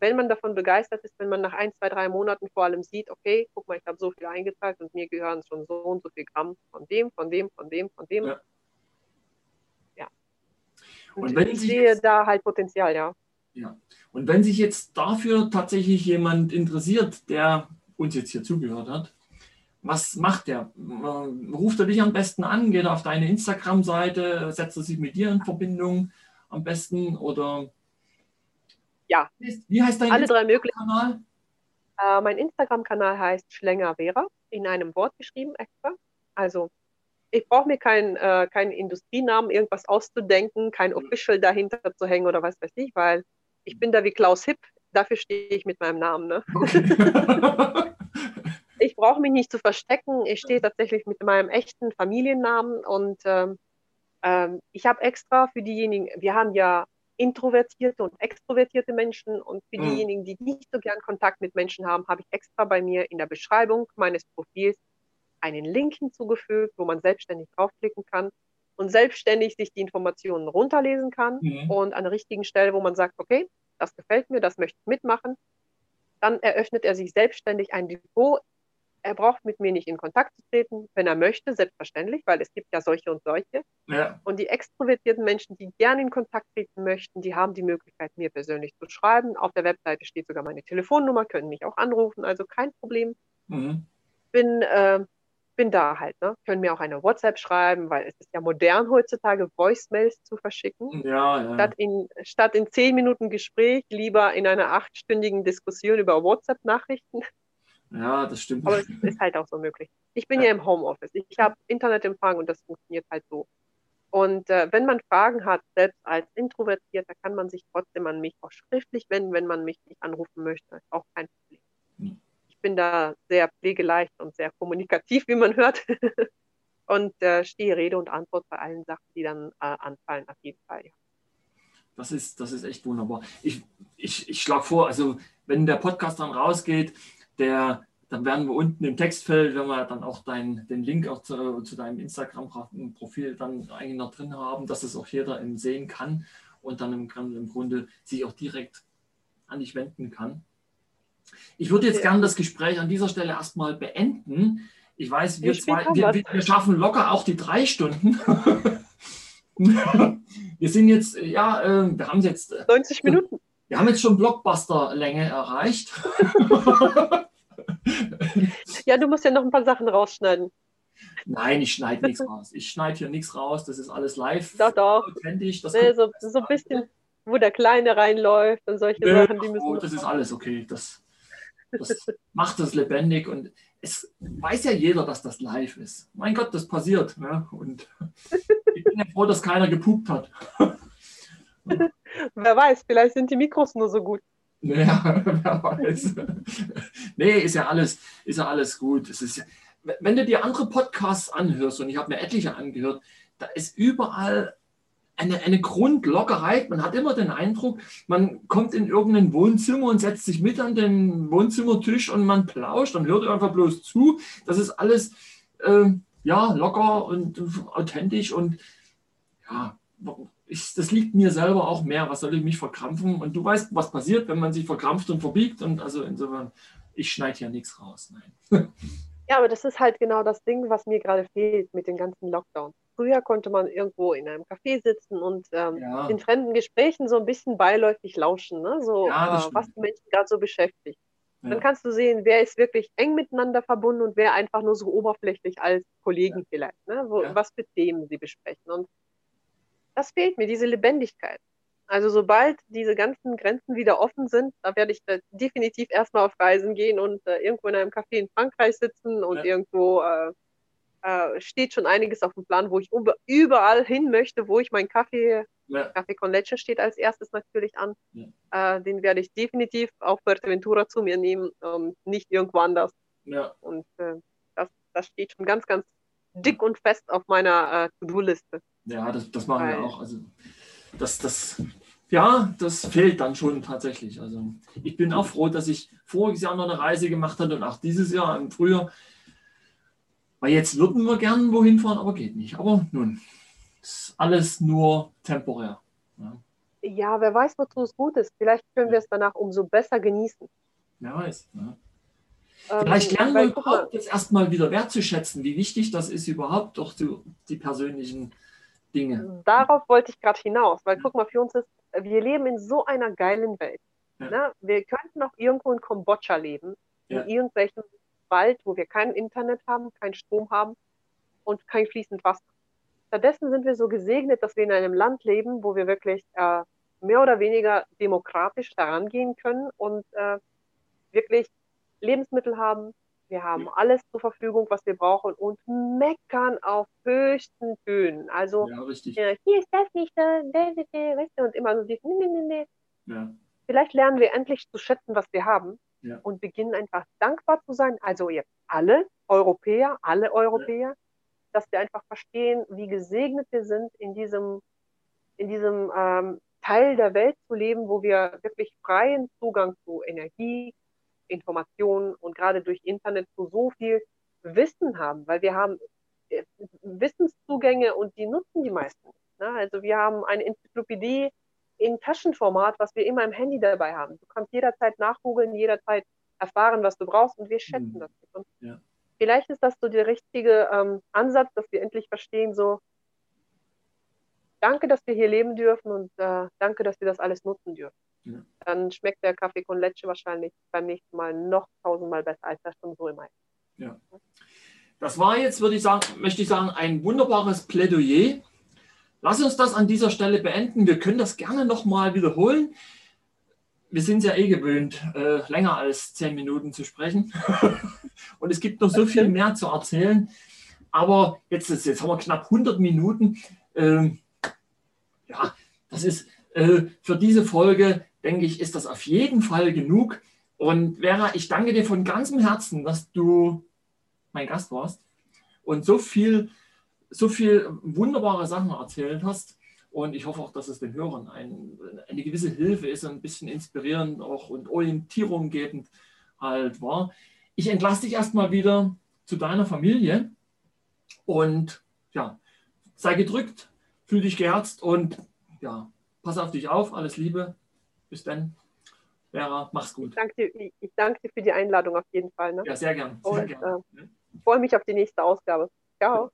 Wenn man davon begeistert ist, wenn man nach ein, zwei, drei Monaten vor allem sieht, okay, guck mal, ich habe so viel eingezahlt und mir gehören schon so und so viel Gramm von dem, von dem, von dem, von dem. Ja und wenn ich sehe da halt Potenzial, ja. Ja. Und wenn sich jetzt dafür tatsächlich jemand interessiert, der uns jetzt hier zugehört hat, was macht der? Ruft er dich am besten an? Geht er auf deine Instagram-Seite? Setzt er sich mit dir in Verbindung am besten? Oder ja. Wie heißt dein Alle drei Kanal? Äh, mein Instagram-Kanal heißt Schlänger Vera, in einem Wort geschrieben extra. Also ich brauche mir keinen äh, kein Industrienamen, irgendwas auszudenken, kein Official dahinter zu hängen oder was weiß ich, weil ich bin da wie Klaus Hipp, dafür stehe ich mit meinem Namen. Ne? Okay. [LAUGHS] [LAUGHS] ich brauche mich nicht zu verstecken, ich stehe tatsächlich mit meinem echten Familiennamen und ähm, ähm, ich habe extra für diejenigen, wir haben ja introvertierte und extrovertierte Menschen und für mhm. diejenigen, die nicht so gern Kontakt mit Menschen haben, habe ich extra bei mir in der Beschreibung meines Profils einen Link hinzugefügt, wo man selbstständig draufklicken kann und selbstständig sich die Informationen runterlesen kann mhm. und an der richtigen Stelle, wo man sagt, okay, das gefällt mir, das möchte ich mitmachen, dann eröffnet er sich selbstständig ein Depot. Er braucht mit mir nicht in Kontakt zu treten, wenn er möchte, selbstverständlich, weil es gibt ja solche und solche. Ja. Und die extrovertierten Menschen, die gerne in Kontakt treten möchten, die haben die Möglichkeit, mir persönlich zu schreiben. Auf der Webseite steht sogar meine Telefonnummer, können mich auch anrufen, also kein Problem. Mhm. Bin äh, bin da halt, ne? Können mir auch eine WhatsApp schreiben, weil es ist ja modern heutzutage, Voicemails zu verschicken. Ja, ja. Statt in, statt in zehn Minuten Gespräch lieber in einer achtstündigen Diskussion über WhatsApp-Nachrichten. Ja, das stimmt. Aber es ist halt auch so möglich. Ich bin ja, ja im Homeoffice. Ich habe Internetempfang und das funktioniert halt so. Und äh, wenn man Fragen hat, selbst als Introvertierter, kann man sich trotzdem an mich auch schriftlich wenden, wenn man mich nicht anrufen möchte. Auch kein Problem. Bin da sehr pflegeleicht und sehr kommunikativ, wie man hört. [LAUGHS] und äh, stehe Rede und Antwort bei allen Sachen, die dann äh, anfallen, auf jeden Fall. Das ist, das ist echt wunderbar. Ich, ich, ich schlage vor, also wenn der Podcast dann rausgeht, der, dann werden wir unten im Textfeld, wenn wir dann auch dein, den Link auch zu, zu deinem Instagram-Profil dann eigentlich noch drin haben, dass es auch jeder sehen kann und dann im, im Grunde sich auch direkt an dich wenden kann. Ich würde jetzt gerne das Gespräch an dieser Stelle erstmal beenden. Ich weiß, wir, zwei, wir, wir, schaffen locker auch die drei Stunden. [LAUGHS] wir sind jetzt, ja, äh, wir haben jetzt. 90 äh, Minuten. Wir haben jetzt schon Blockbuster-Länge erreicht. [LAUGHS] ja, du musst ja noch ein paar Sachen rausschneiden. Nein, ich schneide nichts raus. Ich schneide hier nichts raus. Das ist alles live. Doch, doch. Authentisch. Das nee, so, so ein bisschen, wo der Kleine reinläuft und solche nee, Sachen, die müssen. Oh, das ist alles okay. Das, das macht es lebendig und es weiß ja jeder, dass das live ist. Mein Gott, das passiert. Ne? Und ich bin ja froh, dass keiner gepupt hat. [LAUGHS] Wer weiß, vielleicht sind die Mikros nur so gut. Ja, [LAUGHS] wer weiß. nee, ist ja alles, ist ja alles gut. Es ist ja, wenn du dir andere Podcasts anhörst, und ich habe mir etliche angehört, da ist überall eine, eine Grundlockerheit. Man hat immer den Eindruck, man kommt in irgendein Wohnzimmer und setzt sich mit an den Wohnzimmertisch und man plauscht und hört einfach bloß zu. Das ist alles äh, ja, locker und authentisch und ja, ich, das liegt mir selber auch mehr. Was soll ich mich verkrampfen? Und du weißt, was passiert, wenn man sich verkrampft und verbiegt. Und also insofern, ich schneide hier nichts raus. Nein. [LAUGHS] Ja, aber das ist halt genau das Ding, was mir gerade fehlt mit den ganzen Lockdowns. Früher konnte man irgendwo in einem Café sitzen und ähm, Ja. den fremden Gesprächen so ein bisschen beiläufig lauschen, ne? so, Ja, äh, was die Menschen gerade so beschäftigt. Ja. Dann kannst du sehen, wer ist wirklich eng miteinander verbunden und wer einfach nur so oberflächlich als Kollegen vielleicht, ne? Wo, was für Themen sie besprechen. Und das fehlt mir, diese Lebendigkeit. Also sobald diese ganzen Grenzen wieder offen sind, da werde ich da definitiv erstmal auf Reisen gehen und äh, irgendwo in einem Café in Frankreich sitzen und irgendwo äh, äh, steht schon einiges auf dem Plan, wo ich über- überall hin möchte, wo ich meinen Kaffee, Ja. Kaffee con Leche steht als erstes natürlich an. Äh, den werde ich definitiv auf Fuerteventura zu mir nehmen, ähm, nicht irgendwo anders. Ja. Und äh, das, das steht schon ganz, ganz dick und fest auf meiner äh, To-Do-Liste. Ja, das, das machen wir Weil- auch. Also das, das, ja, das fehlt dann schon tatsächlich. Also ich bin auch froh, dass ich voriges Jahr noch eine Reise gemacht hatte und auch dieses Jahr im Frühjahr. Weil jetzt würden wir gern wohin fahren, aber geht nicht. Aber nun, ist alles nur temporär. Ja, Ja, wer weiß, wozu es gut ist. Vielleicht können wir es danach umso besser genießen. wer weiß. Ja. Ähm, Vielleicht lernen wir überhaupt das erstmal wieder wertzuschätzen, wie wichtig das ist überhaupt doch die, die persönlichen Dinge. Darauf wollte ich gerade hinaus, weil guck mal, für uns ist, wir leben in so einer geilen Welt. Ja. Ne? Wir könnten auch irgendwo in Kambodscha leben, Ja. in irgendwelchem Wald, wo wir kein Internet haben, keinen Strom haben und kein fließend Wasser. Stattdessen sind wir so gesegnet, dass wir in einem Land leben, wo wir wirklich äh, mehr oder weniger demokratisch herangehen können und äh, wirklich Lebensmittel haben. Wir haben alles zur Verfügung, was wir brauchen und meckern auf höchsten Tönen. Also Ja, ja, hier ist das nicht, da, da, da, da, weißt du, und immer so, dieses, nee, nee, nee, nee. Ja. Vielleicht lernen wir endlich zu schätzen, was wir haben Ja. und beginnen einfach dankbar zu sein. Also jetzt alle Europäer, alle Europäer, dass wir einfach verstehen, wie gesegnet wir sind, in diesem, in diesem ähm, Teil der Welt zu leben, wo wir wirklich freien Zugang zu Energie, Informationen und gerade durch Internet zu so viel Wissen haben, weil wir haben äh, Wissenszugänge und die nutzen die meisten. Ne? Also wir haben eine Enzyklopädie in Taschenformat, was wir immer im Handy dabei haben. Du kannst jederzeit nachgoogeln, jederzeit erfahren, was du brauchst und wir schätzen Mhm. das. Und Ja. vielleicht ist das so der richtige ähm, Ansatz, dass wir endlich verstehen, so danke, dass wir hier leben dürfen und äh, danke, dass wir das alles nutzen dürfen. Ja. Dann schmeckt der Kaffee con Leche wahrscheinlich beim nächsten Mal noch tausendmal besser, als das schon so immer ist. Das war jetzt, würde ich sagen, möchte ich sagen, ein wunderbares Plädoyer. Lass uns das an dieser Stelle beenden. Wir können das gerne nochmal wiederholen. Wir sind es ja eh gewöhnt, äh, länger als zehn Minuten zu sprechen. [LAUGHS] Und es gibt noch so viel mehr zu erzählen. Aber jetzt, ist, jetzt haben wir knapp 100 Minuten. Ähm, ja, das ist äh, für diese Folge, denke ich, ist das auf jeden Fall genug. Und Vera, ich danke dir von ganzem Herzen, dass du mein Gast warst und so viel, so viel wunderbare Sachen erzählt hast. Und ich hoffe auch, dass es den Hörern ein, eine gewisse Hilfe ist und ein bisschen inspirierend auch und Orientierung gebend halt war. Ich entlasse dich erstmal wieder zu deiner Familie und ja, sei gedrückt, fühl dich geherzt und ja, pass auf dich auf. Alles Liebe. Bis dann. Vera, mach's gut. Ich danke dir, ich, danke dir für die Einladung auf jeden Fall. Ne? Ja, sehr gern. Sehr Und, gern. Ich freue mich auf die nächste Ausgabe. Ciao.